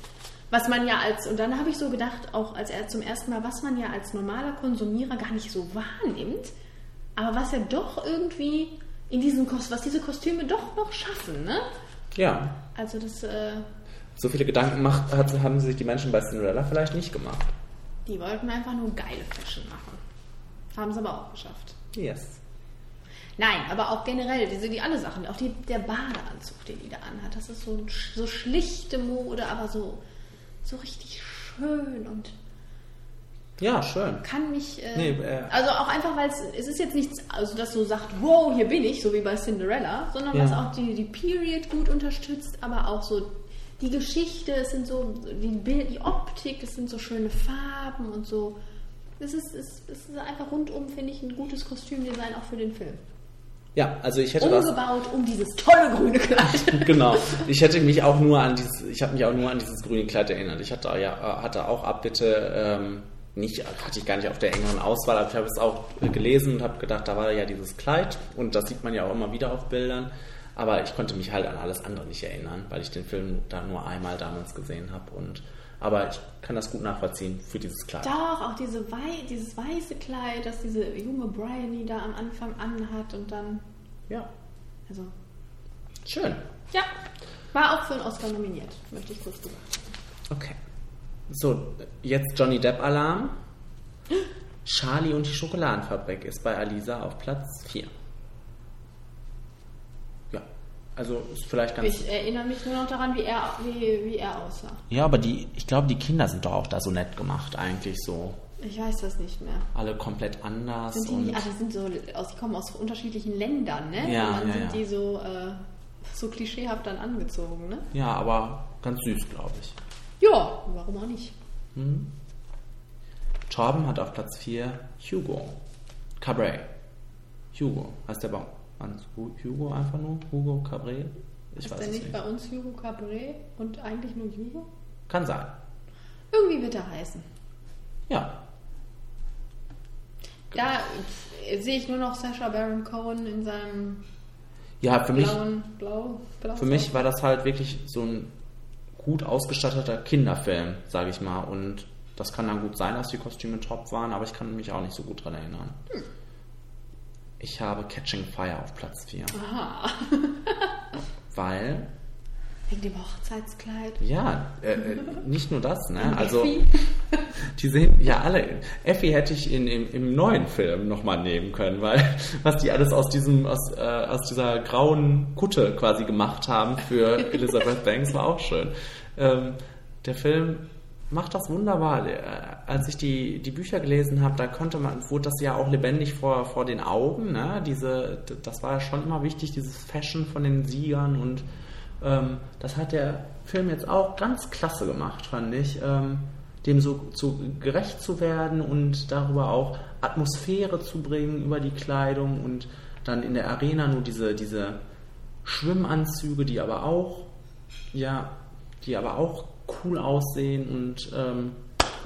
Was man ja als, und dann habe ich so gedacht, auch als er zum ersten Mal, was man ja als normaler Konsumierer gar nicht so wahrnimmt, aber was ja doch irgendwie in diesen Kostümen, was diese Kostüme doch noch schaffen, ne? Ja, Also das, äh, so viele Gedanken macht, hat, haben sich die Menschen bei Cinderella vielleicht nicht gemacht. die wollten einfach nur geile Fashion machen. Haben sie aber auch geschafft. Yes. Nein, aber auch generell, diese, die alle Sachen, auch die, der Badeanzug, den die da anhat, das ist so, so schlichte Mode, aber so, so richtig schön und Ja, schön. kann mich. Äh, Nee, äh, also auch einfach, weil es, es ist jetzt nichts, also dass so sagt, wow, hier bin ich, so wie bei Cinderella, sondern Ja. was auch die, die Period gut unterstützt, aber auch so die Geschichte, es sind so die Bild, die Optik, es sind so schöne Farben und so. Es ist, es, es ist einfach rundum, finde ich, ein gutes Kostümdesign auch für den Film. Ja, also ich hätte das. Umgebaut um dieses tolle grüne Kleid. genau. Ich hätte mich auch nur an dieses, ich habe mich auch nur an dieses grüne Kleid erinnert. Ich hatte ja, äh, hatte auch Abbitte ähm, nicht, hatte ich gar nicht auf der engeren Auswahl, aber ich habe es auch gelesen und habe gedacht, da war ja dieses Kleid und das sieht man ja auch immer wieder auf Bildern. Aber ich konnte mich halt an alles andere nicht erinnern, weil ich den Film da nur einmal damals gesehen habe. Und aber ich kann das gut nachvollziehen für dieses Kleid. Doch, auch diese Wei dieses weiße Kleid, das diese junge Bryony da am Anfang anhat und dann. Ja. Also. Schön. Ja. War auch für einen Oscar nominiert, möchte ich kurz gesagt. Okay. So, jetzt Johnny Depp Alarm. Charlie und die Schokoladenfabrik ist bei Alisa auf Platz 4. Also ist vielleicht ganz. Ich erinnere mich nur noch daran, wie er, wie, wie er aussah. Ja, aber die, ich glaube, die Kinder sind doch auch da so nett gemacht, eigentlich so. Ich weiß das nicht mehr. Alle komplett anders. Sind die und nicht, also sind so, aus, die kommen aus unterschiedlichen Ländern, ne? Ja, Und dann ja, sind ja. die so, äh, so klischeehaft dann angezogen, ne? ja, aber ganz süß, glaube ich. Ja, warum auch nicht? Mhm. Torben hat auf Platz 4 Hugo. Cabret. Hugo. Heißt der Baum? Hugo einfach nur? Hugo Cabret? Ich ist weiß der nicht, nicht. bei uns Hugo Cabret und eigentlich nur Hugo? Kann sein. Irgendwie wird er heißen. Ja. Da äh, sehe ich nur noch Sacha Baron Cohen in seinem Ja, für mich, blauen, blau, blau für mich war das halt wirklich so ein gut ausgestatteter Kinderfilm, sage ich mal. Und das kann dann gut sein, dass die Kostüme top waren, aber ich kann mich auch nicht so gut dran erinnern. Hm. Ich habe Catching Fire auf Platz 4. Aha. Weil, Wegen dem Hochzeitskleid. ja, äh, äh, nicht nur das, ne? Und Also, Effi. die sehen ja alle. Effi hätte ich in, im, im neuen Film nochmal nehmen können, weil was die alles aus diesem, aus, äh, aus dieser grauen Kutte quasi gemacht haben für Elizabeth Banks war auch schön. Ähm, der Film macht das wunderbar. Äh, Als ich die, die Bücher gelesen habe, da konnte man, wurde das ja auch lebendig vor, vor den Augen. Ne? Diese, das war ja schon immer wichtig, dieses Fashion von den Siegern und ähm, das hat der Film jetzt auch ganz klasse gemacht, fand ich. Ähm, dem so zu, gerecht zu werden und darüber auch Atmosphäre zu bringen über die Kleidung und dann in der Arena nur diese, diese Schwimmanzüge, die aber auch, ja, die aber auch cool aussehen und ähm,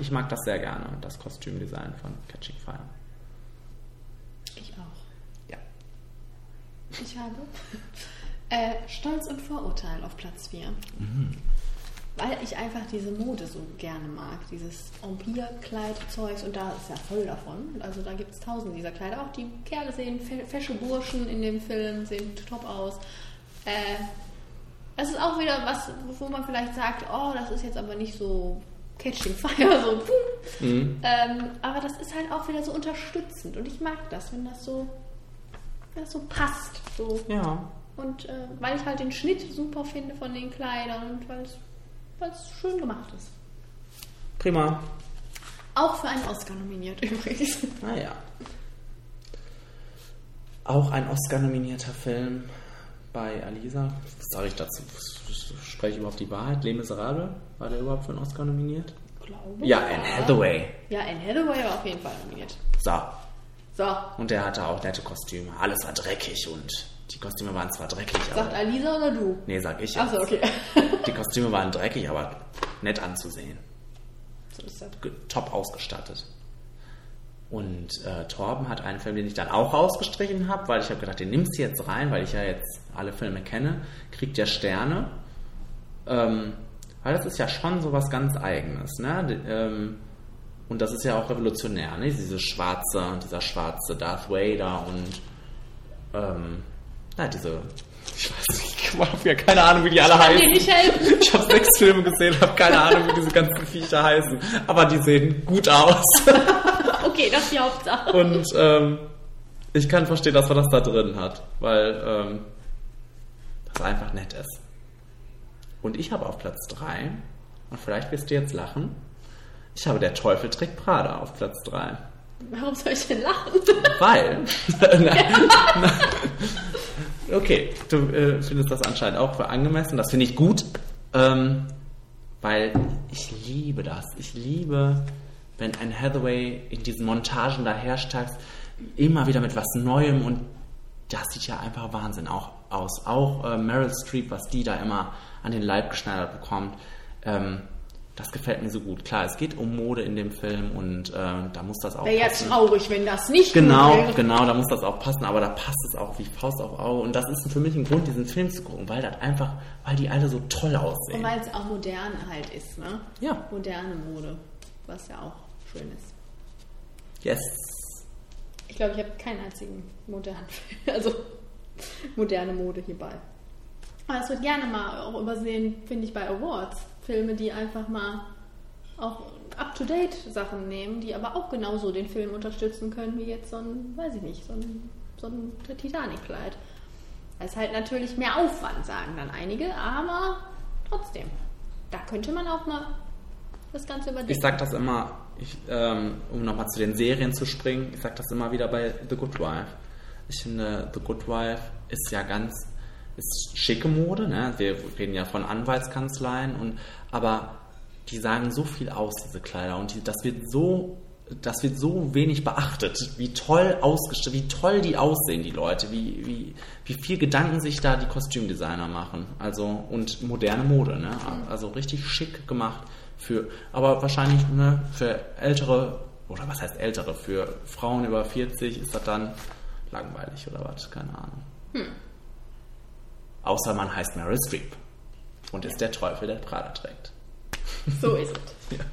ich mag das sehr gerne, das Kostümdesign von Catching Fire. Ich auch. Ja. Ich habe äh, Stolz und Vorurteil auf Platz 4. Mhm. Weil ich einfach diese Mode so gerne mag. Dieses Empire-Kleid-Zeugs und da ist ja voll davon. Also da gibt es tausende dieser Kleider. Auch die Kerle sehen, fe- fesche Burschen in dem Film sehen top aus. Äh, das ist auch wieder was, wo man vielleicht sagt, oh, das ist jetzt aber nicht so Catching Fire, so pum. Mhm. Ähm, aber das ist halt auch wieder so unterstützend und ich mag das, wenn das so, wenn das so passt. So. Ja. Und äh, weil ich halt den Schnitt super finde von den Kleidern und weil es weil es schön gemacht ist. Prima. Auch für einen Oscar nominiert übrigens. Naja. Auch ein Oscar-nominierter Film bei Alisa. Was sage ich dazu? Spreche ich überhaupt die Wahrheit? Les Miserables? War der überhaupt für einen Oscar nominiert? Glaube. Ja, Anne Hathaway. Ja, Anne Hathaway war auf jeden Fall nominiert. So. So, Und der hatte auch nette Kostüme. Alles war dreckig und die Kostüme waren zwar dreckig, sagt aber. Alisa oder du? Nee, sag ich. Achso, okay. Die Kostüme waren dreckig, aber nett anzusehen. So ist das. Top ausgestattet. Und äh, Torben hat einen Film, den ich dann auch rausgestrichen habe, weil ich habe gedacht, den nimmst du jetzt rein, weil ich ja jetzt alle Filme kenne. Kriegt ja Sterne. Ähm, weil das ist ja schon so was ganz Eigenes. Ne? Ähm, und das ist ja auch revolutionär, ne? Diese schwarze, dieser schwarze Darth Vader und ähm, na, diese. Ich weiß nicht, ich habe ja keine Ahnung, wie die alle Ich heißen. helfen. Ich habe sechs Filme gesehen, habe keine Ahnung, wie diese ganzen Viecher heißen. Aber die sehen gut aus. okay, das ist die Hauptsache. Und ähm, ich kann verstehen, dass man das da drin hat, weil ähm, das einfach nett ist. Und ich habe auf Platz 3, und vielleicht wirst du jetzt lachen, ich habe der Teufel trägt Prada auf Platz 3. Warum soll ich denn lachen? Weil. okay, du äh, findest das anscheinend auch für angemessen. Das finde ich gut, ähm, weil ich liebe das. Ich liebe, wenn ein Hathaway in diesen Montagen dahersteigt, immer wieder mit was Neuem und das sieht ja einfach Wahnsinn auch aus. Auch äh, Meryl Streep, was die da immer an den Leib geschneidert bekommt. Ähm, Das gefällt mir so gut. Klar, es geht um Mode in dem Film und äh, da muss das auch Wäre ja traurig, wenn das nicht Genau, wäre. genau, da muss das auch passen, aber da passt es auch wie Faust auf Auge. Und das ist für mich ein Grund, diesen Film zu gucken, weil das einfach, weil die alle so toll Und aussehen. weil es auch modern halt ist, ne? Ja. Moderne Mode, was ja auch schön ist. Yes. Ich glaube, ich habe keinen einzigen modernen Film, also moderne Mode hierbei. Aber es wird gerne mal auch übersehen, finde ich, bei Awards. Filme, die einfach mal auch up-to-date Sachen nehmen, die aber auch genauso den Film unterstützen können, wie jetzt so ein, weiß ich nicht, so ein, so ein Titanic-Kleid. Das ist halt natürlich mehr Aufwand, sagen dann einige, aber trotzdem. Da könnte man auch mal das Ganze überdenken. Ich sag das immer, ich, ähm, um nochmal zu den Serien zu springen, ich sag das immer wieder bei The Good Wife. Ich finde, The Good Wife ist ja ganz, ist schicke Mode, ne? Wir reden ja von Anwaltskanzleien und, aber die sagen so viel aus, diese Kleider, und die, das wird so, das wird so wenig beachtet, wie toll ausgestattet, wie toll die aussehen, die Leute, wie, wie, wie viel Gedanken sich da die Kostümdesigner machen. Also, und moderne Mode, ne? Also richtig schick gemacht für, aber wahrscheinlich, ne, für ältere, oder was heißt ältere, für Frauen über 40 ist das dann langweilig oder was, keine Ahnung. Hm. Außer man heißt Meryl Streep und ist der Teufel, der Prada trägt. So ist es.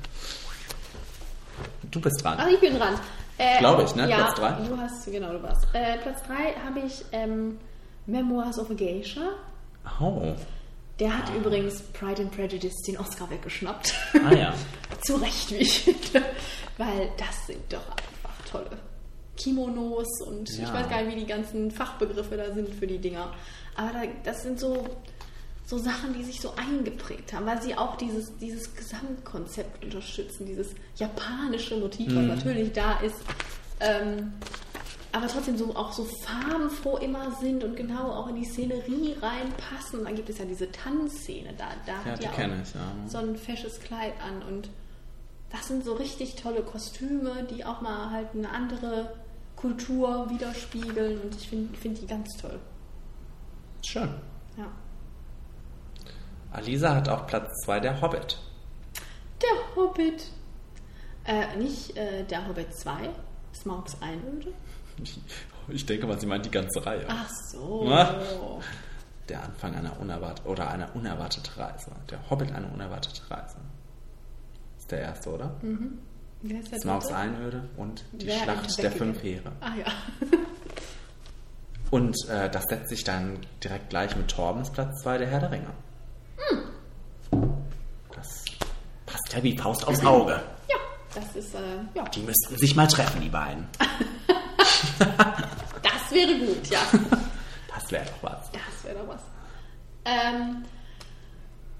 Du bist dran. Ach, ich bin dran. Äh, Glaube ich, ne? Ja, Platz drei? Du hast, genau, du warst. Äh, Platz 3 habe ich ähm, Memoirs of a Geisha. Oh. Der hat übrigens Pride and Prejudice den Oscar weggeschnappt. Ah ja. Zu Recht, wie ich finde. Weil das sind doch einfach tolle Kimonos und ich Ja. weiß gar nicht, wie die ganzen Fachbegriffe da sind für die Dinger. Aber da, das sind so, so Sachen, die sich so eingeprägt haben, weil sie auch dieses, dieses Gesamtkonzept unterstützen, dieses japanische Motiv, was Mhm. natürlich da ist. Ähm, aber trotzdem so auch so farbenfroh immer sind und genau auch in die Szenerie reinpassen. Und dann gibt es ja diese Tanzszene, da, da Ja, hat die ja auch ich, ja. so ein fesches Kleid an und das sind so richtig tolle Kostüme, die auch mal halt eine andere Kultur widerspiegeln und ich finde find die ganz toll. Schön. Ja. Alisa hat auch Platz 2 der Hobbit. Der Hobbit. Äh, nicht äh, der Hobbit 2, Smaugs Einöde. Ich denke mal, sie meint die ganze Reihe. Ach so. Na? Der Anfang einer unerwarteten oder einer unerwarteten Reise. Der Hobbit eine unerwartete Reise. Ist der erste, oder? Mhm. Wer ist der Smaugs? Einöde und die Wer Schlacht der fünf Heere. Ah ja. Und äh, das setzt sich dann direkt gleich mit Torbens Platz 2 der Herr der Ringe. Das passt ja wie Faust aufs Auge. Ja, das ist, äh, ja. Die müssten sich mal treffen, die beiden. Das wäre gut, ja. Das wäre doch was. Das wäre doch was. Ähm,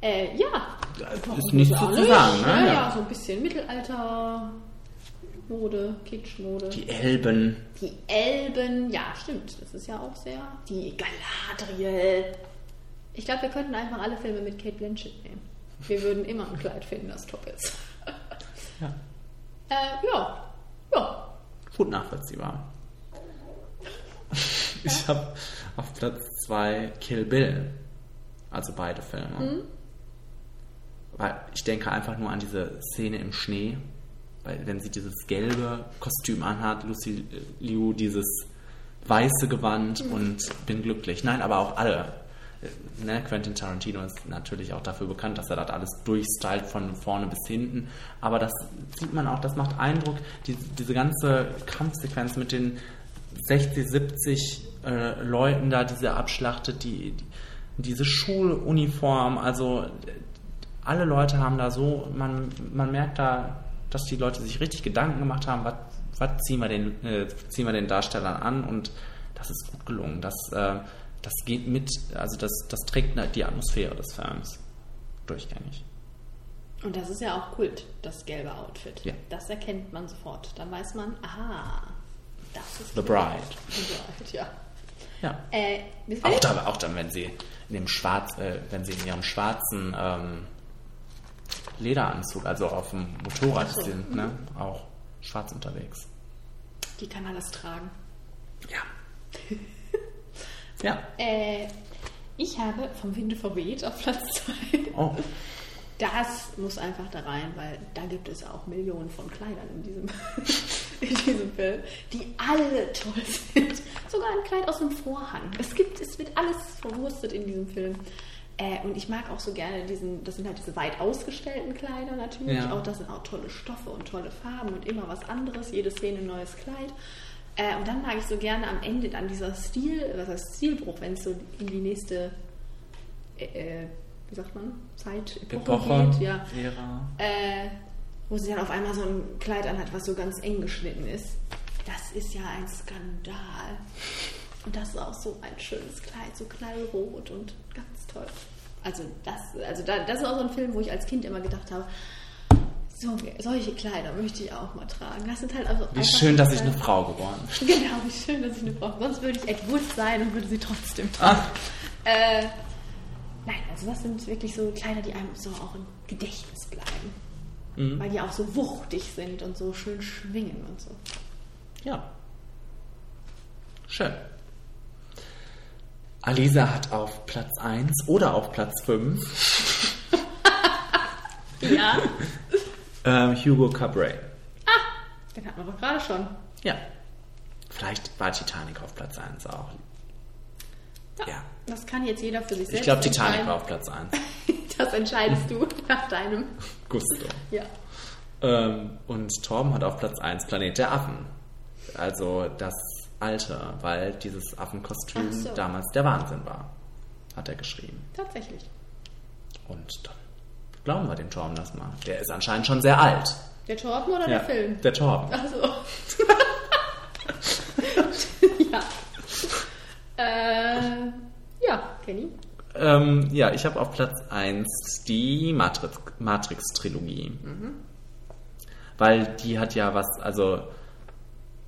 äh, ja. Da ist nichts zu sagen, ne? Ja, Ja. ja, so ein bisschen Mittelalter, Mode, Kitschmode. Die Elben. Die Elben, ja, stimmt. Das ist ja auch sehr. Die Galadriel. Ich glaube, wir könnten einfach alle Filme mit Kate Blanchett nehmen. Wir würden immer ein Kleid finden, das top ist. Ja. Äh, ja. Ja. Gut nachvollziehbar. Ich habe auf Platz 2 Kill Bill. Also beide Filme. Mhm. Weil ich denke einfach nur an diese Szene im Schnee. Weil wenn sie dieses gelbe Kostüm anhat, Lucy Liu dieses weiße Gewand Mhm. und bin glücklich. Nein, aber auch alle. Äh, Ne, Quentin Tarantino ist natürlich auch dafür bekannt, dass er das alles durchstylt von vorne bis hinten. Aber das sieht man auch, das macht Eindruck. Die, diese ganze Kampfsequenz mit den 60, 70 äh, Leuten da, die sie abschlachtet, die, die, diese Schuluniform, also alle Leute haben da so, man, man merkt da, dass die Leute sich richtig Gedanken gemacht haben, was, was ziehen, wir den, äh, ziehen wir den Darstellern an und das ist gut gelungen. Das, äh, das geht mit, also das, das trägt die Atmosphäre des Films durchgängig. Und das ist ja auch Kult, das gelbe Outfit. Ja. Das erkennt man sofort. Dann weiß man, aha, The Bride. The Bride, ja. Ja. Äh, Auch dann, auch dann, wenn sie in dem schwarz, äh, wenn sie in ihrem schwarzen ähm, Lederanzug, also auf dem Motorrad so. sind, ne, auch schwarz unterwegs. Die kann alles tragen. Ja. Äh, ich habe vom Winde verweht auf Platz 2 Oh. das muss einfach da rein, weil da gibt es auch Millionen von Kleidern in diesem, in diesem Film, die alle toll sind. Sogar ein Kleid aus einem Vorhang. Es gibt, es wird alles verwurstet in diesem Film. Äh, und ich mag auch so gerne diesen, das sind halt diese weit ausgestellten Kleider natürlich. Ja. Auch das sind auch tolle Stoffe und tolle Farben und immer was anderes. Jede Szene ein neues Kleid. Äh, und dann mag ich so gerne am Ende dann dieser Stil, was heißt Stilbruch, wenn es so in die nächste, äh, äh, wie sagt man, Zeit, Epoche, Epoche, geht. Ja. Ära. Äh, wo sie dann auf einmal so ein Kleid anhat, was so ganz eng geschnitten ist. Das ist ja ein Skandal. Und das ist auch so ein schönes Kleid, so knallrot und ganz toll. Also das, also da, das ist auch so ein Film, wo ich als Kind immer gedacht habe, so, solche Kleider möchte ich auch mal tragen. Das sind halt also Wie schön, dass ich eine Frau geworden bin. Genau, wie schön, dass ich eine Frau bin. Sonst würde ich Ed Wood sein und würde sie trotzdem tragen. Äh, nein, also das sind wirklich so Kleider, die einem so auch im Gedächtnis bleiben. Mhm. Weil die auch so wuchtig sind und so schön schwingen und so. Ja. Schön. Alisa hat auf Platz 1 oder auf Platz 5 Ja. ähm, Hugo Cabret. Den hatten wir doch gerade schon. Ja. Vielleicht war Titanic auf Platz 1 auch. Ja. Das kann jetzt jeder für sich selbst Ich glaube, Titanic war auf Platz 1. Das entscheidest du nach deinem. Gusto. Ja. Ähm, und Torben hat auf Platz 1 Planet der Affen. Also das alte, weil dieses Affenkostüm so. damals der Wahnsinn war. Hat er geschrieben. Tatsächlich. Und dann glauben wir dem Torben das mal. Der ist anscheinend schon sehr alt. Der Torben oder Ja, der Film? der Torben. Ach so. ja. Äh, ja, Kenny. Ähm, ja, ich habe auf Platz 1 die Matrix- Matrix-Trilogie. Mhm. Weil die hat ja was, also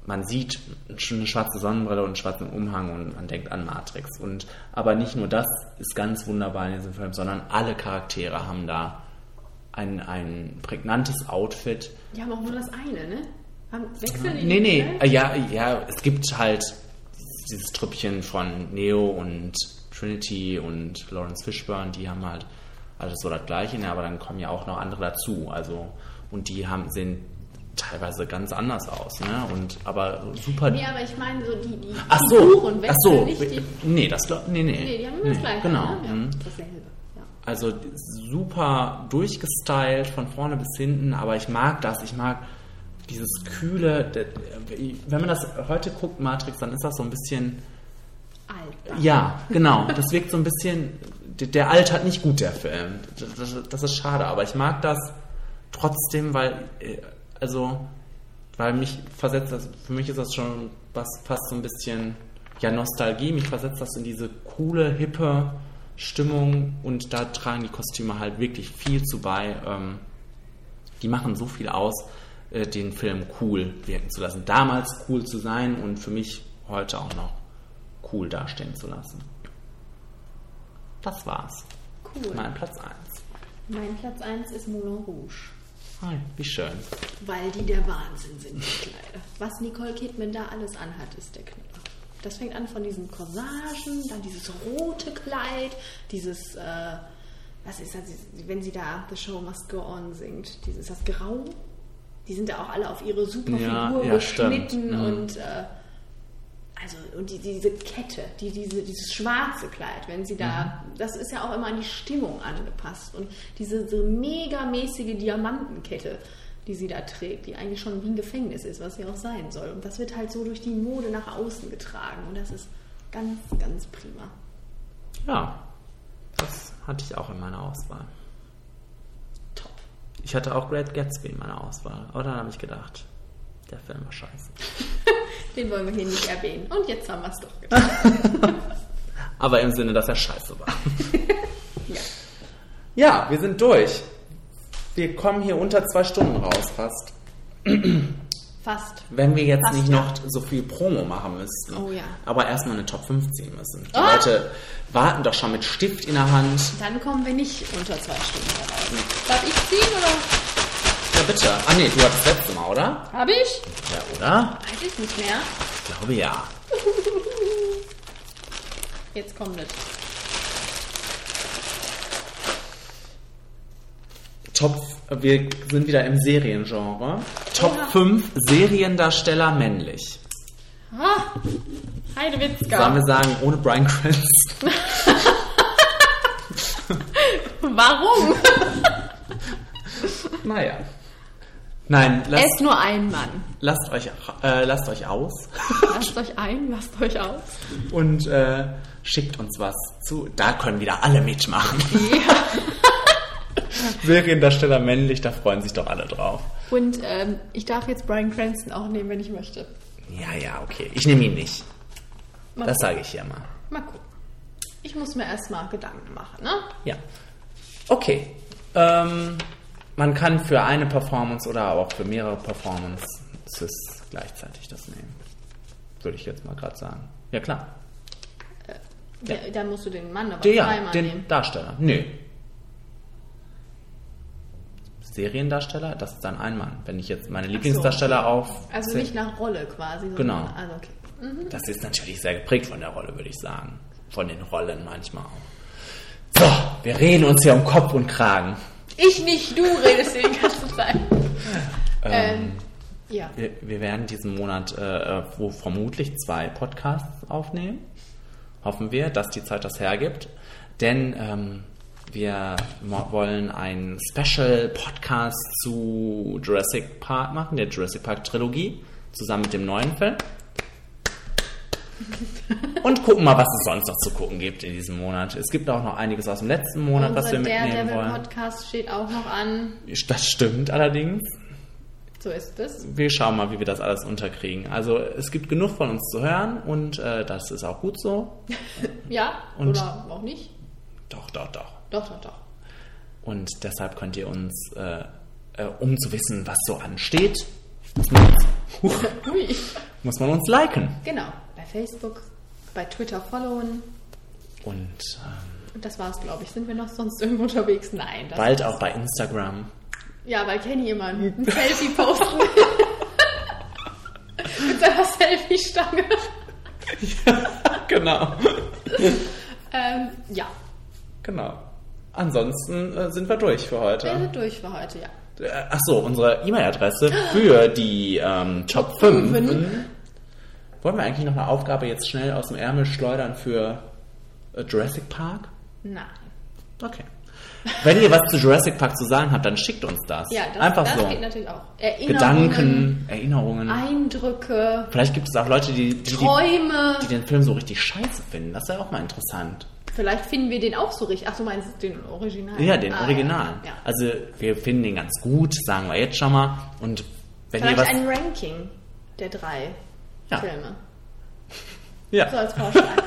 man sieht schon eine schwarze Sonnenbrille und einen schwarzen Umhang und man denkt an Matrix. Und aber nicht nur das ist ganz wunderbar in diesem Film, sondern alle Charaktere haben da ein, ein prägnantes Outfit. Die haben auch nur das eine, ne? Haben, wechseln die Nee, nee, äh, ja, ja, es gibt halt dieses Trüppchen von Neo und Trinity und Lawrence Fishburne, die haben halt alles so das Gleiche, ne, aber dann kommen ja auch noch andere dazu, also und die haben sehen teilweise ganz anders aus, ne, und aber super. Nee, aber ich meine so die, die ach so, Figuren ach so, nicht die. nee, das nee, nee, Nee, die haben immer das Gleiche. genau. Ne? Ja, mhm. dasselbe. Ja. Also super durchgestylt von vorne bis hinten, aber ich mag das. Ich mag dieses kühle. Wenn man das heute guckt, Matrix, dann ist das so ein bisschen. Alt. Ja, genau. Das wirkt so ein bisschen. Der, der altert nicht gut, der Film. Das ist schade, aber ich mag das trotzdem, weil. äh, Also. Weil mich versetzt das. Für mich ist das schon was fast so ein bisschen. Ja, Nostalgie. Mich versetzt das in diese coole, hippe Stimmung und da tragen die Kostüme halt wirklich viel zu bei. Ähm, die machen so viel aus, äh, den Film cool wirken zu lassen. Damals cool zu sein und für mich heute auch noch cool dastehen zu lassen. Das war's. Cool. Mein Platz 1. Mein Platz 1 ist Moulin Rouge. Hi, wie schön. Weil die der Wahnsinn sind, die Kleider. Was Nicole Kidman da alles anhat, ist der Knaller. Das fängt an von diesen Corsagen, dann dieses rote Kleid, dieses, äh, was ist das, wenn sie da The Show Must Go On singt, dieses, das Grau. Die sind da auch alle auf ihre super Ja, Figur ja, geschnitten Mhm. und, äh, also, und die, diese Kette, die, diese, dieses schwarze Kleid, wenn sie da, das ist ja auch immer an die Stimmung angepasst. Und diese so megamäßige Diamantenkette, die sie da trägt, die eigentlich schon wie ein Gefängnis ist, was sie auch sein soll. Und das wird halt so durch die Mode nach außen getragen. Und das ist ganz, ganz prima. Ja, das hatte ich auch in meiner Auswahl. Ich hatte auch Great Gatsby in meiner Auswahl, aber dann habe ich gedacht, der Film war scheiße. Den wollen wir hier nicht erwähnen. Und jetzt haben wir es doch getan. Aber im Sinne, dass er scheiße war. ja, wir sind durch. Wir kommen hier unter zwei Stunden raus, fast. Fast. Wenn wir jetzt Fast, nicht ja. noch so viel Promo machen müssten. Oh ja. Aber erstmal eine Top 5 ziehen müssen. Die Ah! Leute warten doch schon mit Stift in der Hand. Dann kommen wir nicht unter zwei Stunden heraus. Darf ich ziehen oder? Ja, bitte. Ah, nee, du hattest das letzte Mal, oder? Hab ich? Ja, oder? Weiß ich nicht mehr. Ich glaube ja. Jetzt kommt es. Top, wir sind wieder im Seriengenre. Top Oha. 5 Seriendarsteller männlich. Ah, Heidewitzka. Sollen wir sagen, ohne Brian Cranston? Warum? naja. Nein, lasst, ist nur ein Mann. lasst, euch, äh, lasst euch aus Lasst euch ein, lasst euch aus. und äh, schickt uns was zu. Da können wieder alle mitmachen. Seriendarsteller männlich, da freuen sich doch alle drauf. Und ähm, ich darf jetzt Brian Cranston auch nehmen, wenn ich möchte. Ja, ja, okay. Ich nehme ihn nicht. Mal Das sage ich hier mal. Mal gucken. Ich muss mir erstmal Gedanken machen, ne? Ja. Okay. Ähm, man kann für eine Performance oder auch für mehrere Performances gleichzeitig das nehmen. Würde ich jetzt mal gerade sagen. Ja, klar. Ja. Dann musst du den Mann aber ja, zweimal den nehmen. Darsteller. Nö. Seriendarsteller, das ist dann ein Mann. Wenn ich jetzt meine Lieblingsdarsteller auf. Also nicht nach Rolle quasi. Genau. Also okay. Mhm. Das ist natürlich sehr geprägt von der Rolle, würde ich sagen. Von den Rollen manchmal auch. So, wir reden uns hier um Kopf und Kragen. Ich nicht, du redest die ganze Zeit. Ähm, Ähm, ja. Wir, wir werden diesen Monat äh, äh, wo vermutlich zwei Podcasts aufnehmen. Hoffen wir, dass die Zeit das hergibt. Denn ähm, wir wollen einen Special-Podcast zu Jurassic Park machen, der Jurassic Park Trilogie, zusammen mit dem neuen Film. Und gucken mal, was es sonst noch zu gucken gibt in diesem Monat. Es gibt auch noch einiges aus dem letzten Monat, was wir mitnehmen Daredevil wollen. Podcast steht auch noch an. Das stimmt allerdings. So ist es. Wir schauen mal, wie wir das alles unterkriegen. Also es gibt genug von uns zu hören und äh, das ist auch gut so. Ja, Und- oder auch nicht. Doch, doch, doch. Doch, doch, doch. Und deshalb könnt ihr uns, äh, äh, um zu wissen, was so ansteht, muss man uns, huch, Hui. muss man uns liken. Genau. Bei Facebook, bei Twitter followen. Und ähm, Und das war's, glaube ich. Sind wir noch sonst irgendwo unterwegs? Nein. Bald auch bei Instagram. Ja, weil Kenny immer ein, Selfie posten will. Mit seiner Selfie-Stange. genau. Ähm, ja, Genau. Ansonsten äh, sind wir durch für heute. wir sind durch für heute, ja. Äh, Ach so, unsere E-Mail-Adresse für die ähm, Top 5. Fünfen. Wollen wir eigentlich noch eine Aufgabe jetzt schnell aus dem Ärmel schleudern für äh, Jurassic Park? Nein. Okay. Wenn ihr was zu Jurassic Park zu sagen habt, dann schickt uns das. Ja, das, Einfach das so. geht natürlich auch. Erinnerungen, Gedanken, Erinnerungen. Eindrücke, Vielleicht gibt es auch Leute, die, die, die, Träume. die den Film so richtig scheiße finden. Das wäre auch mal interessant. Vielleicht finden wir den auch so richtig. Ach, du meinst den Original? Ja, den Ah, Originalen. Ja, ja. Also wir finden den ganz gut, sagen wir jetzt schon mal. Und wenn Vielleicht ihr was. ein Ranking der drei Ja. Filme. Ja. So als Vorschlag.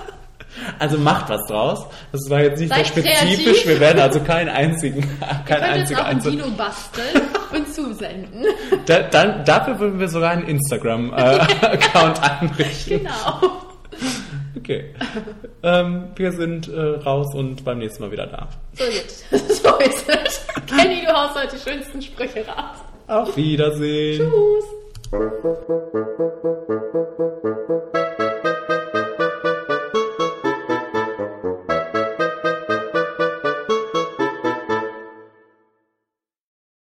Also macht was draus. Das war jetzt nicht Seid sehr spezifisch. kreativ. Wir werden also keinen einzigen, kein einziger auch ein einzelnen. Dino basteln und zusenden. Da, dann, dafür würden wir sogar einen Instagram-Account einrichten. Genau. Okay. Ähm, wir sind äh, raus und beim nächsten Mal wieder da. So gut. So ist es. Kenny, du haust heute die schönsten Sprüche raus. Auf Wiedersehen. Tschüss.